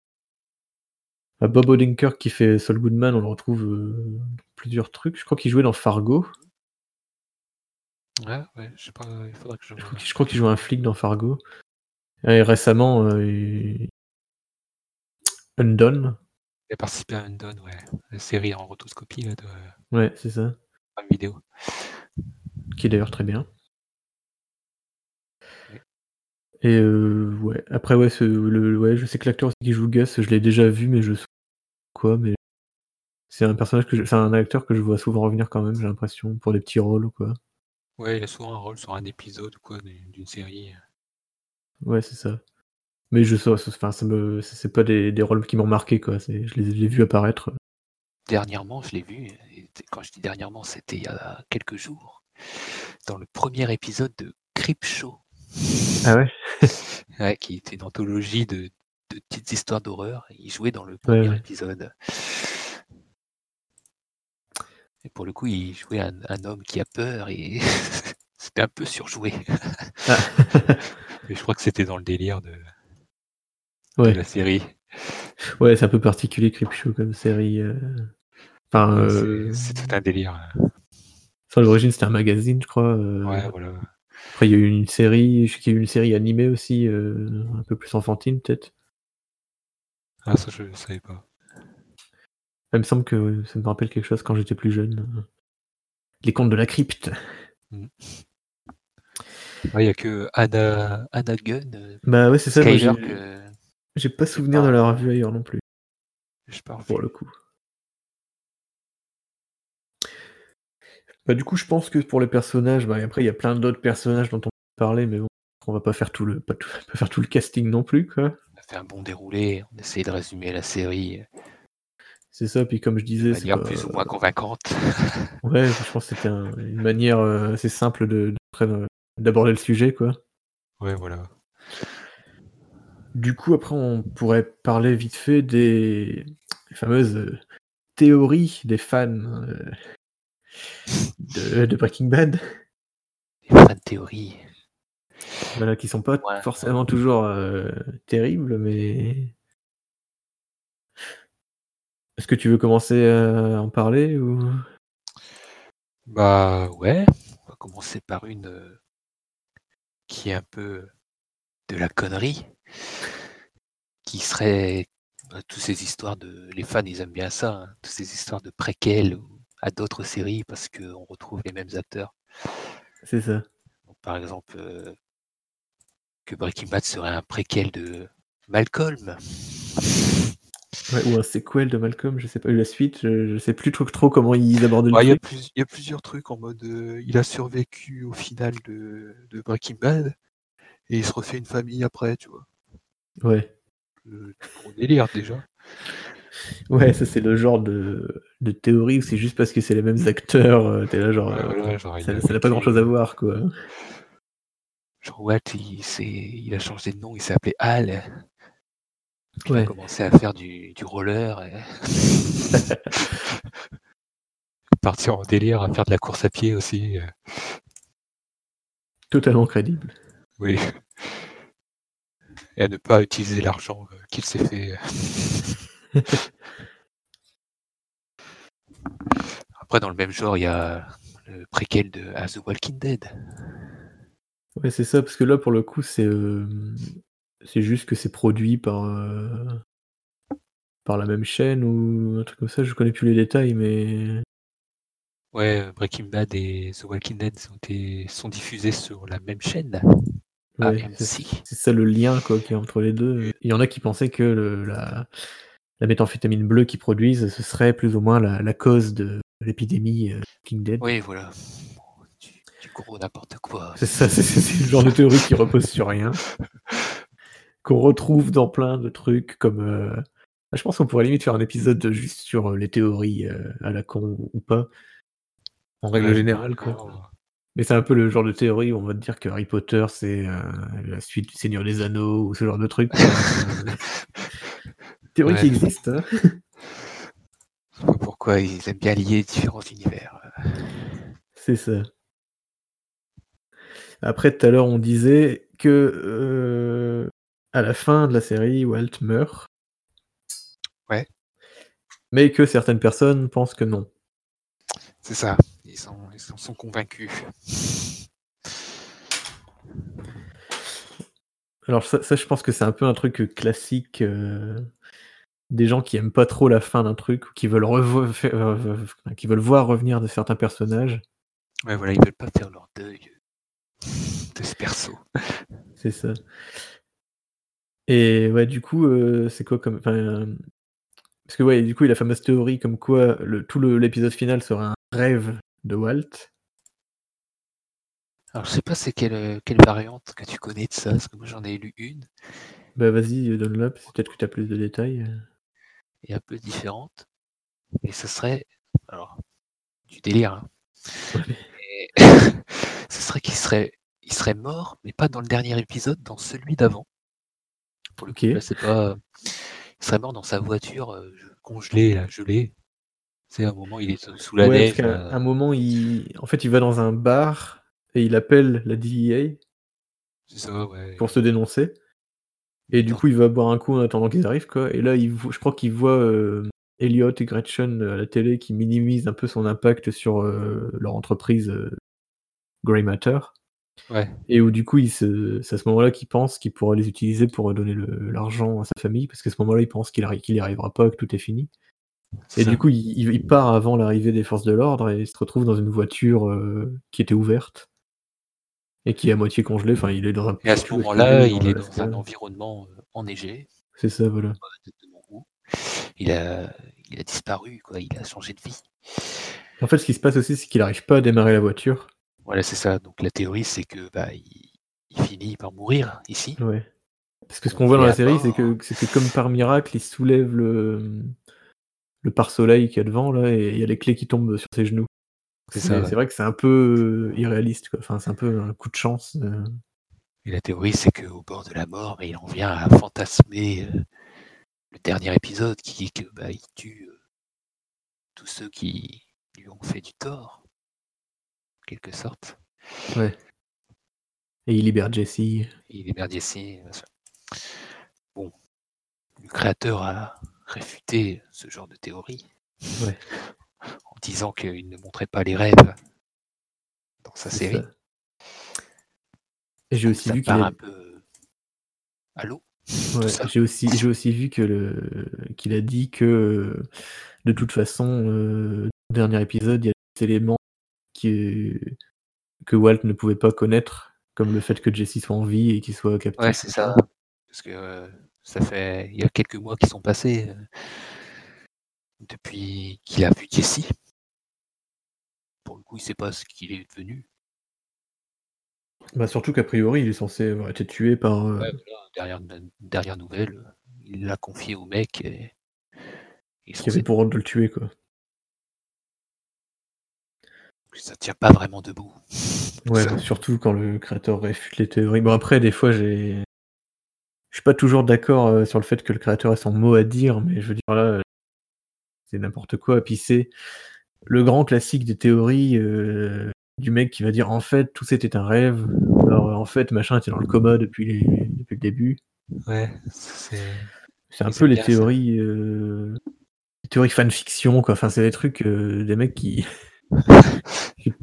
Ah, Bob Odenkirk qui fait Saul Goodman, on le retrouve euh, dans plusieurs trucs. Je crois qu'il jouait dans Fargo. Ouais, ouais, je sais pas, il faudra que je. Je crois qu'il jouait un flic dans Fargo. Et récemment, euh, il- Undone. Il a participé à Undone, ouais. La série en rotoscopie là, de Ouais, c'est ça. Prime vidéo. Qui est d'ailleurs très bien. Et euh, ouais, après ouais, ce- le, ouais, je sais que l'acteur qui joue Gus, je l'ai déjà vu, mais je quoi, mais c'est un personnage que je- c'est un acteur que je vois souvent revenir quand même, j'ai l'impression, pour des petits rôles ou quoi. Ouais, il a souvent un rôle sur un épisode ou quoi d'une série. Ouais, c'est ça. Mais je sais, enfin, ça me, c'est pas des, des rôles qui m'ont marqué quoi. C'est, je les ai vus apparaître. Dernièrement, je l'ai vu, et quand je dis dernièrement, c'était il y a quelques jours, dans le premier épisode de Creepshow, Ah ouais? ouais, qui était une anthologie de, de petites histoires d'horreur. Il jouait dans le premier ouais. épisode. Et pour le coup, il jouait un, un homme qui a peur et c'était un peu surjoué. Ah. Je crois que c'était dans le délire de, la série. Ouais, c'est un peu particulier Creepshow comme série. euh. Enfin, euh, c'est- tout un délire. sur l'origine c'était un magazine, je crois. euh. Ouais, voilà. Après, il y a eu une série, je sais qu'il y a eu une série animée aussi, euh, un peu plus enfantine peut-être. Ah, ça, je ne savais pas. Il me semble que ça me rappelle quelque chose quand j'étais plus jeune. Les contes de la crypte. Ouais, Il n'y a que Anna, Anna Gunn, euh, Bah ouais, c'est ça. J'ai pas souvenir de l'avoir vu ailleurs non plus, je parle. pour le coup. Bah du coup, je pense que pour les personnages, bah après il y a plein d'autres personnages dont on peut parler, mais bon, on va pas faire tout le, pas, tout- pas faire tout le casting non plus, quoi. A fait un bon déroulé, on essaie de résumer la série C'est ça. Puis comme je de disais, c'est manière pas- plus ou moins convaincante. ouais, je pense que c'était un- une manière euh, assez simple de, de- d'aborder le sujet, quoi. Ouais, voilà. Du coup, après, on pourrait parler vite fait des fameuses euh, théories des fans euh, de, de Breaking Bad, Les fans de théorie. Voilà, qui sont pas Ouais. forcément toujours euh, terribles, mais est-ce que tu veux commencer à en parler ou? Bah ouais, on va commencer par une euh, qui est un peu de la connerie, qui serait bah, toutes ces histoires de... Les fans, ils aiment bien ça, hein, toutes ces histoires de préquels à d'autres séries parce qu'on retrouve les mêmes acteurs. C'est ça. Donc, par exemple, euh, que Breaking Bad serait un préquel de Malcolm. Ouais, ou un sequel de Malcolm, je sais pas, la suite, je, je sais plus trop, trop comment ils abordent le Il y, a truc. il y a plusieurs trucs en mode euh, il a survécu au final de, de Breaking Bad et il se refait une famille après, tu vois. Ouais. Le gros délire déjà. Ouais, ça c'est le genre de, de théorie où c'est juste parce que c'est les mêmes acteurs, euh, t'es là genre, Ouais, euh, voilà, genre, il ça n'a pas grand chose à euh, voir quoi. Genre Walt, il, a changé de nom, il appelé Al. Il a commencé à faire du, du roller et partir en délire, à faire de la course à pied aussi. Totalement crédible. Oui. Et à ne pas utiliser l'argent euh, qu'il s'est fait. Après, dans le même genre, il y a le préquel de As the Walking Dead. Ouais, c'est ça, parce que là pour le coup c'est euh, c'est juste que c'est produit par euh, par la même chaîne ou un truc comme ça, je connais plus les détails, mais Ouais, euh, Breaking Bad et The Walking Dead sont, diffusés sur la même chaîne, ouais, c'est ça le lien quoi qui est entre les deux. Il y en a qui pensaient que le- la, la méthamphétamine bleue qu'ils produisent, ce serait plus ou moins la, la cause de l'épidémie King Dead. Oui, voilà. Du, du gros n'importe quoi. C'est ça, c'est le genre de théorie qui repose sur rien. Qu'on retrouve dans plein de trucs comme. euh, Je pense qu'on pourrait limite faire un épisode juste sur euh, les théories euh, à la con ou pas. En règle Ouais, générale, quoi. Mais c'est un peu le genre de théorie où on va te dire que Harry Potter c'est euh, la suite du Seigneur des Anneaux ou ce genre de truc. théorie Ouais. qui existe. hein. Je sais pas pourquoi ils aiment bien lier différents univers. C'est ça. Après, tout à l'heure, on disait que euh, à la fin de la série, Walt meurt. Ouais. Mais que certaines personnes pensent que non. C'est ça. Ils, sont, ils en sont convaincus. Alors ça, ça, je pense que c'est un peu un truc classique euh, des gens qui aiment pas trop la fin d'un truc ou qui veulent, revo- euh, qui veulent voir revenir de certains personnages. Ouais, voilà, ils veulent pas faire leur deuil de ce perso. C'est ça. Et ouais, du coup, euh, c'est quoi comme. enfin, euh, parce que ouais, du coup, il y a la fameuse théorie comme quoi le, tout l'épisode final sera un rêve de Walt. Alors, je sais pas c'est quelle, euh, quelle variante que tu connais de ça, parce que moi j'en ai lu une, Bah vas-y, euh, donne-la, peut-être que tu as plus de détails. et un peu différente. Et ce serait, alors, du délire, hein. Et ce serait qu'il serait, il serait mort, mais pas dans le dernier épisode, dans celui d'avant. Pour le coup, Ok. là, c'est pas. Il serait mort dans sa voiture euh, congelée, là, gelée. C'est un moment, il est sous la ouais, neige. un moment, il... en fait, il va dans un bar et il appelle la DEA C'est ça, ouais. pour se dénoncer. Et du coup, il va boire un coup en attendant qu'ils arrivent, quoi. Et là, il je crois qu'il voit euh, Elliot et Gretchen euh, à la télé qui minimisent un peu son impact sur euh, leur entreprise Grey Matter. Ouais. Et où du coup, se... c'est à ce moment-là qu'il pense qu'il pourra les utiliser pour donner l'argent à sa famille, parce qu'à ce moment-là, il pense qu'il arri- qu'il y arrivera pas, que tout est fini. Et ça. du coup, il, part avant l'arrivée des forces de l'ordre et il se retrouve dans une voiture euh, qui était ouverte et qui est à moitié congelée. Enfin, il est dans un. Et à ce moment-là, il est dans un environnement euh, enneigé. C'est ça, voilà. Il a, il a disparu, quoi. Il a changé de vie. En fait, ce qui se passe aussi, c'est qu'il n'arrive pas à démarrer la voiture. Voilà, c'est ça. Donc la théorie, c'est que bah, il, il finit par mourir ici. Ouais. Parce que ce qu'on voit dans la série, c'est que, c'est que comme par miracle, il soulève le, le pare-soleil qu'il y a devant, là, et il y a les clés qui tombent sur ses genoux. C'est C'est ça, ouais. c'est vrai que c'est un peu euh, irréaliste, quoi. Enfin, c'est un peu un coup de chance. euh. Et la théorie, c'est qu'au bord de la mort, il en vient à fantasmer euh, le dernier épisode qui est que bah, il tue euh, tous ceux qui lui ont fait du tort, quelque sorte. Ouais. Et il libère Jesse. Il est ici. Bon, le créateur a réfuté ce genre de théorie Ouais. en disant qu'il ne montrait pas les rêves dans sa série. j'ai aussi Ça vu qu'il a- un peu. Ouais, ça. j'ai aussi, j'ai aussi vu que le, qu'il a dit que de toute façon, euh, dernier épisode, il y a des éléments qui, que Walt ne pouvait pas connaître, comme le fait que Jesse soit en vie et qu'il soit captif. Ouais, c'est ça. Parce que euh, ça fait il y a quelques mois qui sont passés euh, depuis qu'il a vu Jesse. Pour le coup, il sait pas ce qu'il est devenu. Bah, surtout qu'a priori, il est censé avoir été tué par. euh, Ouais, voilà, derrière, derrière nouvelle, il l'a confié au mec et sont qui avait pour de le tuer, quoi. Ça tient pas vraiment debout. Ouais, Ça- bah, surtout quand le créateur réfute les théories. Bon, après, des fois, j'ai. Je suis pas toujours d'accord euh, sur le fait que le créateur ait son mot à dire, mais je veux dire là, c'est n'importe quoi. Puis c'est le grand classique des théories euh, du mec qui va dire en fait tout c'était un rêve. Alors en fait machin était dans le coma depuis, les... depuis le début. Ouais, c'est C'est un peu les théories, euh, les théories fanfiction quoi. Enfin c'est des trucs euh, des mecs qui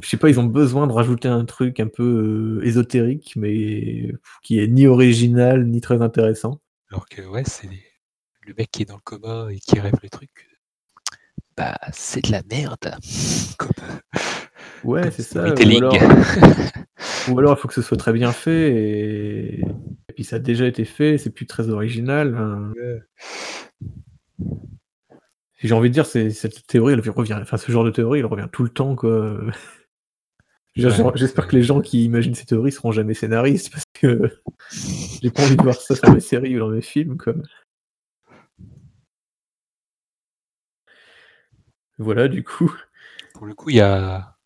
je sais pas, ils ont besoin de rajouter un truc un peu euh, ésotérique, mais qui est ni original ni très intéressant. Alors que ouais, c'est les- le mec qui est dans le coma et qui rêve le truc. Bah, c'est de la merde. Comme, Ouais, c'est ça. Ou alors, ou alors, il faut que ce soit très bien fait et, et puis ça a déjà été fait, c'est plus très original. hein. J'ai envie de dire, c'est cette théorie, elle revient. Enfin, ce genre de théorie, il revient tout le temps, quoi. J'espère que les gens qui imaginent ces théories seront jamais scénaristes parce que j'ai pas envie de voir ça dans mes séries ou dans mes films, quoi. Voilà, du coup. Pour le coup, il y a.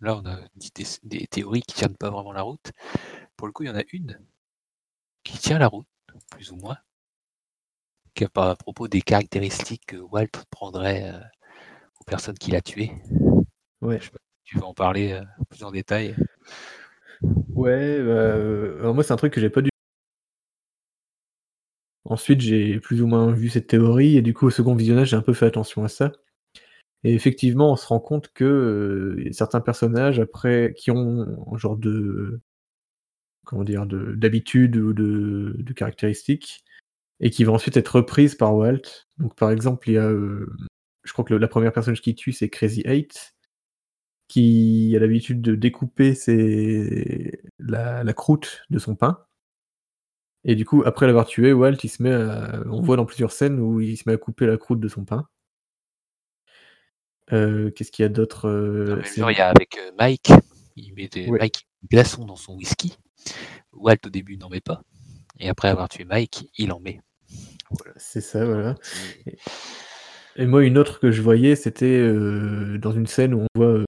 Là, on a dit des, des théories qui tiennent pas vraiment la route. Pour le coup, il y en a une qui tient la route, plus ou moins, à propos des caractéristiques que Walt prendrait euh, aux personnes qu'il a tuées. Ouais. Tu vas en parler euh, plus en détail. Ouais, bah, euh, alors moi c'est un truc que j'ai pas du Ensuite, j'ai plus ou moins vu cette théorie et du coup au second visionnage, j'ai un peu fait attention à ça. Et effectivement, on se rend compte que euh, certains personnages après qui ont un genre de comment dire de d'habitude ou de, de caractéristiques et qui vont ensuite être reprises par Walt. Donc par exemple, il y a euh, je crois que le- la première personne qui tue c'est Crazy Eight qui a l'habitude de découper ses... la, la croûte de son pain. Et du coup, après l'avoir tué, Walt, il se met à... on voit dans plusieurs scènes où il se met à couper la croûte de son pain. Euh, Qu'est-ce qu'il y a d'autre euh, il y a avec Mike, il met des Ouais. Mike glaçons dans son whisky. Walt au début n'en met pas. Et après avoir tué Mike, il en met. Voilà. C'est ça, voilà. Et moi, une autre que je voyais, c'était euh, dans une scène où on voit euh,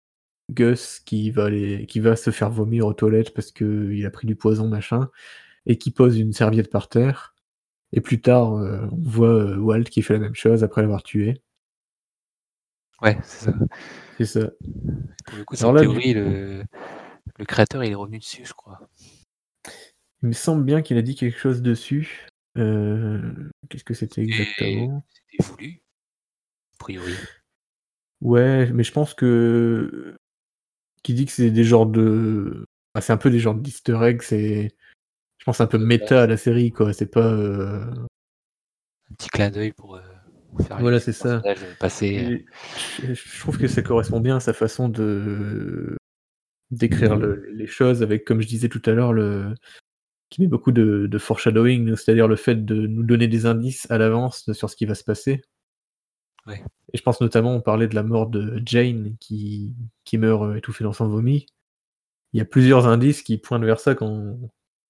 Gus qui va, aller, qui va se faire vomir aux toilettes parce qu'il a pris du poison, machin, et qui pose une serviette par terre. Et plus tard, euh, on voit Walt qui fait la même chose après l'avoir tué. Ouais, c'est ça. C'est ça. Pour le coup, là, du- théorie, le... le créateur, il est revenu dessus, je crois. Il me semble bien qu'il a dit quelque chose dessus. Euh, Qu'est-ce que c'était exactement? C'était voulu, a priori. Ouais, mais je pense que qui dit que c'est des genres de, ah, c'est un peu des genres d'Easter eggs. C'est, je pense, un peu méta à la série, quoi. C'est pas. euh, Un petit clin d'œil pour euh, faire Voilà, c'est ça. Et je, je trouve que ça correspond bien à sa façon de d'écrire le- les choses avec, comme je disais tout à l'heure, le qui met beaucoup de, de foreshadowing, c'est-à-dire le fait de nous donner des indices à l'avance sur ce qui va se passer. Ouais. Et je pense notamment, on parlait de la mort de Jane qui, qui meurt euh, étouffée dans son vomi. Il y a plusieurs indices qui pointent vers ça quand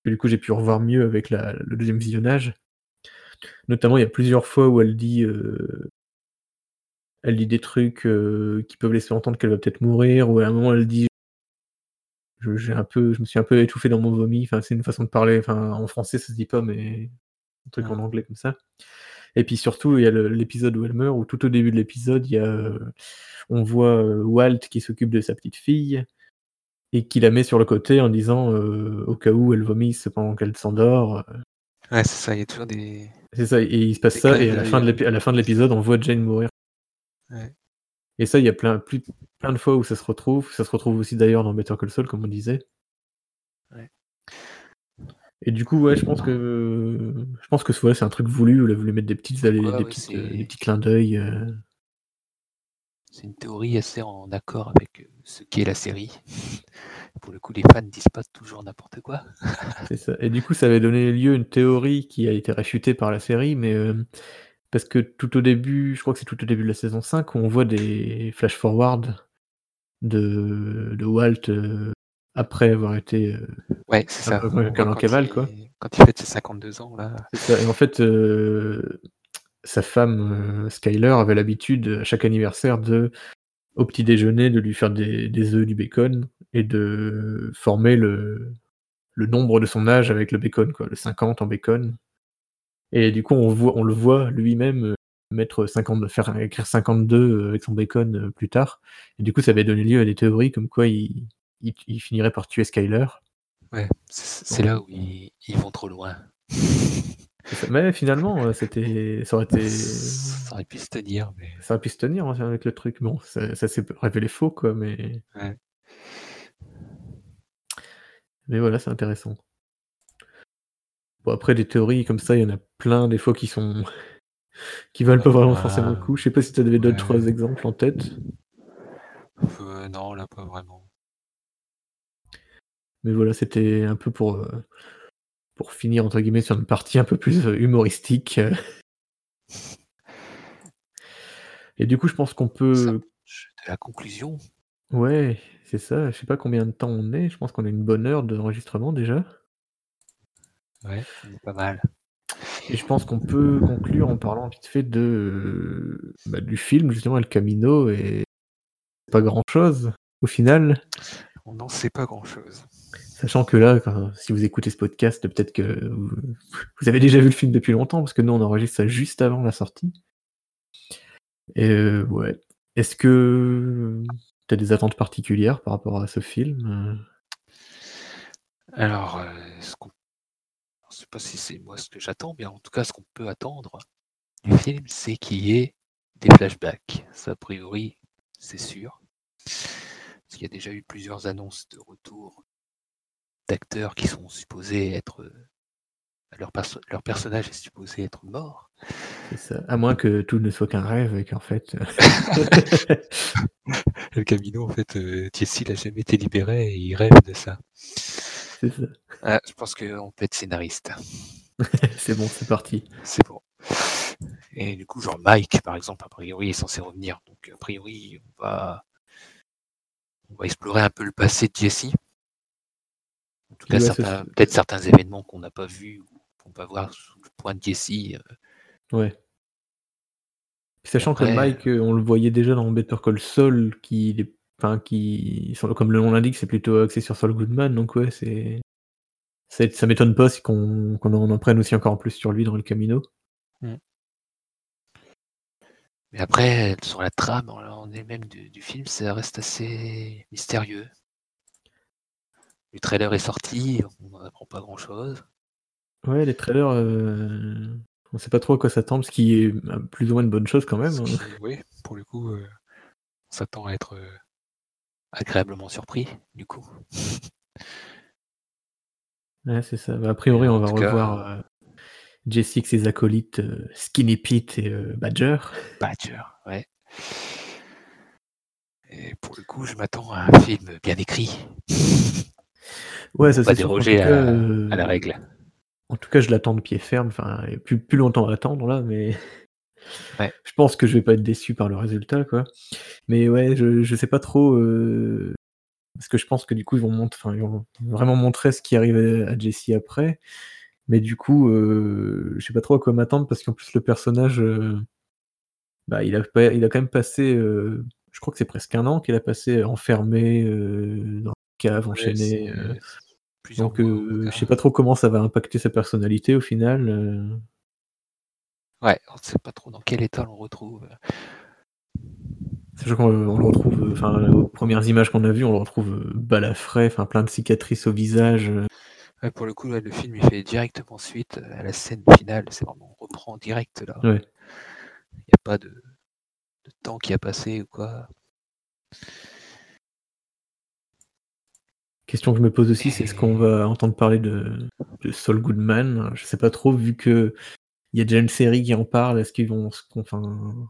que du coup j'ai pu revoir mieux avec la- le deuxième visionnage. Notamment, il y a plusieurs fois où elle dit euh, elle dit des trucs euh, qui peuvent laisser entendre qu'elle va peut-être mourir, ou à un moment elle dit je, j'ai un peu, je me suis un peu étouffé dans mon vomi. Enfin, c'est une façon de parler. Enfin, en français, ça se dit pas, mais un truc Ah. en anglais comme ça. Et puis surtout, il y a l'épisode où elle meurt, où tout au début de l'épisode, il y a, euh, on voit euh, Walt qui s'occupe de sa petite fille et qui la met sur le côté en disant euh, au cas où elle vomisse pendant qu'elle s'endort. Ouais, c'est ça, il y a toujours des. C'est ça, et il se passe ça, et à la, fin de à la fin de l'épisode, on voit Jane mourir. Ouais. Et ça, il y a plein, plus, plein de fois où ça se retrouve. Ça se retrouve aussi d'ailleurs dans Better Call Saul, comme on disait. Ouais. Et du coup, ouais, je pense que je pense que voilà, c'est un truc voulu. On a voulu mettre des petites allées, Ouais, des, ouais, petites, des petits clins d'œil. euh. C'est une théorie assez en accord avec euh, ce qu'est la série. Pour le coup, les fans disent pas toujours n'importe quoi. C'est ça. Et du coup, ça avait donné lieu à une théorie qui a été réfutée par la série, mais euh, parce que tout au début, je crois que c'est tout au début de la saison 5, où on voit des flash forward de, de Walt euh, après avoir été euh, Ouais, c'est ça. quand Cavale, il- quoi. Quand il fête ses 52 ans, là. Ça. Et en fait, euh, sa femme, euh, Skyler, avait l'habitude, à chaque anniversaire, de, au petit déjeuner, de lui faire des, des œufs, du bacon, et de former le, le nombre de son âge avec le bacon, quoi, le 50 en bacon. Et du coup, on, voit, on le voit lui-même euh, mettre 50, faire écrire 52 avec son bacon euh, plus tard. Et du coup, ça avait donné lieu à des théories comme quoi il, il, il finirait par tuer Skyler. Ouais, c'est là où ils, ils vont trop loin. Mais finalement, euh, c'était, ça aurait été, Ça aurait pu se tenir, mais. ça aurait pu se tenir hein, avec le truc. Bon, ça, ça s'est révélé faux, quoi, mais. Ouais. Mais voilà, c'est intéressant. Bon, après, des théories comme ça, il y en a plein, des fois, qui sont. qui valent pas vraiment Ah, forcément le coup. Je sais pas si tu avais d'autres ouais. exemples en tête. Euh, non, là, pas vraiment. Mais voilà, c'était un peu pour, euh, pour finir, entre guillemets, sur une partie un peu plus euh, humoristique. Et du coup, je pense qu'on Ça peut. approche de la conclusion. Ouais, c'est ça. Je sais pas combien de temps on est. Je pense qu'on a une bonne heure d'enregistrement déjà. Ouais, pas mal. Et je pense qu'on peut conclure en parlant vite fait de, bah, du film, justement, El Camino, et pas grand-chose, au final. On n'en sait pas grand-chose. Sachant que là, quand- si vous écoutez ce podcast, peut-être que vous, vous avez déjà vu le film depuis longtemps, parce que nous, on enregistre ça juste avant la sortie. Et euh, ouais. Est-ce que tu as des attentes particulières par rapport à ce film? Alors, euh, ce qu'on- sais pas si c'est moi ce que j'attends, mais en tout cas, ce qu'on peut attendre du film, c'est qu'il y ait des flashbacks. Ça, a priori, c'est sûr. Parce qu'il y a déjà eu plusieurs annonces de retour d'acteurs qui sont supposés être. euh, Leur, perso- leur personnage est supposé être mort. Ça. À moins que tout ne soit qu'un rêve et qu'en fait. Le Camino, en fait, euh, Jesse n'a jamais été libéré et il rêve de ça. c'est ça. Ah, je pense qu'on peut être scénariste. C'est bon, c'est parti. C'est bon. Et du coup, genre Mike, par exemple, a priori, est censé revenir. Donc, a priori, on va, on va explorer un peu le passé de Jesse. En tout cas, certains- peut-être certains événements qu'on n'a pas vus, ou qu'on va voir sous le point de Jesse. euh, Ouais. Sachant que Mike, euh, on le voyait déjà dans Better Call Saul, qui, est- enfin, qui, le- comme le nom l'indique, c'est plutôt axé sur Saul Goodman, donc ouais, c'est, ça m'étonne pas si qu'on, en apprenne aussi encore plus sur lui dans le Camino. Mais après, sur la trame en elle-même du, du film, ça reste assez mystérieux. Le trailer est sorti, on n'en apprend pas grand-chose. Ouais, les trailers, euh, on sait pas trop à quoi s'attendre, ce qui est euh, plus ou moins une bonne chose quand même. Ce hein. oui, pour le coup, euh, on s'attend à être agréablement surpris, du coup. Ouais, c'est ça. Bah, a priori, on va tout cas, revoir euh, Jesse et ses acolytes euh, Skinny Pete et euh, Badger. Badger, ouais. Et pour le coup, je m'attends à un film bien écrit, Ouais, ça c'est déroger à, à la règle. En tout cas, je l'attends de pied ferme. Enfin, plus, plus longtemps à attendre là, mais Ouais. je pense que je vais pas être déçu par le résultat, quoi. Mais ouais, je, je sais pas trop. euh, Parce que je pense que du coup, ils vont, enfin, ils vont vraiment montrer ce qui arrive à, à Jesse après. Mais du coup, euh, je sais pas trop à quoi m'attendre parce qu'en plus, le personnage, euh, bah, il, a, pas- il a quand même passé. euh, Je crois que c'est presque un an qu'il a passé enfermé dans une cave, Ouais, enchaîné. plusieurs donc, je sais pas trop comment ça va impacter sa personnalité au final. Euh. Ouais, on ne sait pas trop dans quel état on le retrouve. Sachant qu'on on le retrouve, euh, enfin, aux premières images qu'on a vues, on le retrouve euh, balafré, enfin, plein de cicatrices au visage. euh. Ouais, pour le coup, là, le film il fait directement suite à la scène finale. C'est vraiment on reprend direct là. Ouais. Il n'y a pas de, de temps qui a passé ou quoi. Question que je me pose aussi, c'est est-ce qu'on va entendre parler de, de Saul Goodman Je sais pas trop, vu que il y a déjà une série qui en parle, est-ce qu'ils vont se. Enfin,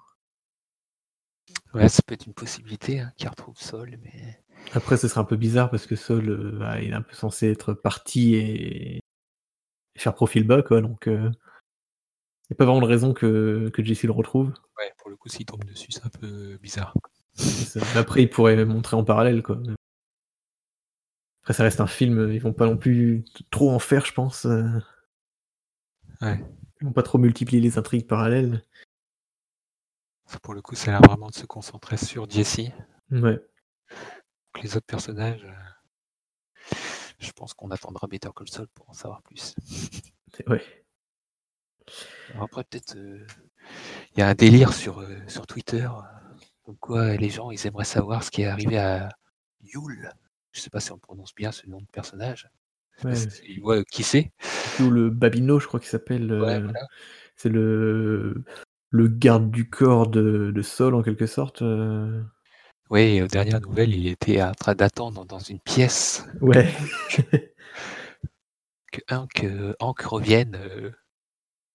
Ouais, ça peut être une possibilité hein, qu'il retrouve Sol, mais Après, ce serait un peu bizarre parce que Saul, euh, bah, il est un peu censé être parti et, et faire profil bas, quoi. Donc, il n'y a pas vraiment de raison que, que Jesse le retrouve. Ouais, pour le coup, s'il tombe dessus, c'est un peu bizarre. Après, il pourrait montrer en parallèle, quoi. Après, ça reste un film, ils vont pas non plus trop en faire, je pense. Ouais. Ils vont pas trop multiplier les intrigues parallèles. Pour le coup, ça a l'air vraiment de se concentrer sur Jesse. Ouais. les autres personnages, euh, je pense qu'on attendra Better Call Saul pour en savoir plus. Ouais. Alors après, peut-être, euh, il y a un délire sur, euh, sur Twitter, comme quoi les gens, ils aimeraient savoir ce qui est arrivé à Yule. Je sais pas si on prononce bien ce nom de personnage. Ouais. Ils voient qui c'est. Ou le Babino, je crois qu'il s'appelle. Ouais, voilà. C'est le le garde du corps de, de Saul en quelque sorte. euh. Oui, aux dernières nouvelles, il était en train d'attendre dans une pièce Ouais. que Hank, euh, Hank revienne euh,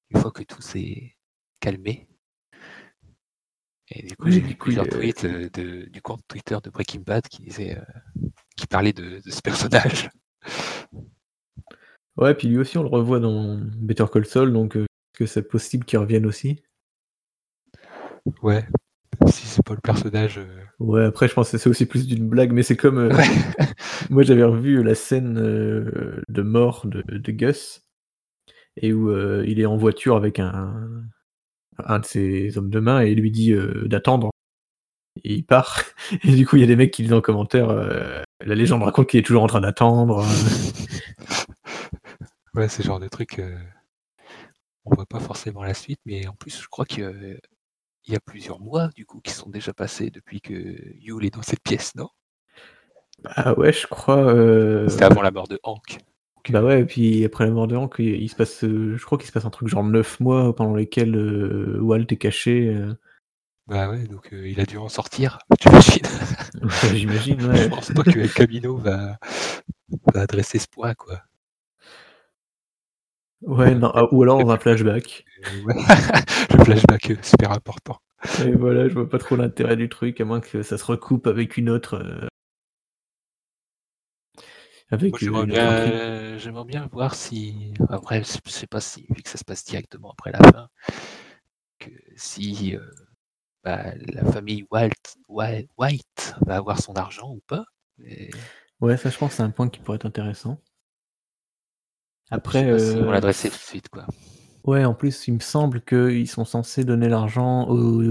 une fois que tout s'est calmé. Et du coup, Oui, j'ai vu plusieurs euh, tweets euh, de- du compte Twitter de Breaking Bad qui disait, euh, qui parlait de, de ce personnage. Ouais, puis lui aussi, on le revoit dans Better Call Saul, donc euh, est-ce que c'est possible qu'il revienne aussi? Ouais. Si c'est pas le personnage. euh, Ouais, après, je pense que c'est aussi plus d'une blague, mais c'est comme. euh, moi, j'avais revu la scène euh, de mort de, de Gus, et où euh, il est en voiture avec un, un de ses hommes de main et il lui dit euh, d'attendre. Et il part. Et du coup, il y a des mecs qui disent en commentaire euh, La légende raconte qu'il est toujours en train d'attendre. Ouais, c'est le genre de truc. euh, on voit pas forcément la suite, mais en plus, je crois qu'il y a- il y a plusieurs mois, du coup, qui sont déjà passés depuis que Yule est dans cette pièce, non? Ah ouais, je crois. euh, C'était avant la mort de Hank. Bah ouais, et puis après la mort de Hank, il il se passe, euh, je crois qu'il se passe un truc genre 9 mois pendant lesquels euh, Walt est caché. euh. Bah ouais, donc euh, il a dû en sortir, j'imagine. Ouais, J'imagine, Je ouais. pense pas que El Camino va, va adresser ce point, quoi. Ouais, non, ah, ou alors dans un flashback. Ouais. le flashback est super important. Et voilà, je vois pas trop l'intérêt du truc, à moins que ça se recoupe avec une autre. euh, Avec Moi, j'aimerais une autre intrigue. bien, j'aimerais bien voir si. Après, je sais pas si, vu que ça se passe directement après la fin, que si euh, bah, la famille Walt, Wa- White va avoir son argent ou pas. Ouais, ça, je pense que c'est un point qui pourrait être intéressant. Je Après, sais pas si on euh, l'adressait tout de suite, quoi. ouais, en plus, il me semble qu'ils sont censés donner l'argent au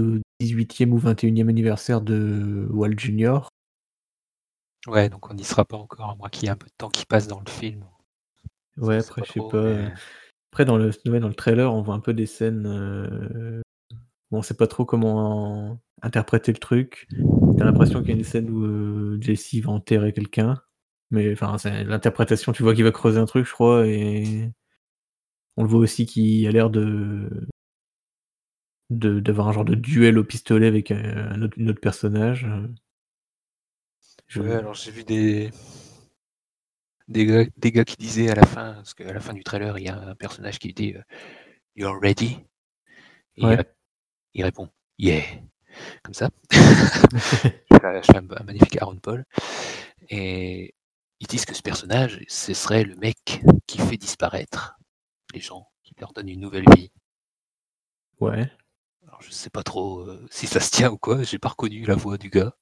18e ou 21e anniversaire de Walt Junior. Ouais, donc on n'y sera pas encore, à moins qu'il y ait un peu de temps qui passe dans le film. Ouais, après, je sais pas. mais- Après, dans le, dans le trailer, on voit un peu des scènes euh, où on sait pas trop comment interpréter le truc. T'as l'impression qu'il y a une scène où euh, Jesse va enterrer quelqu'un. Mais enfin, c'est l'interprétation, tu vois qu'il va creuser un truc, je crois, et on le voit aussi qu'il a l'air de de- d'avoir un genre de duel au pistolet avec un, autre, une autre personnage. Je- Ouais, alors j'ai vu des... Des, gars, des gars qui disaient à la fin, parce qu'à la fin du trailer, il y a un personnage qui dit euh, You're ready? Et Ouais. il, il répond Yeah Comme ça. je fais un magnifique Aaron Paul. Et ils disent que ce personnage, ce serait le mec qui fait disparaître les gens, qui leur donne une nouvelle vie. ouais. Alors je sais pas trop euh, si ça se tient ou quoi, j'ai pas reconnu la voix du gars.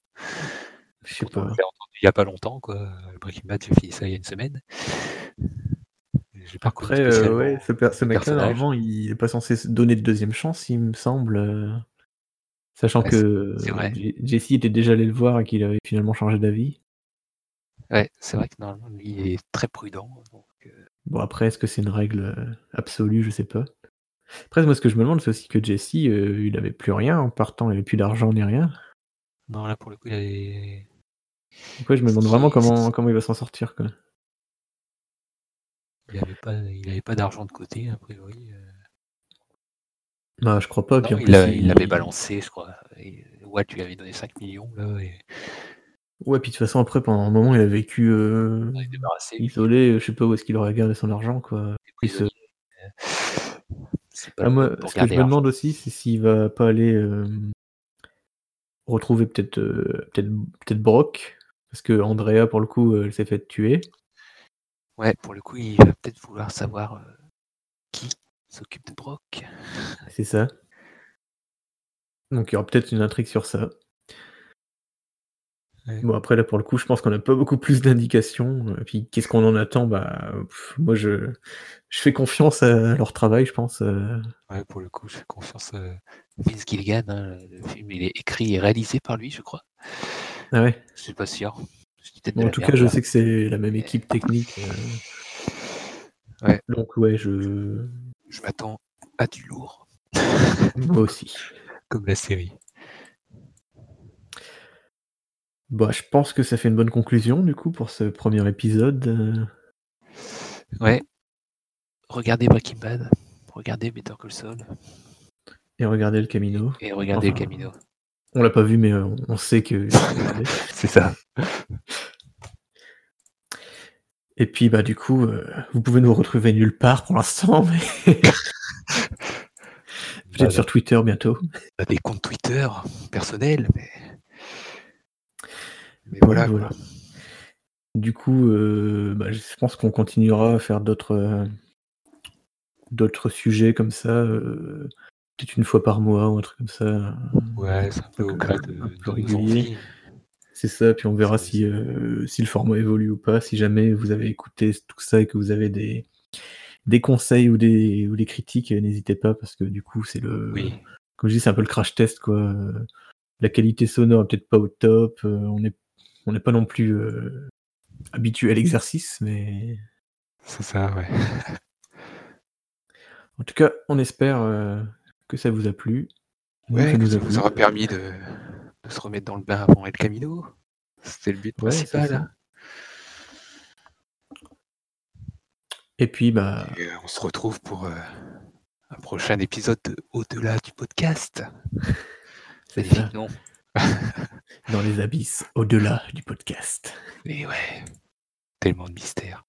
Je sais pas. je l'ai entendu il y a pas longtemps, quoi. Breaking Bad, j'ai fini ça il y a une semaine. J'ai pas Après, euh, ouais, ce, mec-là, normalement, il est pas censé se donner de deuxième chance, il me semble. euh, Sachant Ouais, que Jesse était déjà allé le voir et qu'il avait finalement changé d'avis. Ouais, c'est vrai que normalement, lui, il est très prudent. donc, euh, Bon, après, est-ce que c'est une règle euh, absolue? Je sais pas. Après, moi, ce que je me demande, c'est aussi que Jesse, euh, il avait plus rien en partant, il avait plus d'argent ni rien. Non, là, pour le coup, il. Donc, ouais, je me demande vraiment comment, comment il va s'en sortir, quoi. il avait pas, il avait pas d'argent de côté, a priori. Bah, je crois pas. puis en il plus, il il- l'avait balancé, je crois. Et Walt lui avait donné 5 millions, là, et Ouais, puis de toute façon, après, pendant un moment, il a vécu euh, il débarrassé. isolé. Je sais pas où est-ce qu'il aurait gardé son argent, quoi. euh, pas Ah, moi, ce que je me demande aussi, c'est s'il va pas aller euh, retrouver peut-être euh, peut-être peut-être Brock, Parce que Andrea, pour le coup, elle s'est fait tuer. Ouais, pour le coup, il va peut-être vouloir savoir euh, qui s'occupe de Brock. C'est ça. Donc il y aura peut-être une intrigue sur ça. Ouais. Bon après là pour le coup je pense qu'on n'a pas beaucoup plus d'indications. Et puis qu'est-ce qu'on en attend? Bah pff, moi je, je fais confiance à leur travail je pense. euh. Ouais, pour le coup, je fais confiance à Vince Gilligan. hein, Le film, il est écrit et réalisé par lui, je crois. Ah ouais. Je suis pas sûr. Bon, en tout cas je là. sais que c'est la même équipe technique. euh. Ouais. Donc ouais je Je m'attends à du lourd, moi aussi. comme la série. Bah je pense que ça fait une bonne conclusion du coup pour ce premier épisode. euh. Ouais. Regardez Breaking Bad, regardez Better Call Saul Et regardez le Camino. et regardez Enfin, le Camino. On l'a pas vu mais euh, on sait que. C'est ça. Et puis bah du coup, euh, vous pouvez nous retrouver nulle part pour l'instant, mais peut-être sur Twitter bientôt. A des comptes Twitter personnels, mais. Mais voilà, voilà. quoi. Du coup, euh, bah, je pense qu'on continuera à faire d'autres euh, d'autres sujets comme ça, euh, peut-être une fois par mois ou un truc comme ça. Ouais, c'est un peu au gré de, Un peu de nos régulier. envies. C'est ça, puis on verra si, si le format évolue ou pas. Si jamais vous avez écouté tout ça et que vous avez des, des conseils ou des, ou des critiques, n'hésitez pas parce que du coup, c'est le. Oui, Comme je dis, c'est un peu le crash test, quoi. La qualité sonore est peut-être pas au top. on n'est on n'est pas non plus euh, habitué à l'exercice, mais c'est ça, ouais. en tout cas, on espère euh, que ça vous a plu. Ouais, que nous ça vous aura permis de, de se remettre dans le bain avant El Camino. C'était le but Ouais, principal. hein. Et puis, bah, Et, euh, on se retrouve pour euh, un prochain épisode de Au-delà du podcast. c'est ça, non? Dans les abysses, au-delà du podcast. Et ouais, tellement de mystères.